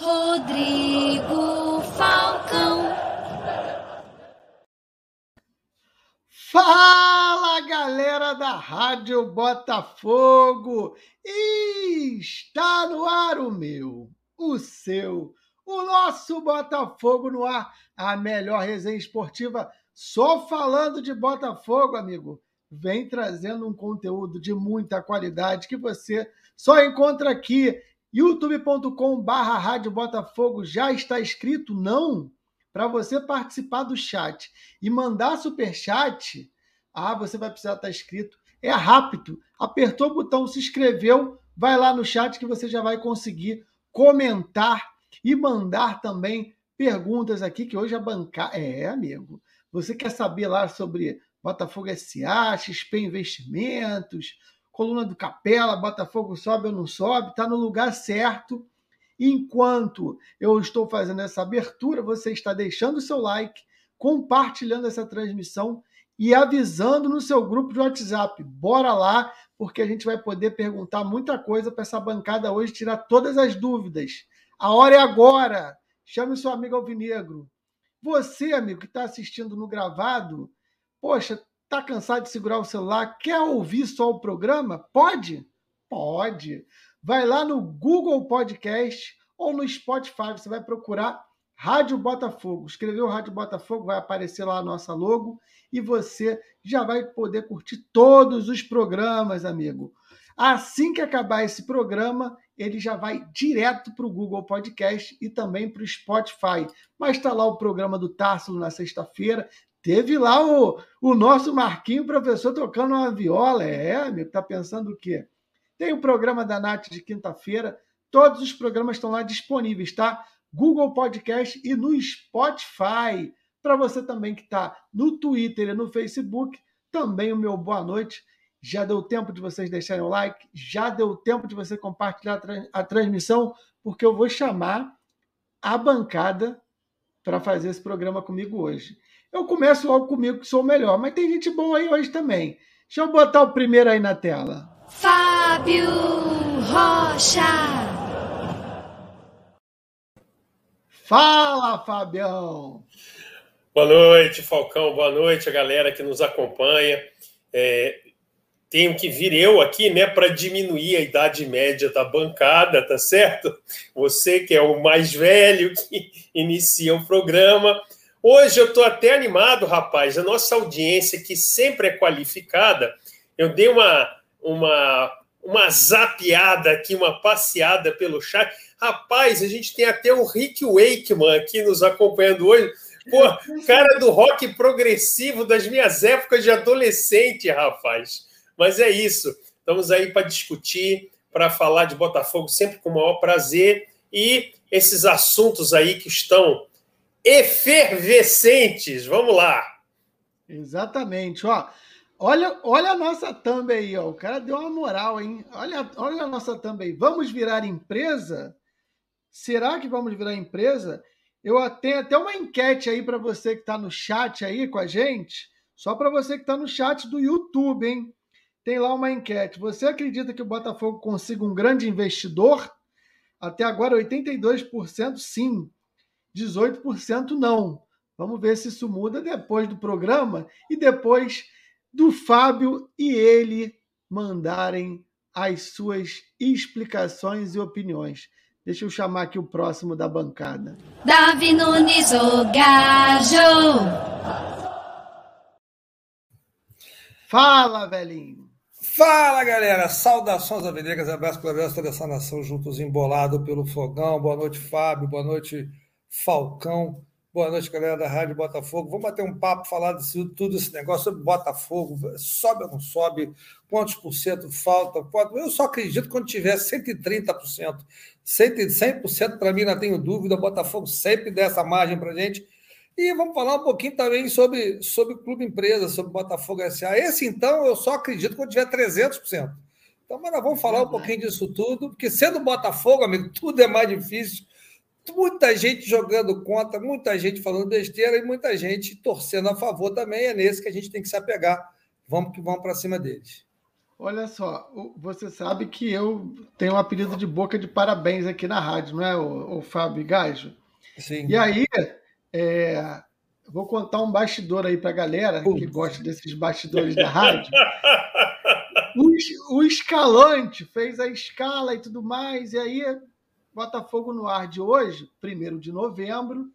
Rodrigo Falcão. Fala galera da Rádio Botafogo! Está no ar o meu, o seu, o nosso Botafogo no ar, a melhor resenha esportiva só falando de Botafogo, amigo. Vem trazendo um conteúdo de muita qualidade que você só encontra aqui. youtube.com Rádio Botafogo já está escrito? Não? Para você participar do chat e mandar super chat, ah, você vai precisar estar escrito. É rápido. Apertou o botão, se inscreveu, vai lá no chat que você já vai conseguir comentar e mandar também perguntas aqui, que hoje a bancada. É, amigo. Você quer saber lá sobre Botafogo SA, XP Investimentos, coluna do Capela, Botafogo sobe ou não sobe? Está no lugar certo. Enquanto eu estou fazendo essa abertura, você está deixando o seu like, compartilhando essa transmissão e avisando no seu grupo de WhatsApp. Bora lá, porque a gente vai poder perguntar muita coisa para essa bancada hoje, tirar todas as dúvidas. A hora é agora. Chame seu amigo Alvinegro. Você, amigo, que está assistindo no gravado, poxa, está cansado de segurar o celular, quer ouvir só o programa? Pode? Pode. Vai lá no Google Podcast ou no Spotify, você vai procurar Rádio Botafogo. Escreveu Rádio Botafogo, vai aparecer lá a nossa logo e você já vai poder curtir todos os programas, amigo. Assim que acabar esse programa, ele já vai direto para o Google Podcast e também para o Spotify. Mas está lá o programa do Társilo na sexta-feira. Teve lá o, o nosso Marquinho, professor, tocando uma viola. É, amigo, tá pensando o quê? Tem o programa da Nath de quinta-feira. Todos os programas estão lá disponíveis, tá? Google Podcast e no Spotify. Para você também que está no Twitter e no Facebook, também o meu boa noite. Já deu tempo de vocês deixarem o like, já deu tempo de você compartilhar a transmissão, porque eu vou chamar a bancada para fazer esse programa comigo hoje. Eu começo logo comigo, que sou o melhor, mas tem gente boa aí hoje também. Deixa eu botar o primeiro aí na tela. Fábio Rocha. Fala, Fabião! Boa noite, Falcão. Boa noite, a galera que nos acompanha. É, tenho que vir eu aqui, né, para diminuir a idade média da bancada, tá certo? Você que é o mais velho que inicia o programa. Hoje eu estou até animado, rapaz. A nossa audiência, que sempre é qualificada, eu dei uma, uma, uma zapeada aqui, uma passeada pelo chat. Rapaz, a gente tem até o Rick Wakeman aqui nos acompanhando hoje. Pô, cara do rock progressivo das minhas épocas de adolescente, rapaz. Mas é isso. Estamos aí para discutir, para falar de Botafogo sempre com o maior prazer. E esses assuntos aí que estão efervescentes. Vamos lá. Exatamente. Ó, olha, olha a nossa thumb aí. Ó. O cara deu uma moral, hein? Olha, olha a nossa thumb aí. Vamos virar empresa? Será que vamos virar empresa? Eu tenho até uma enquete aí para você que está no chat aí com a gente. Só para você que está no chat do YouTube, hein? tem lá uma enquete. Você acredita que o Botafogo consiga um grande investidor? Até agora, 82% sim, 18% não. Vamos ver se isso muda depois do programa e depois do Fábio e ele mandarem as suas explicações e opiniões. Deixa eu chamar aqui o próximo da bancada. Davi Nunes, o gajo. Fala, velhinho. Fala galera, saudações avenegas, abraço para toda essa nação juntos embolado pelo fogão. Boa noite, Fábio, boa noite, Falcão, boa noite, galera da Rádio Botafogo. Vamos bater um papo, falar de tudo esse negócio sobre Botafogo, sobe ou não sobe, quantos por cento falta. Eu só acredito quando tiver 130%, 100% para mim, não tenho dúvida. Botafogo sempre dá essa margem para gente e vamos falar um pouquinho também sobre, sobre o Clube Empresa, sobre Botafogo SA. Esse, então, eu só acredito quando tiver 300%. Então, mas nós vamos falar um pouquinho disso tudo, porque sendo Botafogo, amigo, tudo é mais difícil. Muita gente jogando contra, muita gente falando besteira e muita gente torcendo a favor também. É nesse que a gente tem que se apegar. Vamos que vamos para cima deles. Olha só, você sabe que eu tenho um apelido de boca de parabéns aqui na rádio, não é, o, o Fábio Gajo? Sim. E aí, é, vou contar um bastidor aí para a galera que gosta desses bastidores da rádio. O, o Escalante fez a escala e tudo mais, e aí Botafogo no ar de hoje, 1 de novembro.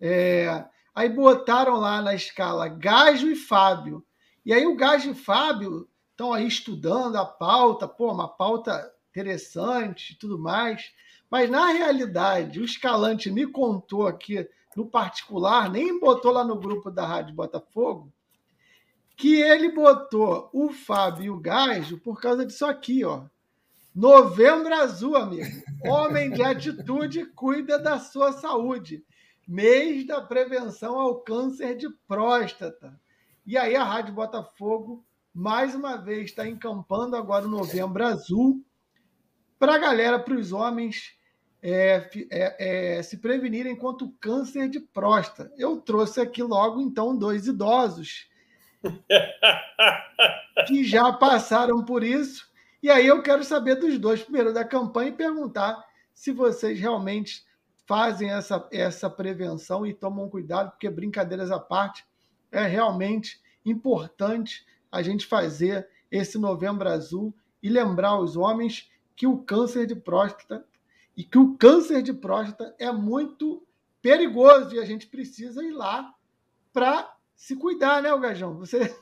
É, aí botaram lá na escala Gajo e Fábio. E aí o Gajo e Fábio estão aí estudando a pauta, pô, uma pauta interessante e tudo mais. Mas na realidade, o Escalante me contou aqui no particular, nem botou lá no grupo da Rádio Botafogo, que ele botou o Fábio e o Gajo por causa disso aqui, ó. Novembro Azul, amigo. Homem de atitude cuida da sua saúde. Mês da prevenção ao câncer de próstata. E aí a Rádio Botafogo mais uma vez está encampando agora o Novembro Azul para a galera, para os homens é, é, é, se prevenirem contra o câncer de próstata. Eu trouxe aqui logo, então, dois idosos que já passaram por isso. E aí eu quero saber dos dois, primeiro da campanha, e perguntar se vocês realmente fazem essa, essa prevenção e tomam cuidado, porque brincadeiras à parte, é realmente importante a gente fazer esse novembro azul e lembrar os homens que o câncer de próstata e que o câncer de próstata é muito perigoso e a gente precisa ir lá para se cuidar, né, Gajão? Você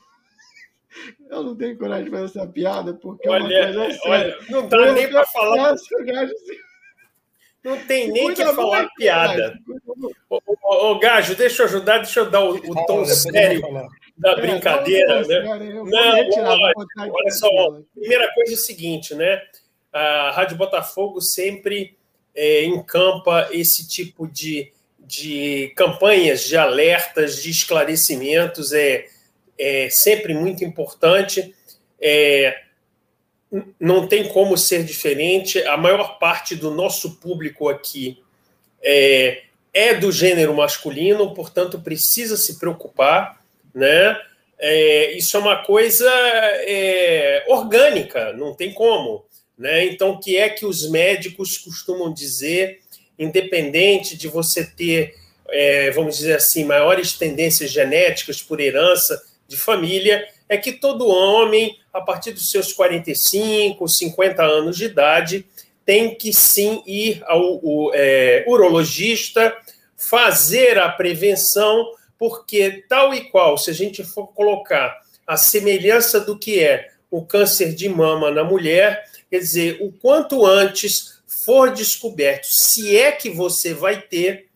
eu não tenho coragem de fazer essa piada porque olha, é uma coisa olha, não dá nem para falar. Não tem nem que falar piada. Ô, ô, ô, Gajo, deixa eu ajudar, deixa eu dar o, o tom sério da é, brincadeira, né? Não, olha, olha só, primeira coisa é o seguinte, né? A Rádio Botafogo sempre é, encampa esse tipo de, de campanhas de alertas, de esclarecimentos, é, é sempre muito importante. É, não tem como ser diferente. A maior parte do nosso público aqui é, é do gênero masculino, portanto, precisa se preocupar né? É, isso é uma coisa é, orgânica, não tem como. Né? Então, o que é que os médicos costumam dizer, independente de você ter, é, vamos dizer assim, maiores tendências genéticas por herança de família, é que todo homem, a partir dos seus 45, 50 anos de idade, tem que sim ir ao, ao é, urologista, fazer a prevenção porque, tal e qual, se a gente for colocar a semelhança do que é o câncer de mama na mulher, quer dizer, o quanto antes for descoberto, se é que você vai ter,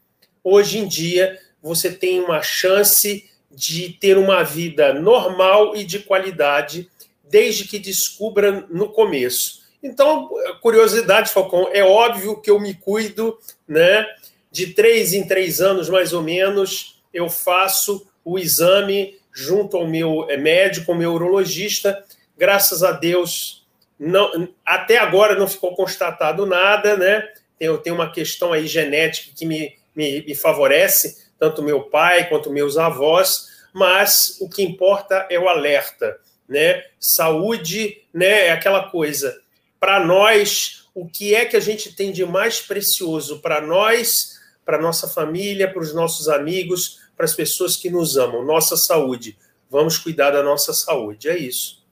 hoje em dia, você tem uma chance de ter uma vida normal e de qualidade, desde que descubra no começo. Então, curiosidade, Falcão, é óbvio que eu me cuido, né? De três em três anos, mais ou menos, eu faço o exame junto ao meu é, médico, ao meu urologista. Graças a Deus, não, até agora não ficou constatado nada, né? Eu tenho uma questão aí genética que me, me, me favorece, tanto meu pai quanto meus avós, mas o que importa é o alerta, né? Saúde, né? É aquela coisa. Para nós, o que é que a gente tem de mais precioso para nós, para nossa família, para os nossos amigos, para as pessoas que nos amam, nossa saúde. Vamos cuidar da nossa saúde, é isso.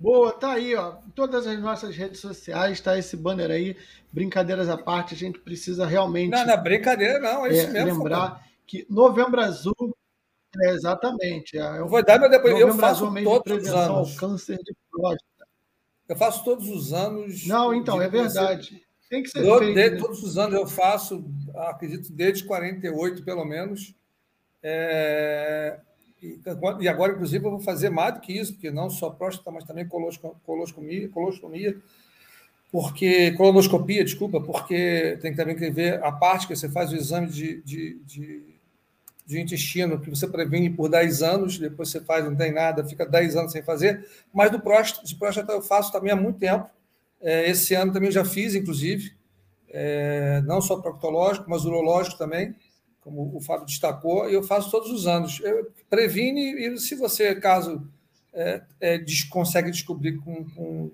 Boa, tá aí, ó. Em todas as nossas redes sociais está esse banner aí. Brincadeiras à parte, a gente precisa realmente. Não, não, brincadeira não, é, é isso mesmo. Lembrar que Novembro Azul é exatamente. É, eu vou dar meu depois. Novembro eu faço Azul todos os anos. ao câncer de próstata. Eu faço todos os anos. Não, então, é verdade. Você... Tem que ser eu, feito, de, né? Todos os anos eu faço, acredito, desde 48, pelo menos. É, e, agora, inclusive, eu vou fazer mais do que isso, porque não só próstata, mas também coloscomia, colostomia, porque colonoscopia, desculpa, porque tem também que ver a parte que você faz o exame de, de, de, de, intestino, que você previne por 10 anos, depois você faz, não tem nada, fica 10 anos sem fazer, mas do próstata, de próstata eu faço também há muito tempo, é, esse ano também já fiz, inclusive, é, não só proctológico, mas urológico também, como o Fábio destacou, e eu faço todos os anos. Eu previne, e se você, caso é, é, consegue descobrir com, com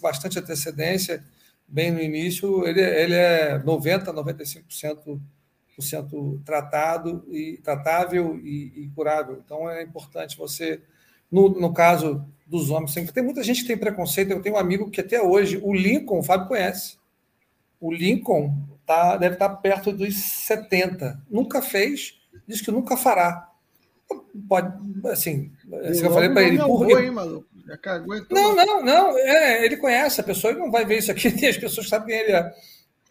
bastante antecedência, bem no início, ele, ele é 90%, 95% por cento tratado e tratável e, e, curável. Então é importante você, no, no caso dos homens, tem, tem muita gente que tem preconceito. Eu tenho um amigo que até hoje, o Lincoln, o Fábio conhece. O Lincoln tá, deve estar perto dos 70. Nunca fez, diz que nunca fará. Pode, assim, assim eu falei para ele. Por... Hein, maluco? Não, não, não. É, ele conhece a pessoa e não vai ver isso aqui, as pessoas sabem quem ele é.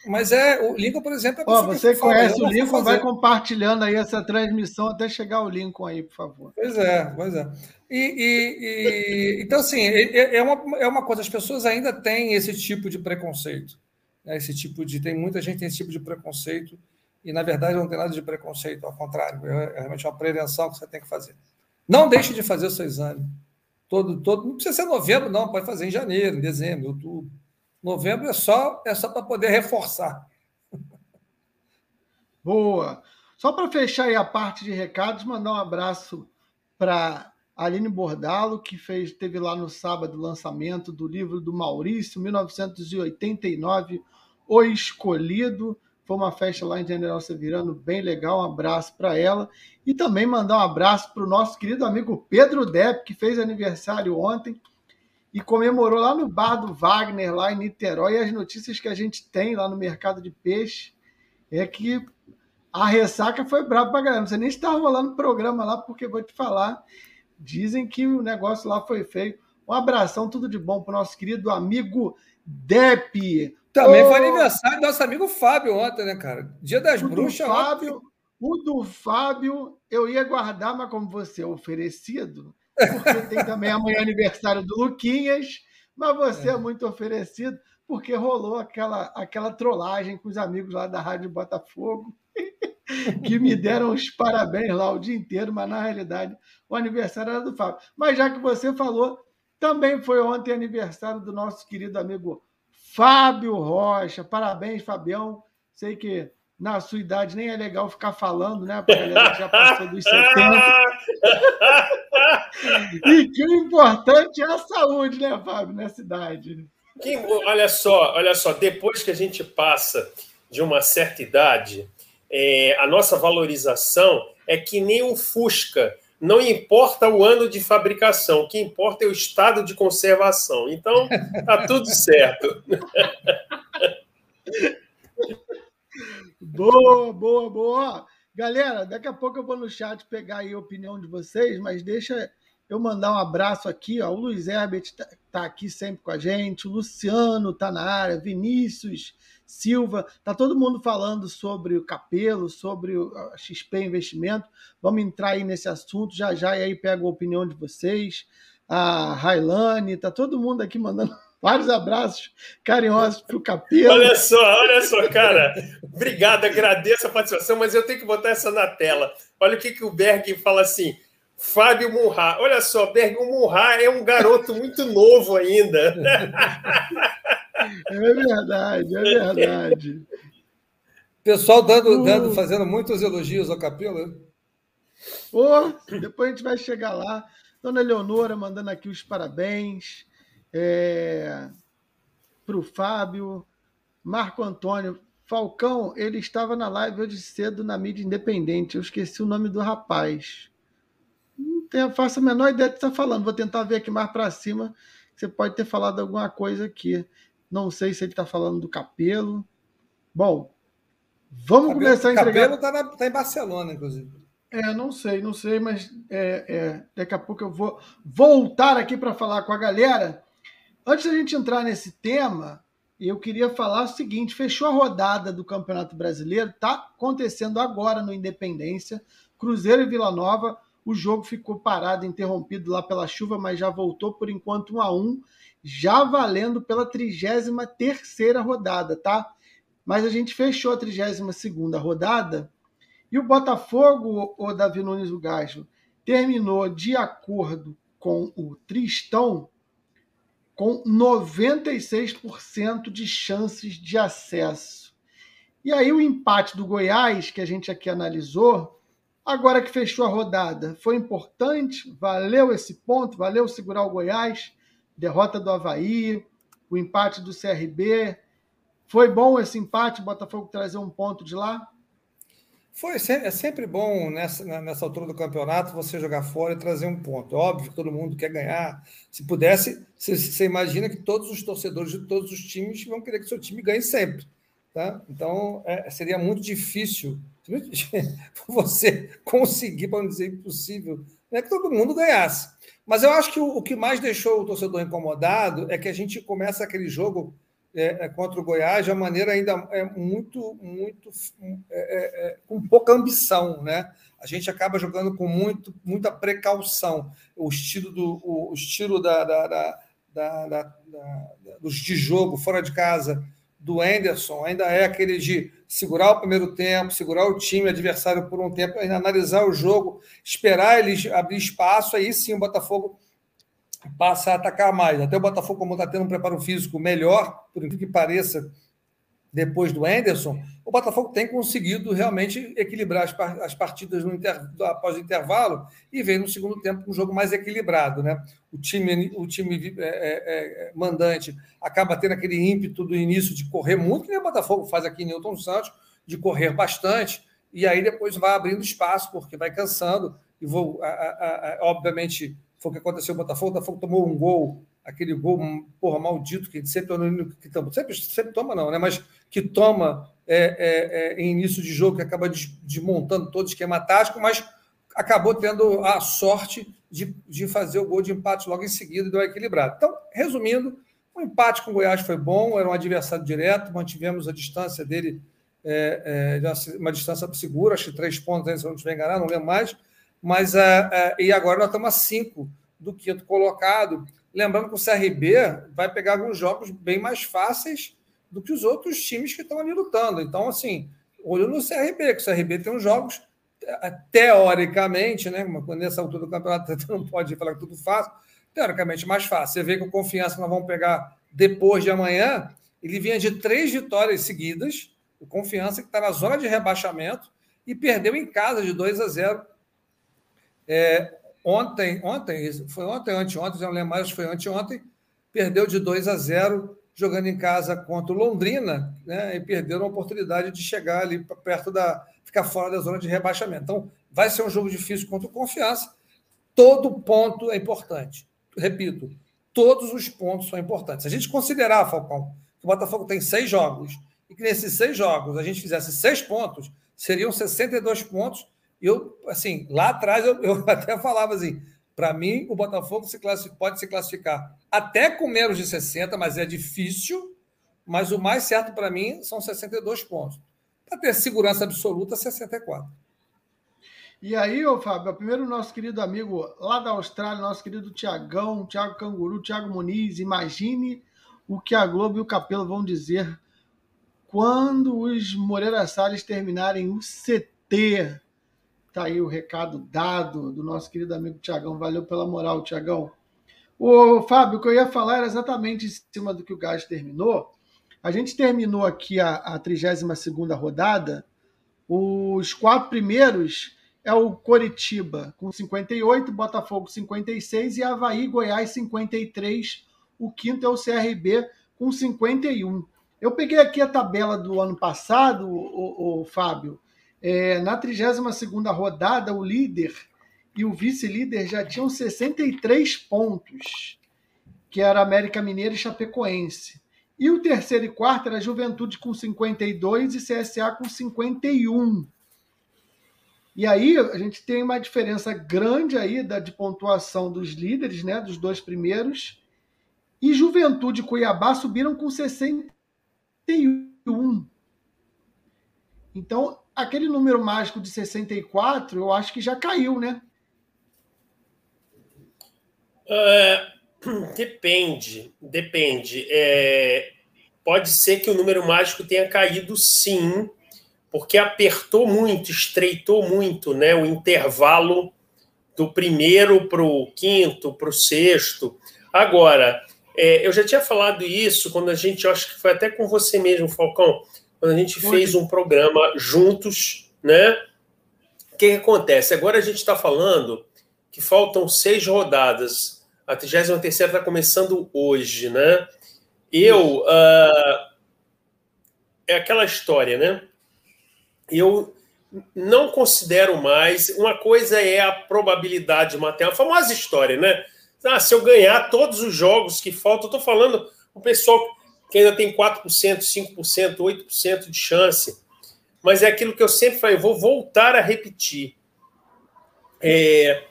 Mas é, o Lincoln, por exemplo, é você conhece fala, o Lincoln, vai compartilhando aí essa transmissão até chegar o Lincoln aí, por favor. Pois é, pois é. E, e, e então, assim, é, é, uma, é uma coisa, as pessoas ainda têm esse tipo de preconceito. Né? Esse tipo de. Tem muita gente que tem esse tipo de preconceito, e na verdade não tem nada de preconceito, ao contrário, é, é realmente uma prevenção que você tem que fazer. Não deixe de fazer o seu exame. Todo, todo, não precisa ser novembro, não, pode fazer em janeiro, em dezembro, outubro. Novembro é só, é só para poder reforçar. Boa. Só para fechar aí a parte de recados, mandar um abraço para Aline Bordalo, que fez, teve lá no sábado o lançamento do livro do Maurício, 1989, O Escolhido. Foi uma festa lá em General Severano, bem legal. Um abraço para ela. E também mandar um abraço para o nosso querido amigo Pedro Depp, que fez aniversário ontem e comemorou lá no bar do Wagner, lá em Niterói. E as notícias que a gente tem lá no mercado de peixe é que a ressaca foi brava pra galera. Sei nem se tá rolando programa lá, porque vou te falar. Dizem que o negócio lá foi feio. Um abração, tudo de bom pro nosso querido amigo Depp. Também foi aniversário do nosso amigo Fábio ontem, né, cara? Dia das o Bruxas. Fábio, o do Fábio eu ia guardar, mas como você é oferecido, porque tem também amanhã aniversário do Luquinhas, mas você é. é muito oferecido, porque rolou aquela, aquela trollagem com os amigos lá da Rádio Botafogo, que me deram os parabéns lá o dia inteiro, mas na realidade o aniversário era do Fábio. Mas já que você falou, também foi ontem aniversário do nosso querido amigo Fábio Rocha. Parabéns, Fabião. Sei que na sua idade nem é legal ficar falando, né? Para galera que já passou dos 70. e que o importante é a saúde, né, Fábio, nessa idade. Que, olha só, olha só, depois que a gente passa de uma certa idade, é, a nossa valorização é que nem o Fusca. Não importa o ano de fabricação, o que importa é o estado de conservação. Então, tá tudo certo. boa, boa, boa. Galera, daqui a pouco eu vou no chat pegar a opinião de vocês, mas deixa eu mandar um abraço aqui. Ó. O Luiz Herbert está tá aqui sempre com a gente, o Luciano está na área, Vinícius Silva, tá todo mundo falando sobre o Capelo, sobre o XP Investimento. Vamos entrar aí nesse assunto já já e aí pego a opinião de vocês. A Railane, tá todo mundo aqui mandando Vários abraços carinhosos para o Capelo. Olha só, olha só, cara. Obrigado, agradeço a participação, mas eu tenho que botar essa na tela. Olha o que, que o Berg fala assim. Fábio Murra. Olha só, Berg, o Murra é um garoto muito novo ainda. É verdade, é verdade. Pessoal dando, dando, fazendo muitos elogios ao Capelo. Oh, depois a gente vai chegar lá. Dona Leonora mandando aqui os parabéns é, para o Fábio, Marco Antônio. Falcão, ele estava na live hoje cedo na mídia independente. Eu esqueci o nome do rapaz. Tenho, faço a menor ideia do que está falando. Vou tentar ver aqui mais para cima. Você pode ter falado alguma coisa aqui. Não sei se ele está falando do Capelo. Bom, vamos Cabelo, começar a entregar. Capelo está tá em Barcelona, inclusive. É, não sei, não sei, mas é, é, daqui a pouco eu vou voltar aqui para falar com a galera. Antes da gente entrar nesse tema, eu queria falar o seguinte: fechou a rodada do Campeonato Brasileiro, está acontecendo agora no Independência, Cruzeiro e Vila Nova. O jogo ficou parado, interrompido lá pela chuva, mas já voltou por enquanto 1 a 1 já valendo pela 33 rodada, tá? Mas a gente fechou a 32 rodada e o Botafogo, o Davi Nunes o Gajo, terminou de acordo com o Tristão com 96% de chances de acesso. E aí o empate do Goiás, que a gente aqui analisou, Agora que fechou a rodada, foi importante? Valeu esse ponto? Valeu segurar o Goiás? Derrota do Havaí, o empate do CRB. Foi bom esse empate, Botafogo trazer um ponto de lá? Foi, é sempre bom nessa, nessa altura do campeonato você jogar fora e trazer um ponto. É óbvio que todo mundo quer ganhar. Se pudesse, você, imagina que todos os torcedores de todos os times vão querer que seu time ganhe sempre. Tá? Então, é, seria muito difícil você conseguir, para não dizer impossível, né, que todo mundo ganhasse. Mas eu acho que o, o, que mais deixou o torcedor incomodado é que a gente começa aquele jogo é, é contra o Goiás de uma maneira ainda é, muito, muito é, é, é, com pouca ambição, né? A gente acaba jogando com muito, muita precaução. O estilo do o, estilo da, da, da, da, da, da de jogo fora de casa do Anderson ainda é aquele de segurar o primeiro tempo, segurar o time adversário por um tempo, analisar o jogo, esperar eles abrir espaço, aí sim o Botafogo passa a atacar mais. Até o Botafogo, como está tendo um preparo físico melhor, por incrível que pareça, depois do Anderson, o Botafogo tem conseguido realmente equilibrar as, partidas no inter, após o intervalo e vem no segundo tempo um jogo mais equilibrado. Né? O time, o time é, é, é, mandante acaba tendo aquele ímpeto do início de correr muito, que o Botafogo faz aqui em Newton Santos, de correr bastante, e aí depois vai abrindo espaço, porque vai cansando, e vou, a, a, a, obviamente, foi o que aconteceu no Botafogo, o Botafogo tomou um gol aquele gol, porra, maldito, que sempre, que sempre, sempre toma, não, né? Mas que toma é, é, é, em início de jogo, que acaba desmontando todo o esquema tático, mas acabou tendo a sorte de, de fazer o gol de empate logo em seguida e deu equilibrado. Então, resumindo, o empate com o Goiás foi bom, era um adversário direto, mantivemos a distância dele, é, é, uma distância segura, acho que três pontos, se eu não estiver enganado, não lembro mais, mas é, é, e agora nós estamos a cinco do quinto colocado, Lembrando que o CRB vai pegar alguns jogos bem mais fáceis do que os outros times que estão ali lutando. Então, assim, olho no CRB, que o CRB tem uns jogos, teoricamente, né? Nessa altura do campeonato, você não pode falar que tudo fácil, teoricamente mais fácil. Você vê que o confiança nós vamos pegar depois de amanhã, ele vinha de três vitórias seguidas, o confiança que está na zona de rebaixamento e perdeu em casa de 2 a 0. É, ontem, ontem, foi ontem, anteontem, já não lembro mais, foi anteontem, perdeu de 2 a 0 jogando em casa contra o Londrina, né? E perderam a oportunidade de chegar ali perto da. ficar fora da zona de rebaixamento. Então, vai ser um jogo difícil contra o Confiança. Todo ponto é importante. Repito, todos os pontos são importantes. Se a gente considerar, Falcão, que o Botafogo tem seis jogos, e que nesses seis jogos a gente fizesse seis pontos, seriam 62 pontos eu, assim, lá atrás eu, eu até falava assim, para mim o Botafogo se pode se classificar até com menos de 60, mas é difícil, mas o mais certo para mim são 62 pontos. Para ter segurança absoluta, 64. E aí, ô Fábio, primeiro nosso querido amigo lá da Austrália, nosso querido Tiagão, Tiago Canguru, Tiago Muniz, imagine o que a Globo e o Capelo vão dizer quando os Moreira Salles terminarem o CT Tá aí o recado dado do nosso querido amigo Tiagão. Valeu pela moral, Tiagão. O Fábio, o que eu ia falar era exatamente em cima do que o Gás terminou. A gente terminou aqui a, a 32 rodada. Os quatro primeiros é o Coritiba com 58, Botafogo 56 e Havaí Goiás 53. O quinto é o CRB com 51. Eu peguei aqui a tabela do ano passado, o, o, o Fábio, é, na 32 rodada, o líder e o vice-líder já tinham 63 pontos, que era América Mineira e Chapecoense. E o terceiro e quarto era Juventude com 52 e CSA com 51. E aí a gente tem uma diferença grande aí da, de pontuação dos líderes, né, dos dois primeiros. E Juventude e Cuiabá subiram com 61. Então, aquele número mágico de 64, eu acho que já caiu, né? É, depende, depende. É, pode ser que o número mágico tenha caído sim, porque apertou muito, estreitou muito né, o intervalo do primeiro para o quinto, para o sexto. Agora, é, eu já tinha falado isso quando a gente, acho que foi até com você mesmo, Falcão, quando a gente fez um programa juntos, né? O que, que acontece? Agora a gente está falando que faltam seis rodadas. A 33 está começando hoje, né? Eu. Uh, é aquela história, né? Eu não considero mais. Uma coisa é a probabilidade matemática, a famosa história, né? Ah, se eu ganhar todos os jogos que faltam, estou falando o pessoal que ainda tem 4%, 5%, 8% de chance. Mas é aquilo que eu sempre falei, eu vou voltar a repetir. É,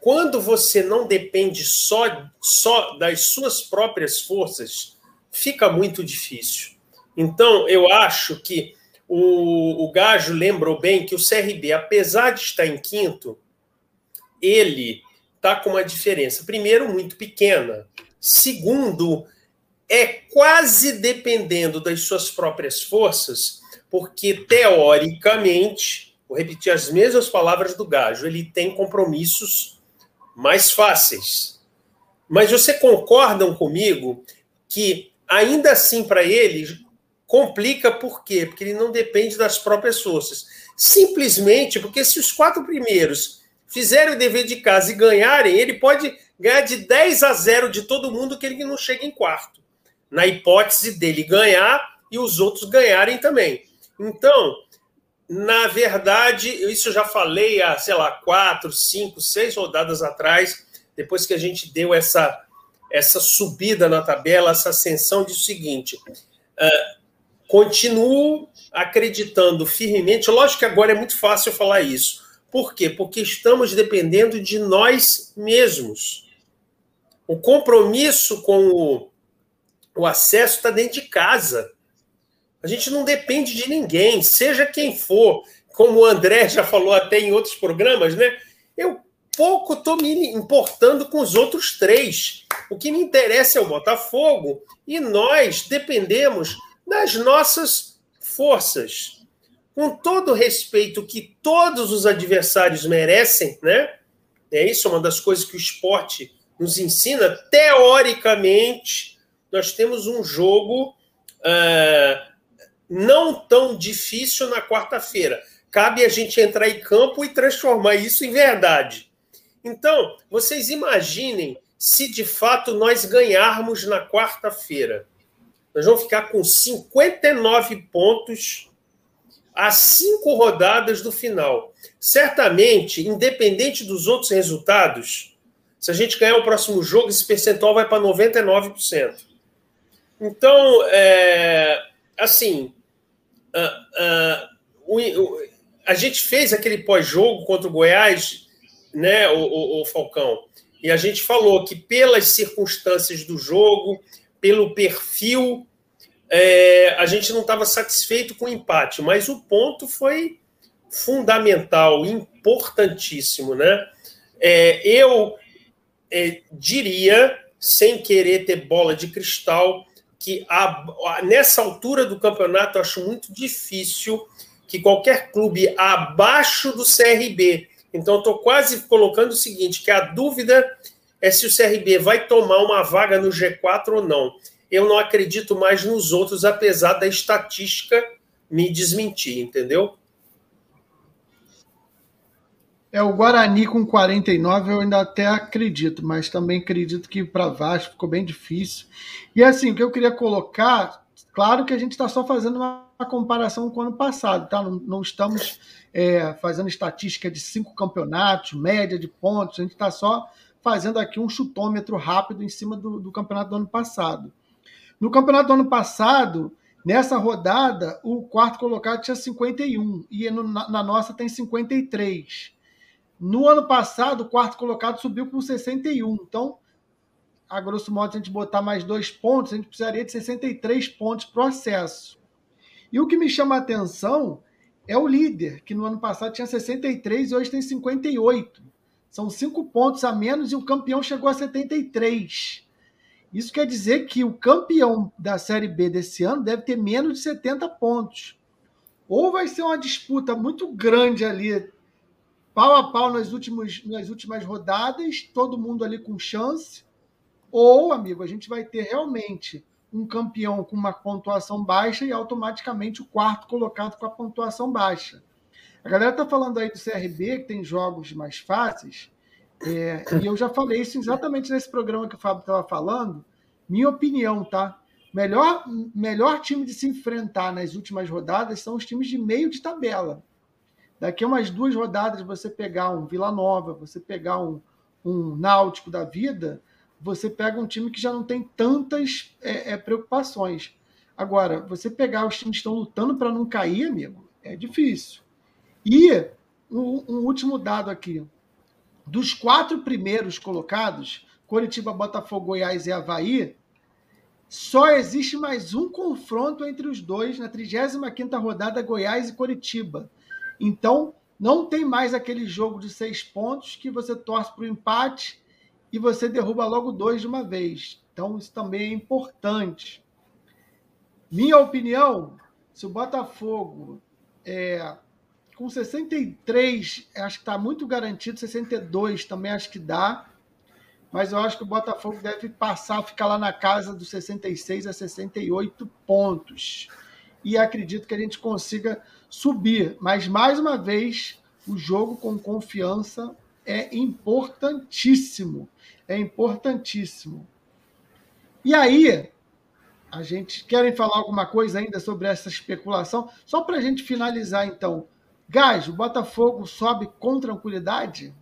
quando você não depende só, só das suas próprias forças, fica muito difícil. Então, eu acho que o, o Gajo lembrou bem que o CRB, apesar de estar em quinto, ele está com uma diferença, primeiro, muito pequena. Segundo, é quase dependendo das suas próprias forças, porque teoricamente, vou repetir as mesmas palavras do Gajo, ele tem compromissos mais fáceis. Mas você concordam comigo que ainda assim para ele complica por quê? Porque ele não depende das próprias forças. Simplesmente porque se os quatro primeiros fizerem o dever de casa e ganharem, ele pode ganhar de 10 a 0 de todo mundo que ele não chega em quarto. Na hipótese dele ganhar e os outros ganharem também. Então, na verdade, isso eu já falei há, sei lá, quatro, cinco, seis rodadas atrás, depois que a gente deu essa, essa subida na tabela, essa ascensão de seguinte: uh, continuo acreditando firmemente. Lógico que agora é muito fácil falar isso. Por quê? Porque estamos dependendo de nós mesmos. O compromisso com o, o acesso está dentro de casa. A gente não depende de ninguém, seja quem for. Como o André já falou até em outros programas, né? Eu pouco estou me importando com os outros três. O que me interessa é o Botafogo e nós dependemos das nossas forças. Com todo o respeito que todos os adversários merecem, né? É isso, é uma das coisas que o esporte nos ensina. Teoricamente, nós temos um jogo uh, não tão difícil na quarta-feira. Cabe a gente entrar em campo e transformar isso em verdade. Então, vocês imaginem se de fato nós ganharmos na quarta-feira. Nós vamos ficar com 59 pontos a cinco rodadas do final. Certamente, independente dos outros resultados, se a gente ganhar o próximo jogo, esse percentual vai para 99%. Então, é, assim, uh, a gente fez aquele pós-jogo contra o Goiás, né, o, o, o Falcão, e a gente falou que pelas circunstâncias do jogo, pelo perfil, é, a gente não estava satisfeito com o empate, mas o ponto foi fundamental, importantíssimo, né? É, eu é, diria, sem querer ter bola de cristal, que a, a, nessa altura do campeonato eu acho muito difícil que qualquer clube abaixo do CRB. Então, estou quase colocando o seguinte: que a dúvida é se o CRB vai tomar uma vaga no G4 ou não. Eu não acredito mais nos outros, apesar da estatística me desmentir, entendeu? É, o Guarani com 49 eu ainda até acredito, mas também acredito que para Vasco ficou bem difícil. E assim, o que eu queria colocar, claro que a gente está só fazendo uma, comparação com o ano passado, tá? Não, não estamos é, fazendo estatística de cinco campeonatos, média de pontos, a gente está só fazendo aqui um chutômetro rápido em cima do, do campeonato do ano passado. No campeonato do ano passado, nessa rodada, o quarto colocado tinha 51 e no, na, na nossa tem 53. No ano passado, o quarto colocado subiu com 61. Então, a grosso modo, se a gente botar mais dois pontos, a gente precisaria de 63 pontos para o acesso. E o que me chama a atenção é o líder, que no ano passado tinha 63 e hoje tem 58. São cinco pontos a menos e o campeão chegou a 73. Isso quer dizer que o campeão da Série B desse ano deve ter menos de 70 pontos. Ou vai ser uma disputa muito grande ali, pau a pau nas últimas, nas últimas rodadas, todo mundo ali com chance. Ou, amigo, a gente vai ter realmente um campeão com uma pontuação baixa e automaticamente o quarto colocado com a pontuação baixa. A galera tá falando aí do CRB, que tem jogos mais fáceis, é, e eu já falei isso exatamente nesse programa que o Fábio estava falando. Minha opinião, tá? Melhor, melhor time de se enfrentar nas últimas rodadas são os times de meio de tabela. Daqui a umas duas rodadas, você pegar um Vila Nova, você pegar um, um Náutico da vida, você pega um time que já não tem tantas é, é, preocupações. Agora, você pegar os times que estão lutando para não cair, amigo, é difícil. E um, um, último dado aqui. Dos quatro primeiros colocados, Curitiba, Botafogo, Goiás e Havaí, só existe mais um confronto entre os dois na 35ª rodada, Goiás e Curitiba. Então, não tem mais aquele jogo de seis pontos que você torce para o empate e você derruba logo dois de uma vez. Então, isso também é importante. Minha opinião, se o Botafogo é, com 63, acho que está muito garantido, 62 também acho que dá, mas eu acho que o Botafogo deve passar, ficar lá na casa dos 66 a 68 pontos. E acredito que a gente consiga subir. Mas, mais uma vez, o jogo com confiança é importantíssimo. É importantíssimo. E aí, a gente querem falar alguma coisa ainda sobre essa especulação? Só para a gente finalizar, então. Gás, o Botafogo sobe com tranquilidade?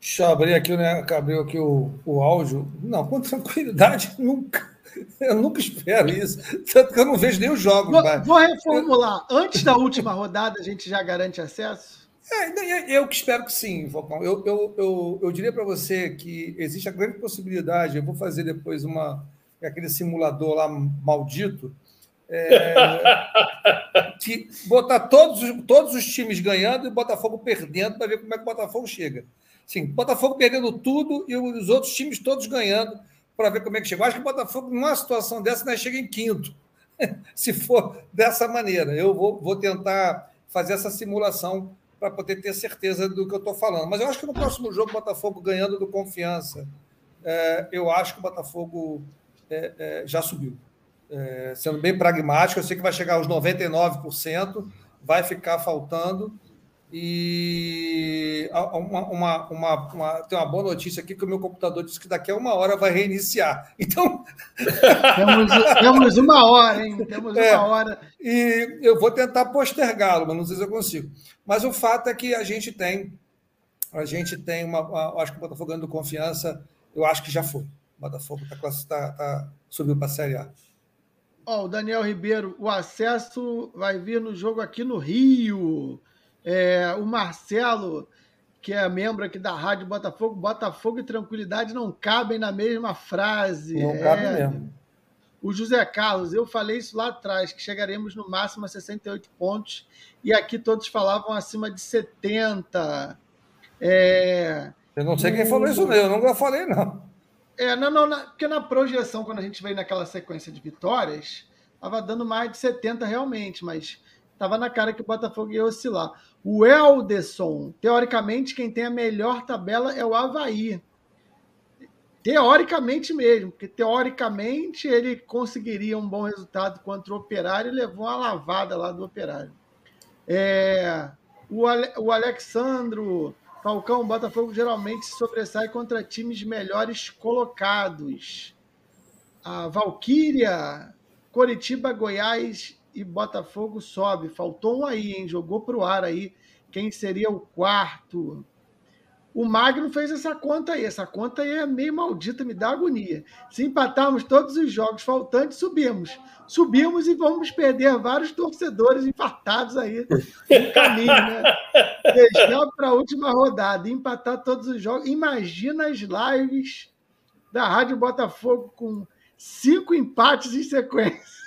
Deixa eu abrir aqui, né? Abriu aqui o, o áudio. Não, com tranquilidade nunca. Eu nunca espero isso. Tanto que eu não vejo nem os jogos. Vou, vou reformular. Antes da última rodada, a gente já garante acesso? É, eu que espero que sim, Falcão. Eu, eu, eu, eu diria para você que existe a grande possibilidade, eu vou fazer depois uma aquele simulador lá maldito, é, que botar todos, todos os times ganhando e o Botafogo perdendo para ver como é que o Botafogo chega. Sim, Botafogo perdendo tudo e os outros times todos ganhando para ver como é que chega. Eu acho que o Botafogo, numa situação dessa, não chega em quinto, se for dessa maneira. Eu vou, vou tentar fazer essa simulação para poder ter certeza do que eu estou falando. Mas eu acho que no próximo jogo, o Botafogo ganhando do confiança, é, eu acho que o Botafogo é, é, já subiu. É, sendo bem pragmático, eu sei que vai chegar aos 99%, vai ficar faltando e uma, uma, uma, uma, tem uma boa notícia aqui que o meu computador disse que daqui a uma hora vai reiniciar. Então. temos, temos uma hora, hein? Temos é, uma hora. E eu vou tentar postergá-lo, mas não sei se eu consigo. Mas o fato é que a gente tem. A gente tem uma. uma acho que o Botafogo ganhando confiança, eu acho que já foi. O Botafogo está tá, tá, subiu para a Série A. Ó, oh, o Daniel Ribeiro, o acesso vai vir no jogo aqui no Rio. É, o Marcelo, que é membro aqui da Rádio Botafogo, Botafogo e tranquilidade não cabem na mesma frase. Não é. cabe mesmo. O José Carlos, eu falei isso lá atrás, que chegaremos no máximo a 68 pontos, e aqui todos falavam acima de 70. É... Eu não sei quem falou isso, não. eu nunca falei, não. É, não, não, na, porque na projeção, quando a gente veio naquela sequência de vitórias, estava dando mais de 70 realmente, mas estava na cara que o Botafogo ia oscilar. O Elderson, teoricamente, quem tem a melhor tabela é o Havaí. Teoricamente mesmo, porque teoricamente ele conseguiria um bom resultado contra o Operário e levou uma lavada lá do Operário. É, o, Ale, o Alexandro Falcão, Botafogo geralmente se sobressai contra times melhores colocados. A Valquíria, Coritiba, Goiás e Botafogo sobe. Faltou um aí, hein? Jogou para o ar aí. Quem seria o quarto? O Magno fez essa conta aí. Essa conta aí é meio maldita, me dá agonia. Se empatarmos todos os jogos faltantes, subimos. Subimos e vamos perder vários torcedores infartados aí no caminho, né? Deixar para a última rodada, empatar todos os jogos. Imagina as lives da Rádio Botafogo com cinco empates em sequência.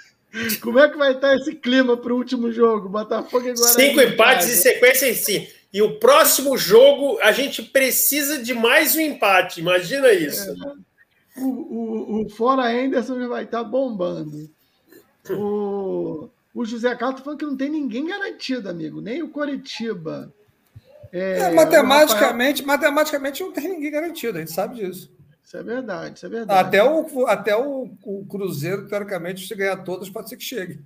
Como é que vai estar esse clima para o último jogo? Botafogo e Guarani. Cinco empates em sequência em si. E o próximo jogo, a gente precisa de mais um empate. Imagina isso. É. O, o, o Fora Anderson vai estar bombando. O, o José Carlos está falando que não tem ninguém garantido, amigo. Nem o Coritiba. É, é, matematicamente, Rafael... matematicamente não tem ninguém garantido, a gente sabe disso. Isso é verdade, isso é verdade. Até o, até o, o Cruzeiro, teoricamente, se ganhar todas, pode ser que chegue.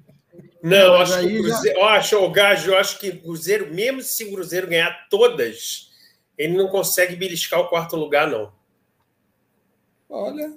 Não, acho que o Cruzeiro. Já... Eu acho, o Gajo, eu acho que o Cruzeiro, mesmo se o Cruzeiro ganhar todas, ele não consegue beliscar o quarto lugar, não. Olha.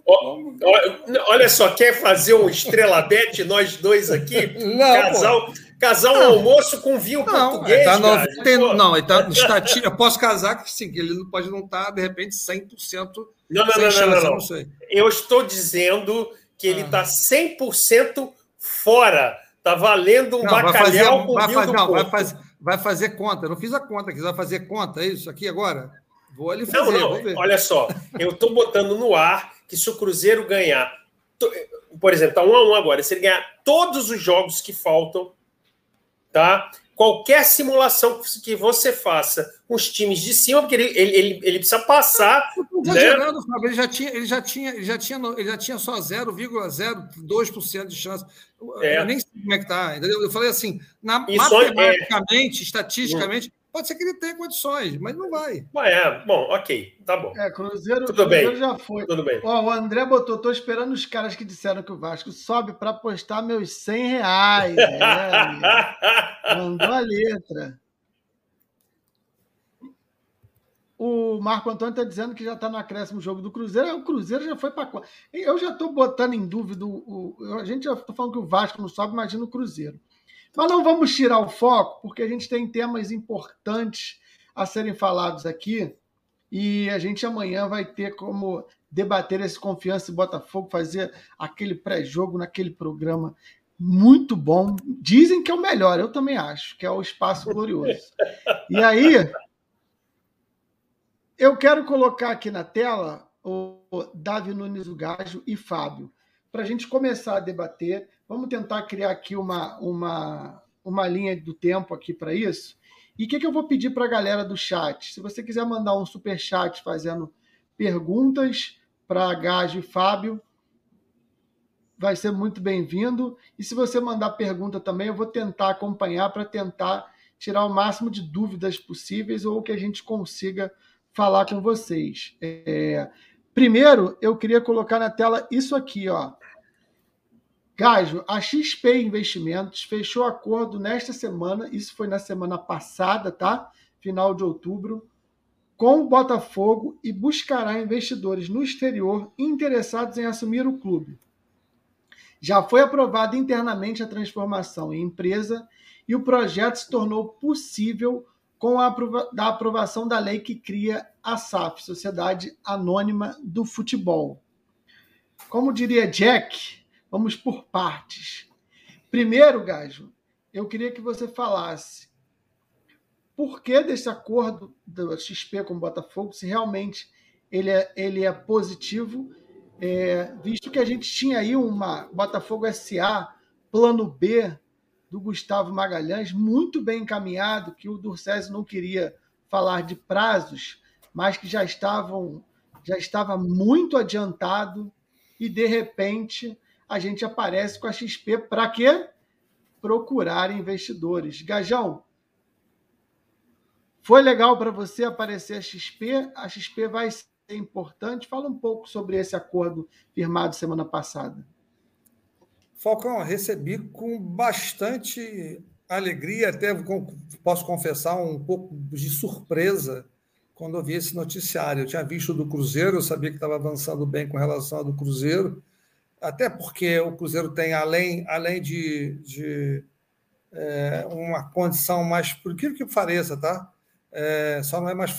Olha só, quer fazer um estrela bet, nós dois aqui? Não, casal, casal um almoço com vinho não, português. Tá no, tem, não, ele tá estatística. Eu posso casar que sim, ele não pode não estar, tá, de repente, 100%. Não, não, não, chance, não, não, não. Eu estou dizendo que ele está ah. 100% fora. Está valendo um não, bacalhau vai fazer, com vai fazer, não, vai fazer, vai fazer conta. Eu não fiz a conta, vai fazer conta, é isso aqui agora? Vou ali fazer, não, não. Olha só, eu estou botando no ar que se o Cruzeiro ganhar, por exemplo, tá um a um agora, se ele ganhar todos os jogos que faltam, tá? Qualquer simulação que você faça com os times de cima, porque ele, ele, ele, precisa passar. Né? ele já tinha, ele já tinha, ele já tinha, ele já tinha só 0,02% de chance. É. Eu nem sei como é que tá, entendeu? Eu falei assim, na, é matematicamente, é... estatisticamente, Pode ser que ele tenha condições, mas não vai. É, bom, ok, tá bom. É, Cruzeiro, Tudo Cruzeiro bem. já foi. Tudo bem. Ó, o André botou, tô esperando os caras que disseram que o Vasco sobe para apostar meus 100 reais. É, mandou a letra. O Marco Antônio está dizendo que já está no acréscimo jogo do Cruzeiro. O Cruzeiro já foi para. Eu já estou botando em dúvida. O, o, a gente já está falando que o Vasco não sobe, imagina o Cruzeiro. Mas não vamos tirar o foco, porque a gente tem temas importantes a serem falados aqui. E a gente amanhã vai ter como debater esse confiança e Botafogo, fazer aquele pré-jogo naquele programa muito bom. Dizem que é o melhor, eu também acho, que é o Espaço Glorioso. E aí, eu quero colocar aqui na tela o Davi Nunes o Gajo e Fábio, para a gente começar a debater Vamos tentar criar aqui uma, uma, uma linha do tempo aqui para isso. E o que, que eu vou pedir para a galera do chat? Se você quiser mandar um super chat fazendo perguntas para Gajo e Fábio, vai ser muito bem-vindo. E se você mandar pergunta também, eu vou tentar acompanhar para tentar tirar o máximo de dúvidas possíveis ou que a gente consiga falar com vocês. É... Primeiro, eu queria colocar na tela isso aqui, ó. Gajo, a XP Investimentos fechou acordo nesta semana, isso foi na semana passada, tá? Final de outubro, com o Botafogo e buscará investidores no exterior interessados em assumir o clube. Já foi aprovada internamente a transformação em empresa e o projeto se tornou possível com a da aprovação da lei que cria a SAF, Sociedade Anônima do Futebol. Como diria Jack, Vamos por partes. Primeiro, Gajo, eu queria que você falasse por que desse acordo do XP com o Botafogo, se realmente ele é, ele é positivo, é, visto que a gente tinha aí uma Botafogo SA, plano B do Gustavo Magalhães, muito bem encaminhado, que o Durcésio não queria falar de prazos, mas que já estavam já estava muito adiantado e de repente a gente aparece com a XP para quê? Procurar investidores. Gajão, foi legal para você aparecer a XP? A XP vai ser importante? Fala um pouco sobre esse acordo firmado semana passada. Falcão, recebi com bastante alegria, até posso confessar um pouco de surpresa quando eu vi esse noticiário. Eu tinha visto do Cruzeiro, eu sabia que estava avançando bem com relação ao do Cruzeiro, até porque o Cruzeiro tem, além, além de, de é, uma condição mais, por que que pareça, tá? É, só não é mais.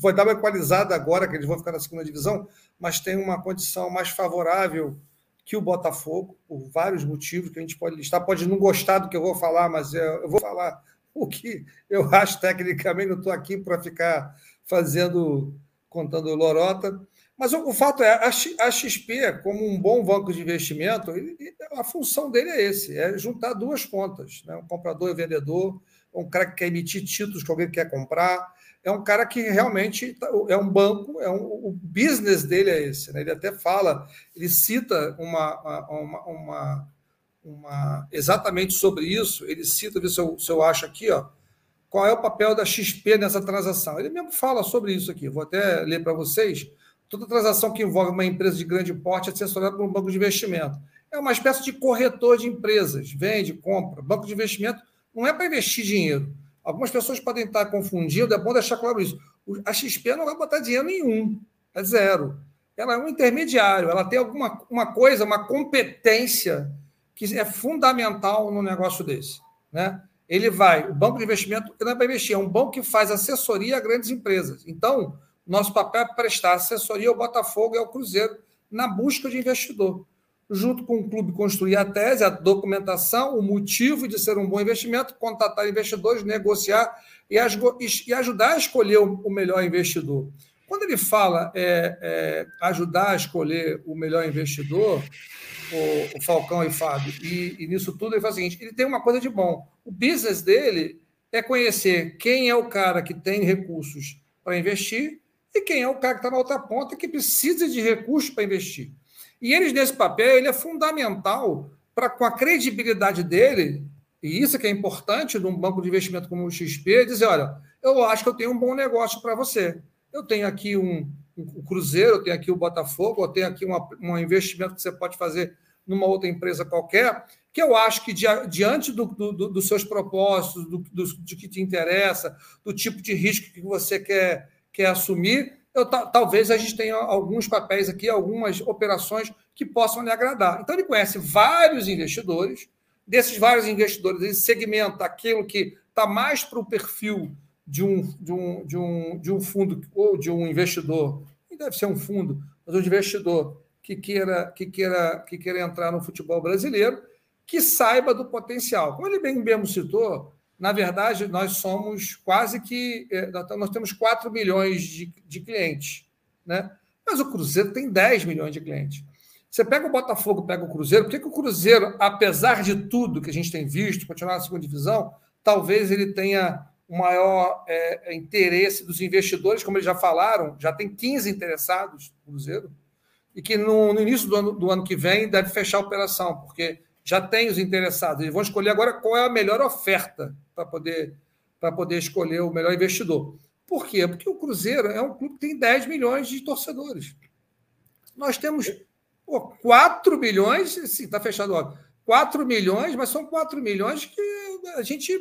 Foi dar uma equalizada agora, que eles vão ficar na segunda divisão, mas tem uma condição mais favorável que o Botafogo, por vários motivos que a gente pode listar. Pode não gostar do que eu vou falar, mas eu vou falar o que eu acho tecnicamente, não estou aqui para ficar fazendo, contando lorota. Mas o, o fato é, a, XP, como um bom banco de investimento, a função dele é esse, é juntar duas pontas, né? um comprador e um vendedor, um cara que quer emitir títulos que alguém quer comprar, é um cara que realmente tá, é um banco, é um, o business dele é esse. Né? Ele até fala, ele cita uma, uma, uma, uma, exatamente sobre isso, ele cita, se eu, se eu acho aqui, ó, qual é o papel da XP nessa transação. Ele mesmo fala sobre isso aqui, vou até ler para vocês. Toda transação que envolve uma empresa de grande porte é assessorada por um banco de investimento. é uma espécie de corretor de empresas, vende, compra. Banco de investimento não é para investir dinheiro. Algumas pessoas podem estar confundindo, é bom deixar claro isso. A XP não vai botar dinheiro nenhum, é zero. Ela é um intermediário, ela tem alguma uma coisa, uma competência que é fundamental no negócio desse. Né? Ele vai, o banco de investimento não é para investir, é um banco que faz assessoria a grandes empresas. Então, nosso papel é prestar assessoria ao Botafogo e ao Cruzeiro na busca de investidor. Junto com o clube, construir a tese, a documentação, o motivo de ser um bom investimento, contatar investidores, negociar e, e ajudar a escolher o melhor investidor. Quando ele fala é, é, ajudar a escolher o melhor investidor, o, o Falcão e Fábio, e, e, nisso tudo ele faz o seguinte: ele tem uma coisa de bom. O business dele é conhecer quem é o cara que tem recursos para investir e quem é o cara que está na outra ponta que precisa de recursos para investir. E eles, nesse papel, ele é fundamental para, com a credibilidade dele, e isso que é importante num banco de investimento como o XP, dizer: olha, eu acho que eu tenho um bom negócio para você. Eu tenho aqui um, um Cruzeiro, eu tenho aqui o Botafogo, eu tenho aqui um investimento que você pode fazer numa outra empresa qualquer, que eu acho que diante do, do, do, dos seus propósitos, do, do, de que te interessa, do tipo de risco que você quer, quer assumir, eu, talvez a gente tenha alguns papéis aqui, algumas operações que possam lhe agradar. Então, ele conhece vários investidores, desses vários investidores, ele segmenta aquilo que está mais para o perfil de um, de, um, de, um, de um fundo ou de um investidor, e deve ser um fundo, mas um investidor que queira, que queira, que queira entrar no futebol brasileiro, que saiba do potencial. Como ele bem mesmo citou, na verdade, nós somos quase que. É, nós temos 4 milhões de, de clientes, né? mas o Cruzeiro tem 10 milhões de clientes. Você pega o Botafogo, pega o Cruzeiro, por que, que o Cruzeiro, apesar de tudo que a gente tem visto, continuar na segunda divisão, talvez ele tenha o maior é, interesse dos investidores, como eles já falaram, já tem 15 interessados no Cruzeiro, e que no, no início do ano, do ano que vem deve fechar a operação, porque já tem os interessados. Eles vão escolher agora qual é a melhor oferta para poder, poder escolher o melhor investidor. Por quê? Porque o Cruzeiro é um clube que tem 10 milhões de torcedores. Nós temos pô, 4 milhões, sim, está fechado ó, 4 milhões, mas são 4 milhões que a gente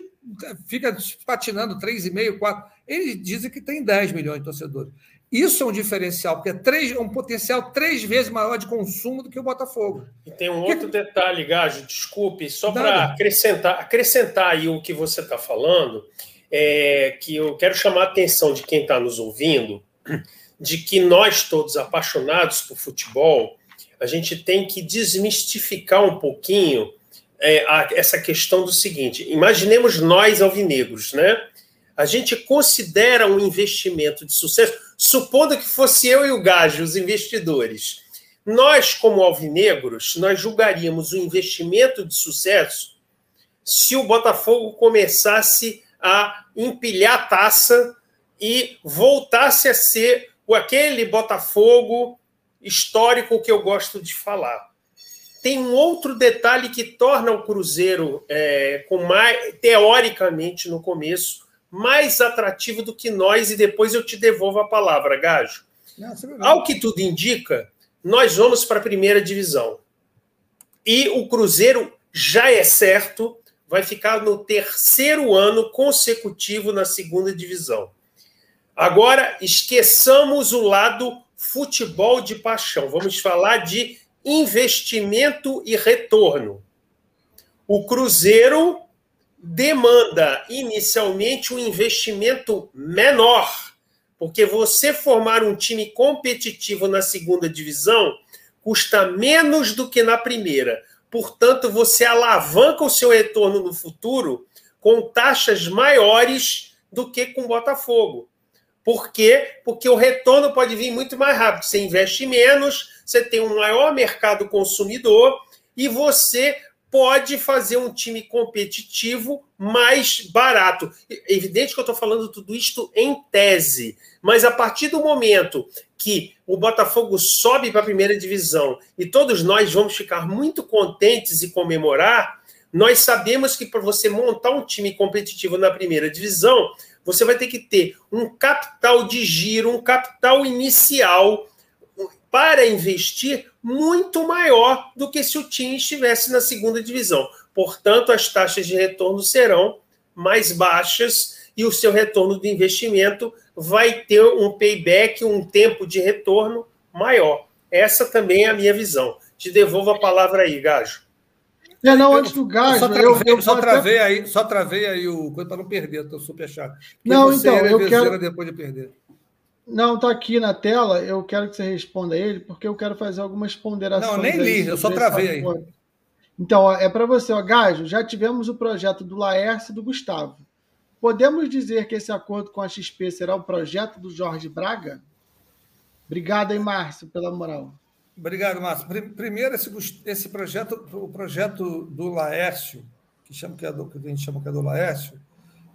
fica patinando 3,5, 4. Eles dizem que tem 10 milhões de torcedores. Isso é um diferencial, porque é, três, é um potencial três vezes maior de consumo do que o Botafogo. E tem um outro detalhe, Gajo, desculpe, só para acrescentar, acrescentar aí o que você está falando, é que eu quero chamar a atenção de quem está nos ouvindo, de que nós todos apaixonados por futebol, a gente tem que desmistificar um pouquinho é, a, essa questão do seguinte: imaginemos nós alvinegros, né? A gente considera um investimento de sucesso supondo que fosse eu e o Gajo, os investidores, nós, como alvinegros, nós julgaríamos o investimento de sucesso se o Botafogo começasse a empilhar taça e voltasse a ser aquele Botafogo histórico que eu gosto de falar. Tem um outro detalhe que torna o Cruzeiro, é, mais, teoricamente, no começo, mais atrativo do que nós, e depois eu te devolvo a palavra, Gajo. Ao que tudo indica, nós vamos para a primeira divisão. E o Cruzeiro já é certo, vai ficar no terceiro ano consecutivo na segunda divisão. Agora, esqueçamos o lado futebol de paixão. Vamos falar de investimento e retorno. O Cruzeiro demanda inicialmente um investimento menor, porque você formar um time competitivo na segunda divisão custa menos do que na primeira. Portanto, você alavanca o seu retorno no futuro com taxas maiores do que com Botafogo. Por quê? Porque o retorno pode vir muito mais rápido. Você investe menos, você tem um maior mercado consumidor e você pode fazer um time competitivo mais barato. É evidente que eu estou falando tudo isto em tese, mas a partir do momento que o Botafogo sobe para a primeira divisão e todos nós vamos ficar muito contentes e comemorar, nós sabemos que para você montar um time competitivo na primeira divisão, você vai ter que ter um capital de giro, um capital inicial para investir muito maior do que se o time estivesse na segunda divisão. Portanto, as taxas de retorno serão mais baixas e o seu retorno de investimento vai ter um payback, um tempo de retorno maior. Essa também é a minha visão. Te devolvo a palavra aí, Gajo. É, não, antes do Gajo, só travei, eu, eu só, travei aí, só travei aí o coisa para não perder, estou super chato. Não, então, eu quero depois de perder. Não, está aqui na tela. Eu quero que você responda ele, porque eu quero fazer algumas ponderações. Não, nem li, eu só travei aí. Então, ó, é para você, ó, Gajo. Já tivemos o projeto do Laércio e do Gustavo. Podemos dizer que esse acordo com a XP será o projeto do Jorge Braga? Obrigado aí, Márcio, pela moral. Obrigado, Márcio. Primeiro, esse, esse projeto, o projeto do Laércio, que, chama, que, é do, que a gente chama que é do Laércio,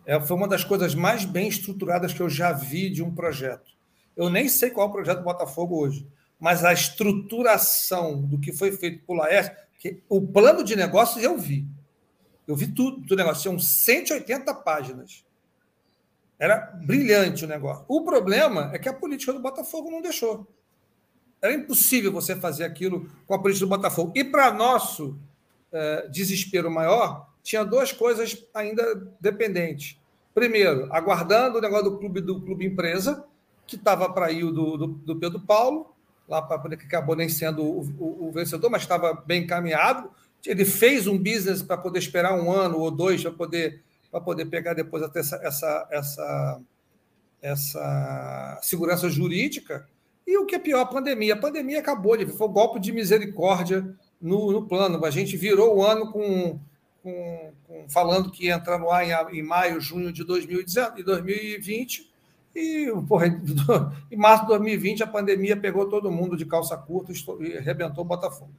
é, foi uma das coisas mais bem estruturadas que eu já vi de um projeto. Eu nem sei qual é o projeto do Botafogo hoje, mas a estruturação do que foi feito por Laércio, que o plano de negócios eu vi. Eu vi tudo do negócio, tinham 180 páginas. Era brilhante o negócio. O problema é que a política do Botafogo não deixou. Era impossível você fazer aquilo com a política do Botafogo. E para nosso é, desespero maior, tinha duas coisas ainda dependentes. Primeiro, aguardando o negócio do clube do clube empresa, que estava para ir do, do, do, Pedro Paulo, lá para que acabou nem sendo o, o, o vencedor, mas estava bem encaminhado ele fez um business para poder esperar um ano ou dois para poder, poder pegar depois até essa, essa, essa, essa segurança jurídica. E o que é pior, a pandemia. A pandemia acabou, foi um golpe de misericórdia no, no plano. A gente virou o ano com, com, com, falando que ia entrar no ar em, em maio, junho de 2020. E, porra, em março de 2020, a pandemia pegou todo mundo de calça curta e arrebentou o Botafogo.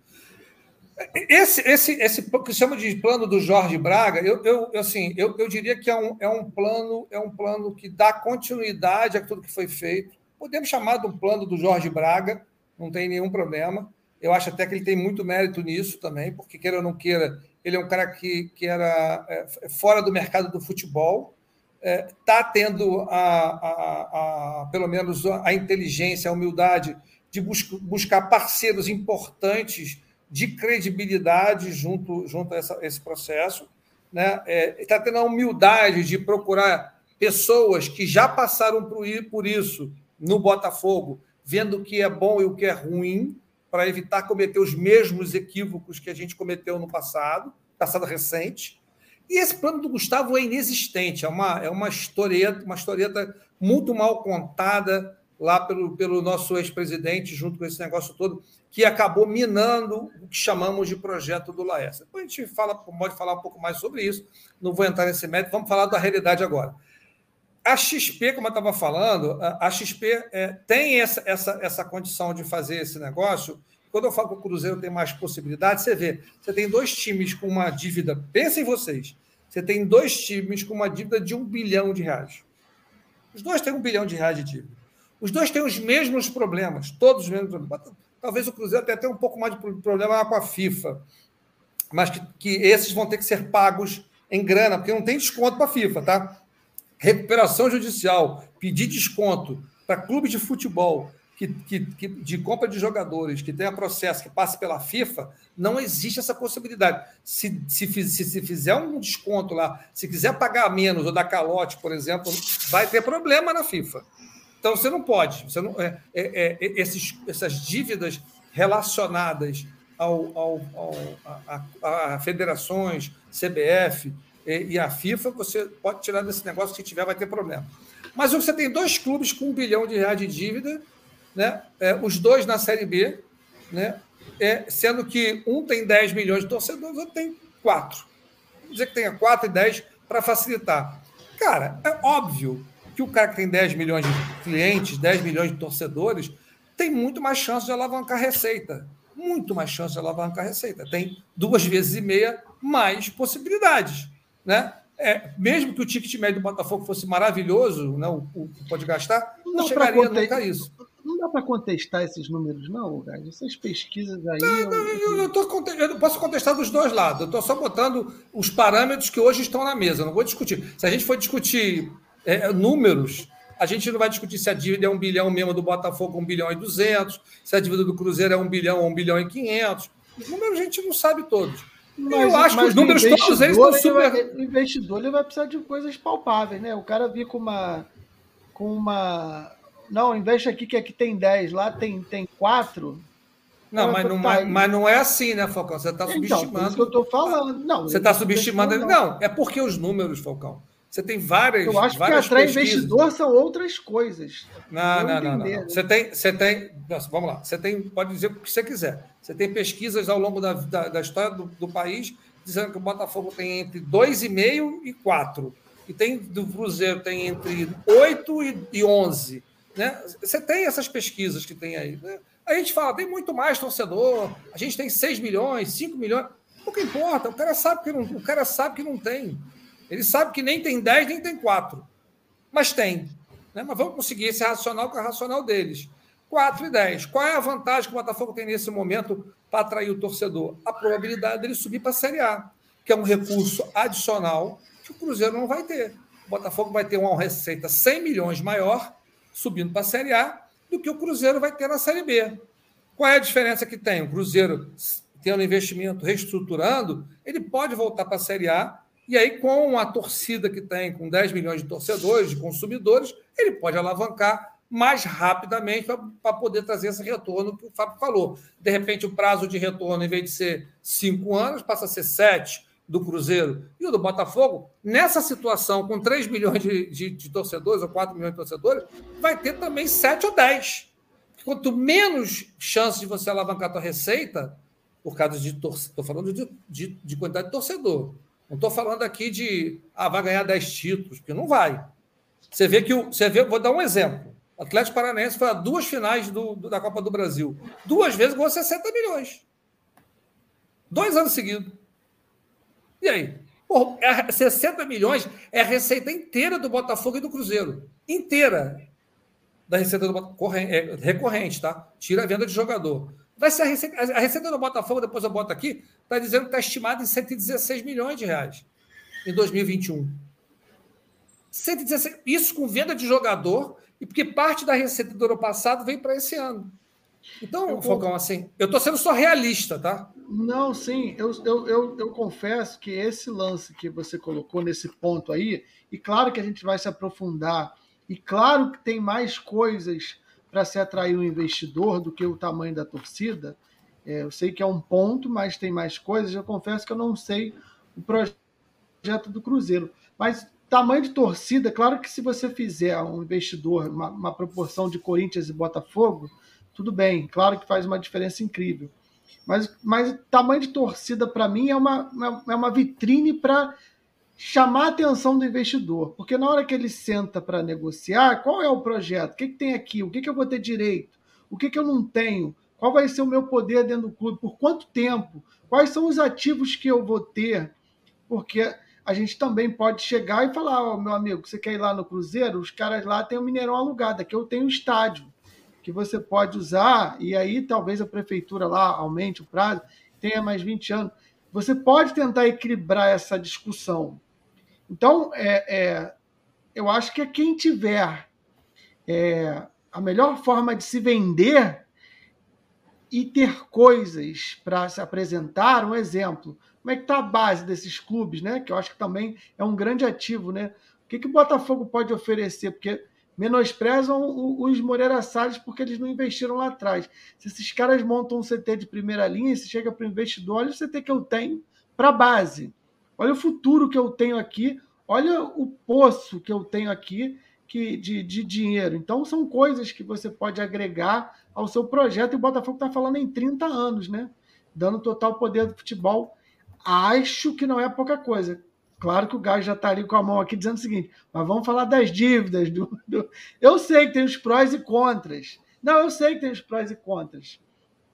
Esse, esse, esse que chama de plano do Jorge Braga, eu, eu, assim, eu, eu diria que é um, é um plano é um plano que dá continuidade a tudo que foi feito. Podemos chamar de um plano do Jorge Braga, não tem nenhum problema. Eu acho até que ele tem muito mérito nisso também, porque queira ou não queira, ele é um cara que, que era é, fora do mercado do futebol, está é, tendo a, a, a, pelo menos a inteligência, a humildade de bus buscar parceiros importantes de credibilidade junto, junto a essa, esse processo. Né? É, está tendo a humildade de procurar pessoas que já passaram por isso no Botafogo, vendo o que é bom e o que é ruim, para evitar cometer os mesmos equívocos que a gente cometeu no passado, passado recente. E esse plano do Gustavo é inexistente, é uma, é uma historieta, uma historieta muito mal contada lá pelo, pelo nosso ex-presidente, junto com esse negócio todo que acabou minando o que chamamos de projeto do Laércio. Depois a gente fala, pode falar um pouco mais sobre isso, não vou entrar nesse mérito, vamos falar da realidade agora. A XP, como eu estava falando, a XP é, tem essa, essa, essa condição de fazer esse negócio. Quando eu falo que o Cruzeiro tem mais possibilidades, você vê, você tem dois times com uma dívida, pensem vocês, você tem dois times com uma dívida de um bilhão de reais. Os dois têm um bilhão de reais de dívida. Os dois têm os mesmos problemas, todos os mesmos problemas. Talvez o Cruzeiro tenha até um pouco mais de problema com a FIFA, mas que, que esses vão ter que ser pagos em grana, porque não tem desconto para a FIFA, tá? Recuperação judicial, pedir desconto para clubes de futebol que, que, que, de compra de jogadores que tenha processo que passe pela FIFA, não existe essa possibilidade. Se, se, se, se fizer um desconto lá, se quiser pagar menos ou dar calote, por exemplo, vai ter problema na FIFA. Então você não pode, você não, é, é, é, esses, essas dívidas relacionadas ao, ao, ao a, a, federações, CBF e, e, a FIFA, você pode tirar desse negócio, se tiver, vai ter problema. Mas você tem dois clubes com um bilhão de reais de dívida, né? É, os dois na Série B, né? É, sendo que um tem 10 milhões de torcedores, outro tem quatro. Vamos dizer que tenha 4 e 10 para facilitar. Cara, é óbvio que o cara que tem 10 milhões de clientes, 10 milhões de torcedores, tem muito mais chance de alavancar receita. Muito mais chance de alavancar receita. Tem duas vezes e meia mais possibilidades. Né? É, mesmo que o ticket médio do Botafogo fosse maravilhoso, né, o, o pode gastar, não, não chegaria nunca a isso. Não dá para contestar esses números, não, Gás. Essas pesquisas aí. Não, eu, eu, tô, eu não posso contestar dos dois lados. Eu estou só botando os parâmetros que hoje estão na mesa. Eu não vou discutir. Se a gente for discutir é, é, números, A gente não vai discutir se a dívida é um bilhão mesmo do Botafogo, um bilhão e duzentos, se a dívida do Cruzeiro é um bilhão ou um bilhão e quinhentos. Os números a gente não sabe todos. Mas, eu acho que os números todos eles estão super. O investidor ele vai precisar de coisas palpáveis, né? O cara vir com uma. Com uma. Não, investe aqui que aqui tem 10, lá tem, tem 4. Não, mas não, tá mas não é assim, né, Falcão? Você está então, subestimando. Então, que eu estou falando. Não, você está subestimando. Não. não, é porque os números, Falcão. Você tem várias. Eu acho várias que atrai investidor são outras coisas. Não, não, não, não, Né? Você tem. Você tem nossa, vamos lá. Você tem. Pode dizer o que você quiser. Você tem pesquisas ao longo da, da, da história do, do, país dizendo que o Botafogo tem entre 2,5 e 4. E tem do Cruzeiro tem entre 8 e, e 11. Né? Você tem essas pesquisas que tem aí. Né? A gente fala, tem muito mais torcedor, a gente tem 6 milhões, 5 milhões. O que importa, o cara sabe que não, o cara sabe que não tem. Ele sabe que nem tem 10, nem tem 4. Mas tem. Né? Mas vamos conseguir esse racional com o racional deles. 4 e 10. Qual é a vantagem que o Botafogo tem nesse momento para atrair o torcedor? A probabilidade dele subir para a Série A, que é um recurso adicional que o Cruzeiro não vai ter. O Botafogo vai ter uma receita 100 milhões maior subindo para a Série A do que o Cruzeiro vai ter na Série B. Qual é a diferença que tem? O Cruzeiro, tendo investimento, reestruturando, ele pode voltar para a Série A, e aí, com a torcida que tem, com 10 milhões de torcedores, de consumidores, ele pode alavancar mais rapidamente para poder trazer esse retorno que o Fábio falou. De repente, o prazo de retorno, em vez de ser cinco anos, passa a ser sete do Cruzeiro e o do Botafogo, nessa situação, com 3 milhões de, de, de, torcedores ou 4 milhões de torcedores, vai ter também 7 ou 10. Quanto menos chance de você alavancar a tua receita, por causa de torcedor, estou falando de, de, de, quantidade de torcedor. Não estou falando aqui de ah, vai ganhar 10 títulos, porque não vai. Você vê que o. Você vê, vou dar um exemplo. O Atlético Paranaense foi a duas finais do, do, da Copa do Brasil. Duas vezes ganhou 60 milhões. Dois anos seguidos. E aí? 60 é milhões é a receita inteira do Botafogo e do Cruzeiro. Inteira. Da receita do Botafogo. É, recorrente, tá? Tira a venda de jogador. Vai ser a receita, a receita do Botafogo, depois eu boto aqui, está dizendo que está estimada em 116 milhões de reais em 2021. 116, isso com venda de jogador, e porque parte da receita do ano passado veio para esse ano. Então, eu, Focão, assim, eu estou sendo só realista, tá? Não, sim, eu, eu, eu, eu, confesso que esse lance que você colocou nesse ponto aí, e claro que a gente vai se aprofundar, e claro que tem mais coisas para se atrair o um investidor do que o tamanho da torcida. É, eu sei que é um ponto, mas tem mais coisas. Eu confesso que eu não sei o projeto do Cruzeiro. Mas tamanho de torcida, claro que se você fizer um investidor, uma, uma proporção de Corinthians e Botafogo, tudo bem, claro que faz uma diferença incrível. Mas, mas tamanho de torcida, para mim, é uma, é uma vitrine para chamar a atenção do investidor. Porque na hora que ele senta para negociar, qual é o projeto? O que, que tem aqui? O que, que eu vou ter direito? O que, que eu não tenho? Qual vai ser o meu poder dentro do clube? Por quanto tempo? Quais são os ativos que eu vou ter? Porque a gente também pode chegar e falar, oh, meu amigo, você quer ir lá no Cruzeiro? Os caras lá têm o Mineirão alugado, aqui eu tenho um estádio que você pode usar, e aí talvez a prefeitura lá aumente o prazo, tenha mais 20 anos. Você pode tentar equilibrar essa discussão. Então, é, é eu acho que quem tiver é, a melhor forma de se vender e ter coisas para se apresentar, um exemplo. Como é que está a base desses clubes, né? Que eu acho que também é um grande ativo, né? O que, que o Botafogo pode oferecer? Porque menosprezam os Moreira Salles porque eles não investiram lá atrás. Se esses caras montam um CT de primeira linha, se chega para o investidor, olha o CT que eu tenho para base. Olha o futuro que eu tenho aqui, olha o poço que eu tenho aqui que, de, de dinheiro. Então, são coisas que você pode agregar ao seu projeto. E o Botafogo está falando em 30 anos, né? Dando total poder do futebol. Acho que não é pouca coisa. Claro que o Gás já está ali com a mão aqui dizendo o seguinte, mas vamos falar das dívidas. Do, do... Eu sei que tem os prós e contras. Não, eu sei que tem os prós e contras.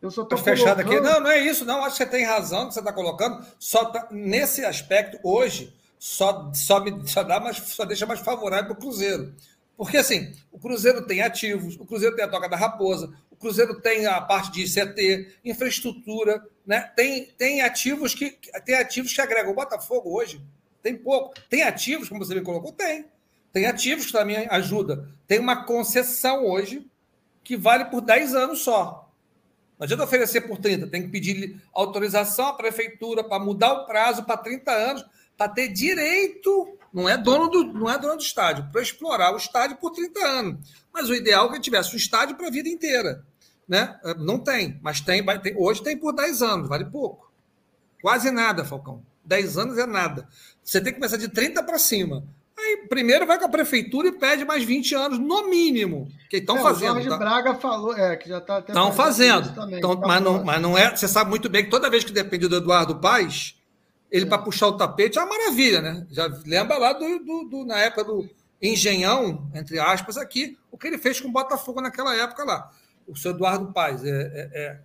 Eu só estou fechado colocando... aqui. Não, não é isso, não. Acho que você tem razão que você está colocando. Só tá... nesse aspecto, hoje, só, só, me, só, dá mais, só deixa mais favorável para o Cruzeiro. Porque assim, o Cruzeiro tem ativos, o Cruzeiro tem a toca da raposa, o Cruzeiro tem a parte de ICT, infraestrutura, né? tem, tem ativos que tem ativos que agregam. O Botafogo hoje tem pouco. Tem ativos, como você me colocou? Tem. Tem ativos que também ajuda. Tem uma concessão hoje que vale por 10 anos só. Não adianta oferecer por 30, tem que pedir autorização à prefeitura para mudar o prazo para 30 anos, para ter direito, não é dono do, não é dono do estádio, para explorar o estádio por 30 anos. Mas o ideal é que tivesse um estádio para a vida inteira. Né? Não tem, mas tem, hoje tem por 10 anos, vale pouco. Quase nada, Falcão. 10 anos é nada. Você tem que começar de 30 para cima. Aí primeiro vai com a prefeitura e pede mais 20 anos, no mínimo. Que estão é, fazendo. O Jorge tá? Braga falou, é, que já está até. Estão fazendo. Também, então, tá mas, não, mas não é. Você sabe muito bem que toda vez que depende do Eduardo Paz, ele é. para puxar o tapete é uma maravilha, né? Já lembra lá do, do, do, na época do engenhão, entre aspas, aqui, o que ele fez com o Botafogo naquela época lá. O seu Eduardo Paz é, é, é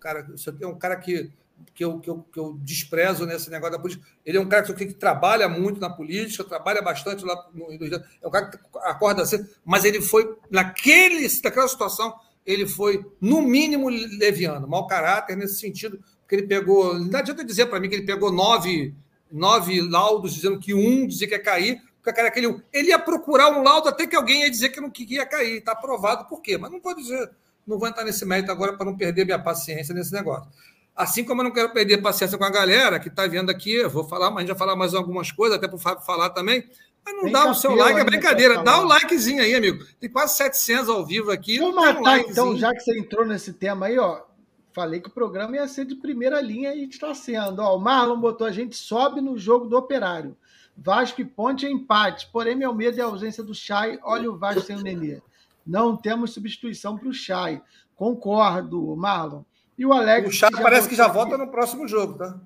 cara, você tem um cara que que eu, que, eu, que eu desprezo nesse negócio da política. Ele é um cara que, que trabalha muito na política, trabalha bastante lá no É um cara que acorda assim, mas ele foi, naquele, naquela situação, ele foi, no mínimo, leviano, mau caráter nesse sentido, porque ele pegou. Não adianta dizer para mim que ele pegou nove, nove laudos dizendo que um dizia que ia cair, porque cara, aquele. Ele ia procurar um laudo até que alguém ia dizer que não que ia cair. Está aprovado por quê? Mas não vou dizer, não vou entrar nesse mérito agora para não perder minha paciência nesse negócio. Assim como eu não quero perder paciência com a galera que está vendo aqui, eu vou falar, mas a gente vai falar mais algumas coisas, até para o Fábio falar também. Mas não Tem dá o seu like, é brincadeira. Dá o likezinho aí, amigo. Tem quase 700 ao vivo aqui. Vou matar, um então, já que você entrou nesse tema aí, ó. Falei que o programa ia ser de primeira linha e está sendo. Ó, o Marlon botou a gente sobe no jogo do Operário. Vasco e Ponte é empate. Porém, meu medo é a ausência do Chay. Olha o Vasco sem o Nenê. Não temos substituição para o Chay. Concordo, Marlon. E o Alex. O Chaco parece que já volta no próximo jogo, tá?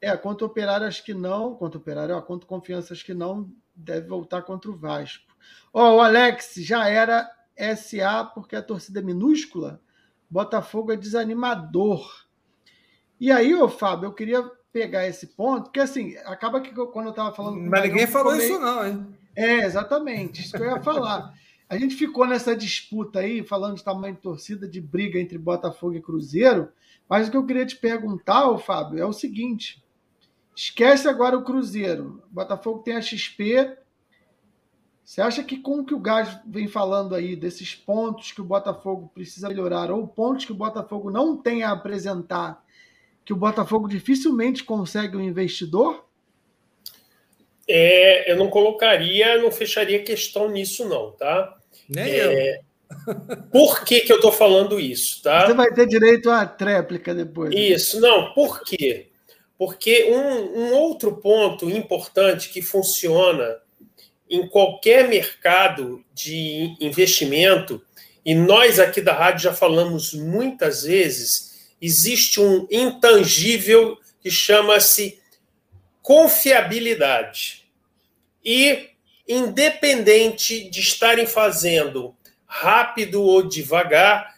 É, contra o Operário, acho que não. Contra o Operário, ó, contra Confiança, acho que não. Deve voltar contra o Vasco. Ó, o Alex já era SA porque a torcida é minúscula. Botafogo é desanimador. E aí, ô Fábio, eu queria pegar esse ponto, porque assim, acaba que quando eu estava falando. Mas ninguém falou isso, não, hein? É, exatamente. Isso que eu ia falar. A gente ficou nessa disputa aí, falando de tamanho de torcida, de briga entre Botafogo e Cruzeiro. Mas o que eu queria te perguntar, Fábio, é o seguinte: esquece agora o Cruzeiro. O Botafogo tem a XP. Você acha que com o que o Gás vem falando aí, desses pontos que o Botafogo precisa melhorar, ou pontos que o Botafogo não tem a apresentar, que o Botafogo dificilmente consegue um investidor? É, eu não colocaria, não fecharia questão nisso, não, tá? Nem é... eu. Por que, que eu estou falando isso? Tá? Você vai ter direito à tréplica depois. Isso, não, por quê? Porque um, um outro ponto importante que funciona em qualquer mercado de investimento, e nós aqui da rádio já falamos muitas vezes, existe um intangível que chama-se confiabilidade. E independente de estarem fazendo rápido ou devagar,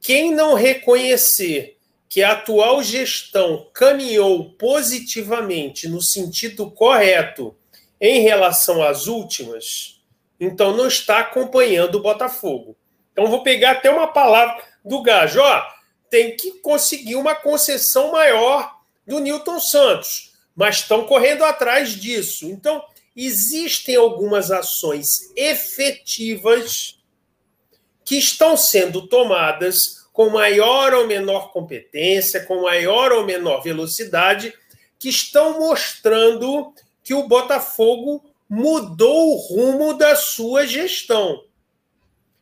quem não reconhecer que a atual gestão caminhou positivamente no sentido correto em relação às últimas, então não está acompanhando o Botafogo. Então vou pegar até uma palavra do Gajo, ó, tem que conseguir uma concessão maior do Newton Santos, mas estão correndo atrás disso. Então existem algumas ações efetivas que estão sendo tomadas com maior ou menor competência, com maior ou menor velocidade, que estão mostrando que o Botafogo mudou o rumo da sua gestão.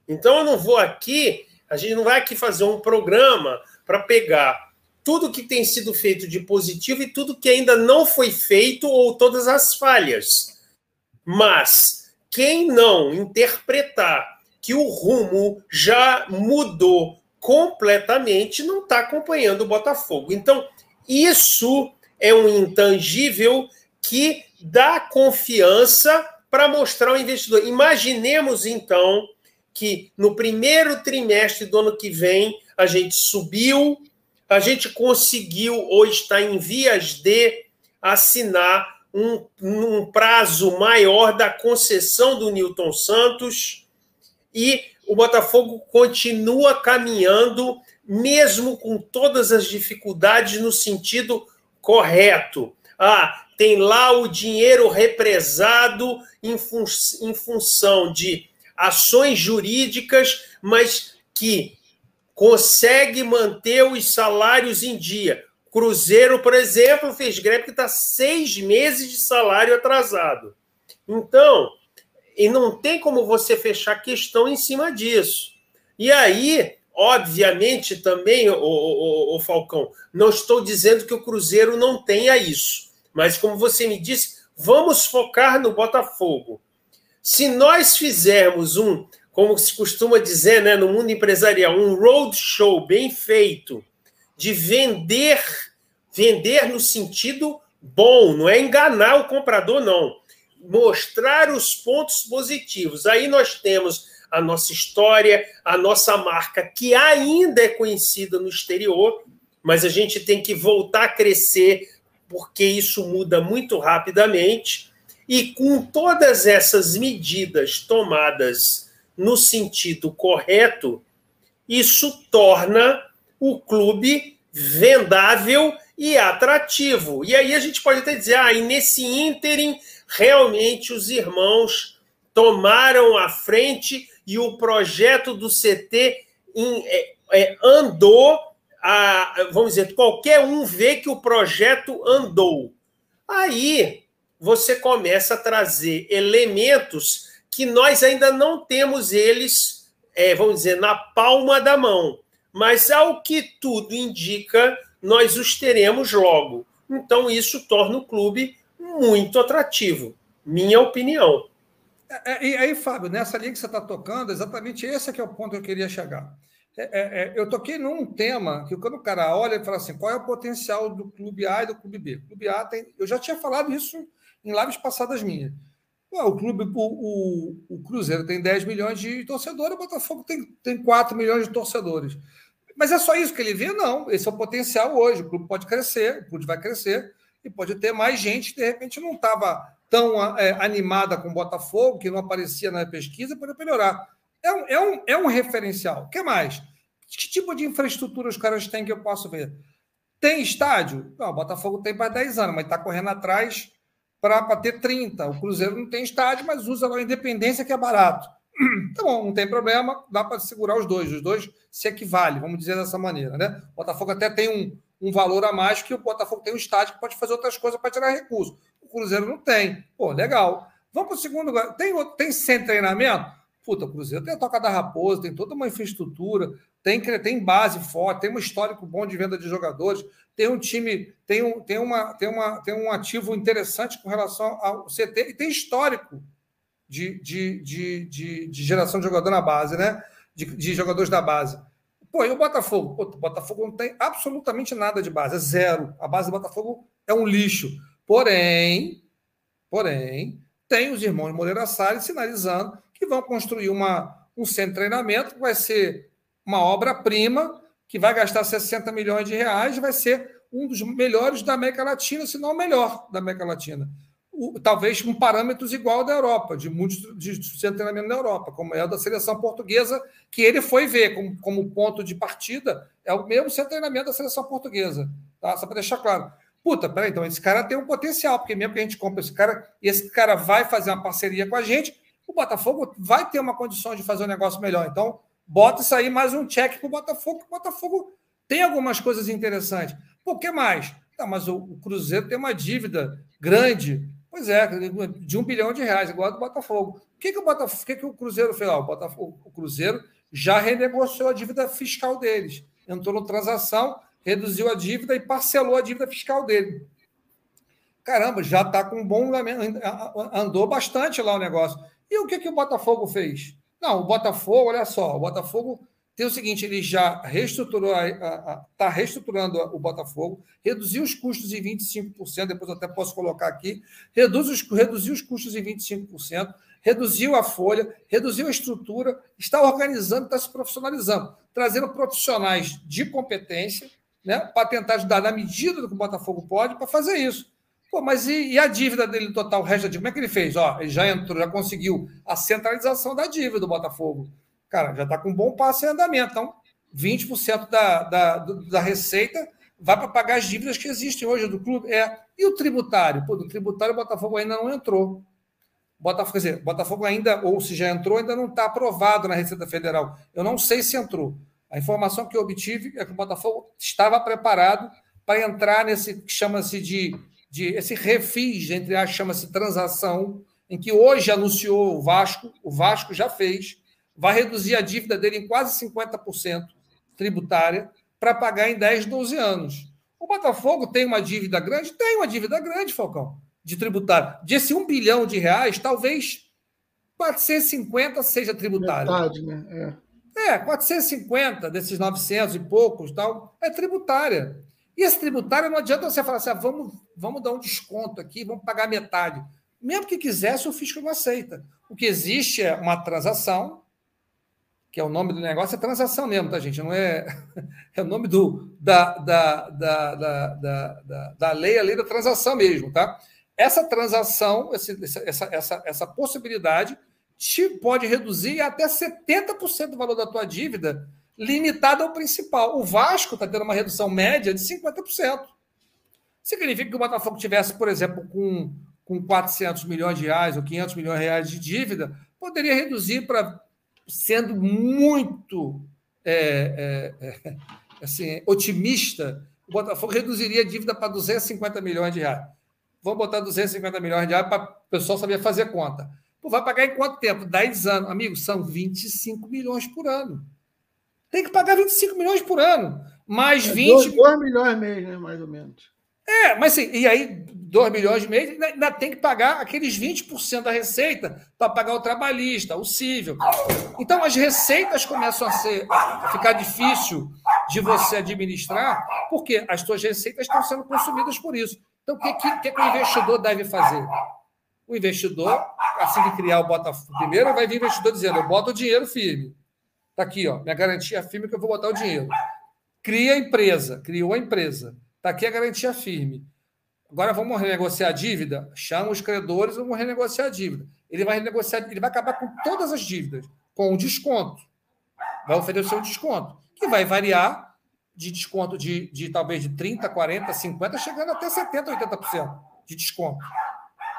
Então eu não vou aqui, a gente não vai aqui fazer um programa para pegar tudo que tem sido feito de positivo e tudo que ainda não foi feito ou todas as falhas. Mas quem não interpretar que o rumo já mudou completamente não está acompanhando o Botafogo. Então, isso é um intangível que dá confiança para mostrar ao investidor. Imaginemos, então, que no primeiro trimestre do ano que vem a gente subiu, a gente conseguiu ou está em vias de assinar um, um prazo maior da concessão do Newton Santos e o Botafogo continua caminhando, mesmo com todas as dificuldades, no sentido correto. Ah, tem lá o dinheiro represado em, fun em função de ações jurídicas, mas que consegue manter os salários em dia. Cruzeiro, por exemplo, fez greve que está seis meses de salário atrasado. Então, e não tem como você fechar questão em cima disso. E aí, obviamente, também, o, o, o, Falcão, não estou dizendo que o Cruzeiro não tenha isso, mas como você me disse, vamos focar no Botafogo. Se nós fizermos um, como se costuma dizer né, no mundo empresarial, um roadshow bem feito, de vender, vender no sentido bom, não é enganar o comprador, não mostrar os pontos positivos. Aí nós temos a nossa história, a nossa marca, que ainda é conhecida no exterior, mas a gente tem que voltar a crescer, porque isso muda muito rapidamente. E com todas essas medidas tomadas no sentido correto, isso torna o clube vendável e atrativo. E aí a gente pode até dizer, ah, e nesse ínterim realmente os irmãos tomaram a frente e o projeto do CT em, é, é, andou. A, vamos dizer, qualquer um vê que o projeto andou. Aí você começa a trazer elementos que nós ainda não temos eles, é, vamos dizer, na palma da mão. Mas ao que tudo indica, nós os teremos logo. Então, isso torna o clube muito atrativo, minha opinião. É, é, e aí, Fábio, nessa linha que você está tocando, exatamente esse é que é o ponto que eu queria chegar. É, é, é eu toquei num tema que quando o cara olha e fala assim, qual é o potencial do clube A e do clube B? O clube A tem. Eu já tinha falado isso em lives passadas minhas. o clube, o, o, o, Cruzeiro tem 10 milhões de torcedores, o Botafogo tem, tem 4 milhões de torcedores. Mas é só isso que ele vê? Não. Esse é o potencial hoje. O clube pode crescer, o clube vai crescer e pode ter mais gente de repente não estava tão é, animada com o Botafogo, que não aparecia na pesquisa, para melhorar. É um, é, um, é um referencial. O que mais? Que tipo de infraestrutura os caras têm que eu posso ver? Tem estádio? Não, o Botafogo tem para 10 anos, mas está correndo atrás para ter 30. O Cruzeiro não tem estádio, mas usa lá a Independência, que é barato. Tá bom, não tem problema, dá para segurar os dois. Os dois se equivalem, vamos dizer dessa maneira. Né? O Botafogo até tem um, um valor a mais que o Botafogo tem um estádio que pode fazer outras coisas para tirar recurso. O Cruzeiro não tem. Pô, legal. Vamos para o segundo. Tem, tem sem treinamento? Puta, o Cruzeiro tem a Toca da Raposa, tem toda uma infraestrutura, tem, tem base forte, tem um histórico bom de venda de jogadores, tem um time, tem um, tem uma, tem uma, tem um ativo interessante com relação ao CT e tem histórico de, de, de, de, de geração de jogador na base, né? De, de jogadores da base. Pô, e o Botafogo? Pô, o Botafogo não tem absolutamente nada de base, é zero. A base do Botafogo é um lixo. Porém, porém, tem os irmãos Moreira Salles sinalizando que vão construir uma, um centro de treinamento que vai ser uma obra-prima, que vai gastar 60 milhões de reais, vai ser um dos melhores da América Latina, se não o melhor da América Latina talvez com parâmetros igual da Europa, de muitos de, de treinamento na Europa, como é o da seleção portuguesa, que ele foi ver como, como ponto de partida, é o mesmo centro treinamento da seleção portuguesa. Tá? Só para deixar claro. Puta, peraí, então esse cara tem um potencial, porque mesmo que a gente compre esse cara, e esse cara vai fazer uma parceria com a gente, o Botafogo vai ter uma condição de fazer um negócio melhor. Então, bota isso aí mais um check para o Botafogo, que o Botafogo tem algumas coisas interessantes. Por que mais? Tá, mas o, o Cruzeiro tem uma dívida grande Pois é, de um bilhão de reais, igual do Botafogo. O que, que, o, Botafogo, o, que, que o Cruzeiro fez lá? O, Botafogo, o Cruzeiro já renegociou a dívida fiscal deles. Entrou no transação, reduziu a dívida e parcelou a dívida fiscal dele. Caramba, já está com um bom andou bastante lá o negócio. E o que, que o Botafogo fez? Não, o Botafogo, olha só, o Botafogo tem o seguinte, ele já reestruturou, está reestruturando o Botafogo, reduziu os custos em 25%, depois até posso colocar aqui, reduz os, reduziu os custos em 25%, reduziu a folha, reduziu a estrutura, está organizando, está se profissionalizando, trazendo profissionais de competência, né, para tentar ajudar na medida do que o Botafogo pode, para fazer isso. Pô, mas e, e, a dívida dele total, o resto da dívida, como é que ele fez? Ó, ele já entrou, já conseguiu a centralização da dívida do Botafogo cara, já está com um bom passo em andamento. Então, 20% da, da, da receita vai para pagar as dívidas que existem hoje do clube. É. E o tributário? Pô, do tributário o Botafogo ainda não entrou. Botafogo, quer dizer, Botafogo ainda, ou se já entrou, ainda não está aprovado na Receita Federal. Eu não sei se entrou. A informação que eu obtive é que o Botafogo estava preparado para entrar nesse que chama-se de, de esse refis, entre as chama-se transação, em que hoje anunciou o Vasco, o Vasco já fez, vai reduzir a dívida dele em quase 50% tributária para pagar em 10, 12 anos. O Botafogo tem uma dívida grande? Tem uma dívida grande, Falcão, de tributário. Desse 1 bilhão de reais, talvez 450 seja tributário. Metade, né? É. é, 450 desses 900 e poucos tal, é tributária. E esse tributário não adianta você falar assim, ah, vamos, vamos dar um desconto aqui, vamos pagar metade. Mesmo que quisesse, o fisco não aceita. O que existe é uma transação, que é o nome do negócio, é transação mesmo, tá, gente? Não é. É o nome do, da, da, da, da, da, da lei, a lei da transação mesmo, tá? Essa transação, essa, essa, essa, essa possibilidade, te pode reduzir até 70% do valor da tua dívida, limitada ao principal. O Vasco está tendo uma redução média de 50%. Significa que o Botafogo tivesse, por exemplo, com, com 400 milhões de reais ou 500 milhões de reais de dívida, poderia reduzir para sendo muito é, é, é, assim, otimista, o Botafogo reduziria a dívida para 250 milhões de reais. Vamos botar 250 milhões de reais para o pessoal saber fazer conta. Pô, vai pagar em quanto tempo? 10 anos. Amigo, são 25 milhões por ano. Tem que pagar 25 milhões por ano. Mais 20. 2 milhões mesmo, né, mais ou menos. É, mas assim, e aí 2 milhões de mês, ainda tem que pagar aqueles 20% da receita para pagar o trabalhista, o cível. Então as receitas começam a, ser, a ficar difícil de você administrar, porque as suas receitas estão sendo consumidas por isso. Então, o que, que, que, o investidor deve fazer? O investidor, assim que criar o Botafogo, primeiro vai vir o investidor dizendo: eu boto o dinheiro firme. Está aqui, ó, minha garantia firme que eu vou botar o dinheiro. Cria a empresa, criou a empresa Está aqui a garantia firme. Agora vamos renegociar a dívida? Chama os credores, vamos renegociar a dívida. Ele vai renegociar, ele vai acabar com todas as dívidas, com um desconto. Vai oferecer um desconto, que vai variar de desconto de, de talvez de 30%, 40%, 50%, chegando até 70%, 80% de desconto.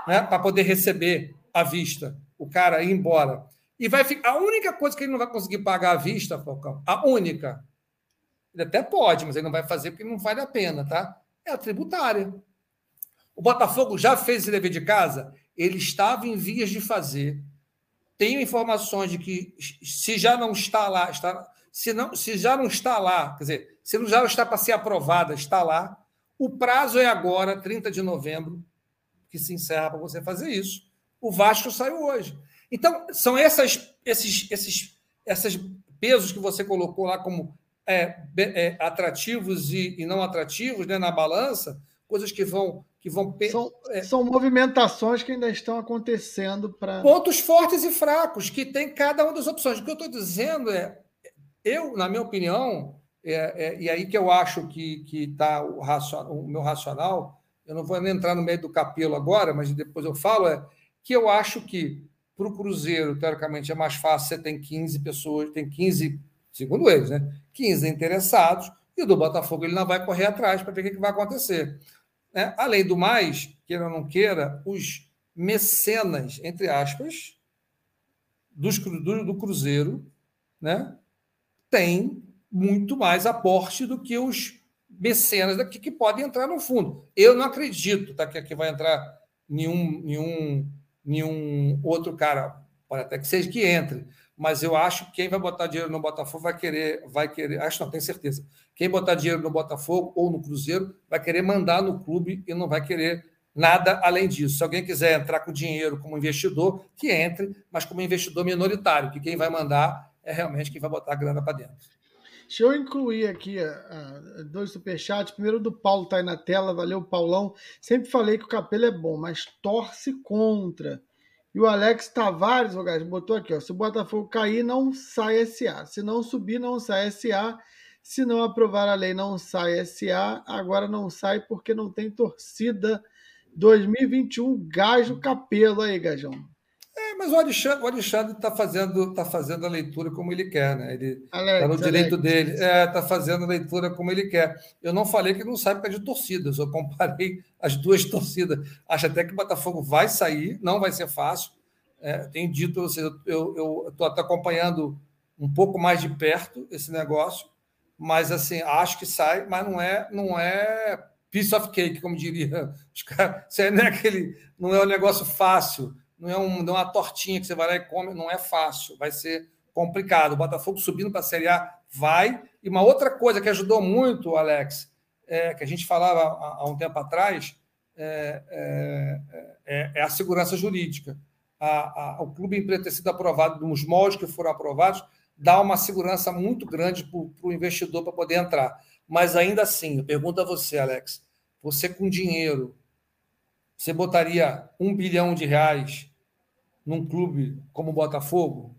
Né? Para poder receber à vista, o cara ir embora. E vai ficar. A única coisa que ele não vai conseguir pagar à vista, Falcão, a única, ele até pode, mas ele não vai fazer porque não vale a pena, tá? É a tributária. O Botafogo já fez esse dever de casa? Ele estava em vias de fazer. Tenho informações de que, se já não está lá, está, se, não, se já não está lá, quer dizer, se já não está para ser aprovada, está lá. O prazo é agora, 30 de novembro, que se encerra para você fazer isso. O Vasco saiu hoje. Então, são essas, esses, esses, esses pesos que você colocou lá como é, é, atrativos e, e, não atrativos né, na balança, coisas que vão. Que vão são, é, são movimentações que ainda estão acontecendo para. Pontos fortes e fracos que tem cada uma das opções. O que eu estou dizendo é, eu, na minha opinião, é, é, e aí que eu acho que está o, o meu racional, eu não vou entrar no meio do capelo agora, mas depois eu falo, é que eu acho que para o Cruzeiro, teoricamente, é mais fácil, você tem 15 pessoas, tem 15 segundo eles, né? 15 interessados, e do Botafogo ele não vai correr atrás para ver o que, vai acontecer. Né? Além do mais, queira ou não queira, os mecenas, entre aspas, dos, do, do Cruzeiro, né? tem muito mais aporte do que os mecenas daqui que podem entrar no fundo. Eu não acredito tá, que aqui vai entrar nenhum, nenhum, nenhum outro cara, pode até que seja que entre, mas eu acho que quem vai botar dinheiro no Botafogo vai querer, vai querer, acho não, tenho certeza. Quem botar dinheiro no Botafogo ou no Cruzeiro vai querer mandar no clube e não vai querer nada além disso. Se alguém quiser entrar com dinheiro como investidor, que entre, mas como investidor minoritário, que quem vai mandar é realmente quem vai botar a grana para dentro. Deixa eu incluir aqui uh, dois superchats. Primeiro do Paulo tá aí na tela, valeu Paulão. Sempre falei que o Capelo é bom, mas torce contra. E o Alex Tavares, o guys, botou aqui, ó, se o Botafogo cair, não sai SA. Se não subir, não sai SA. Se não aprovar a lei, não sai SA. Agora não sai porque não tem torcida. 2021, gajo capelo aí, Gajão. Mas o Alexandre o Alexandre está fazendo, tá fazendo a leitura como ele quer, né? Ele está no direito Alex. dele, está é, fazendo a leitura como ele quer. Eu não falei que não sabe causa de torcidas, eu comparei as duas torcidas. Acho até que o Botafogo vai sair, não vai ser fácil. É, tenho dito, ou seja, eu estou até acompanhando um pouco mais de perto esse negócio, mas assim, acho que sai, mas não é, não é piece of cake, como diria os caras. Não é aquele, não é um negócio fácil não é, um, não é uma tortinha que você vai lá e come, não é fácil, vai ser complicado. O Botafogo subindo para a Série A vai. E uma outra coisa que ajudou muito, Alex, é, que a gente falava há, há um tempo atrás, é, é, é, é a segurança jurídica. A, a, o clube em ter sido aprovado, nos moldes que foram aprovados, dá uma segurança muito grande para o investidor para poder entrar. Mas ainda assim, eu pergunto a você, Alex, você com dinheiro, você botaria um bilhão de reais num clube como o Botafogo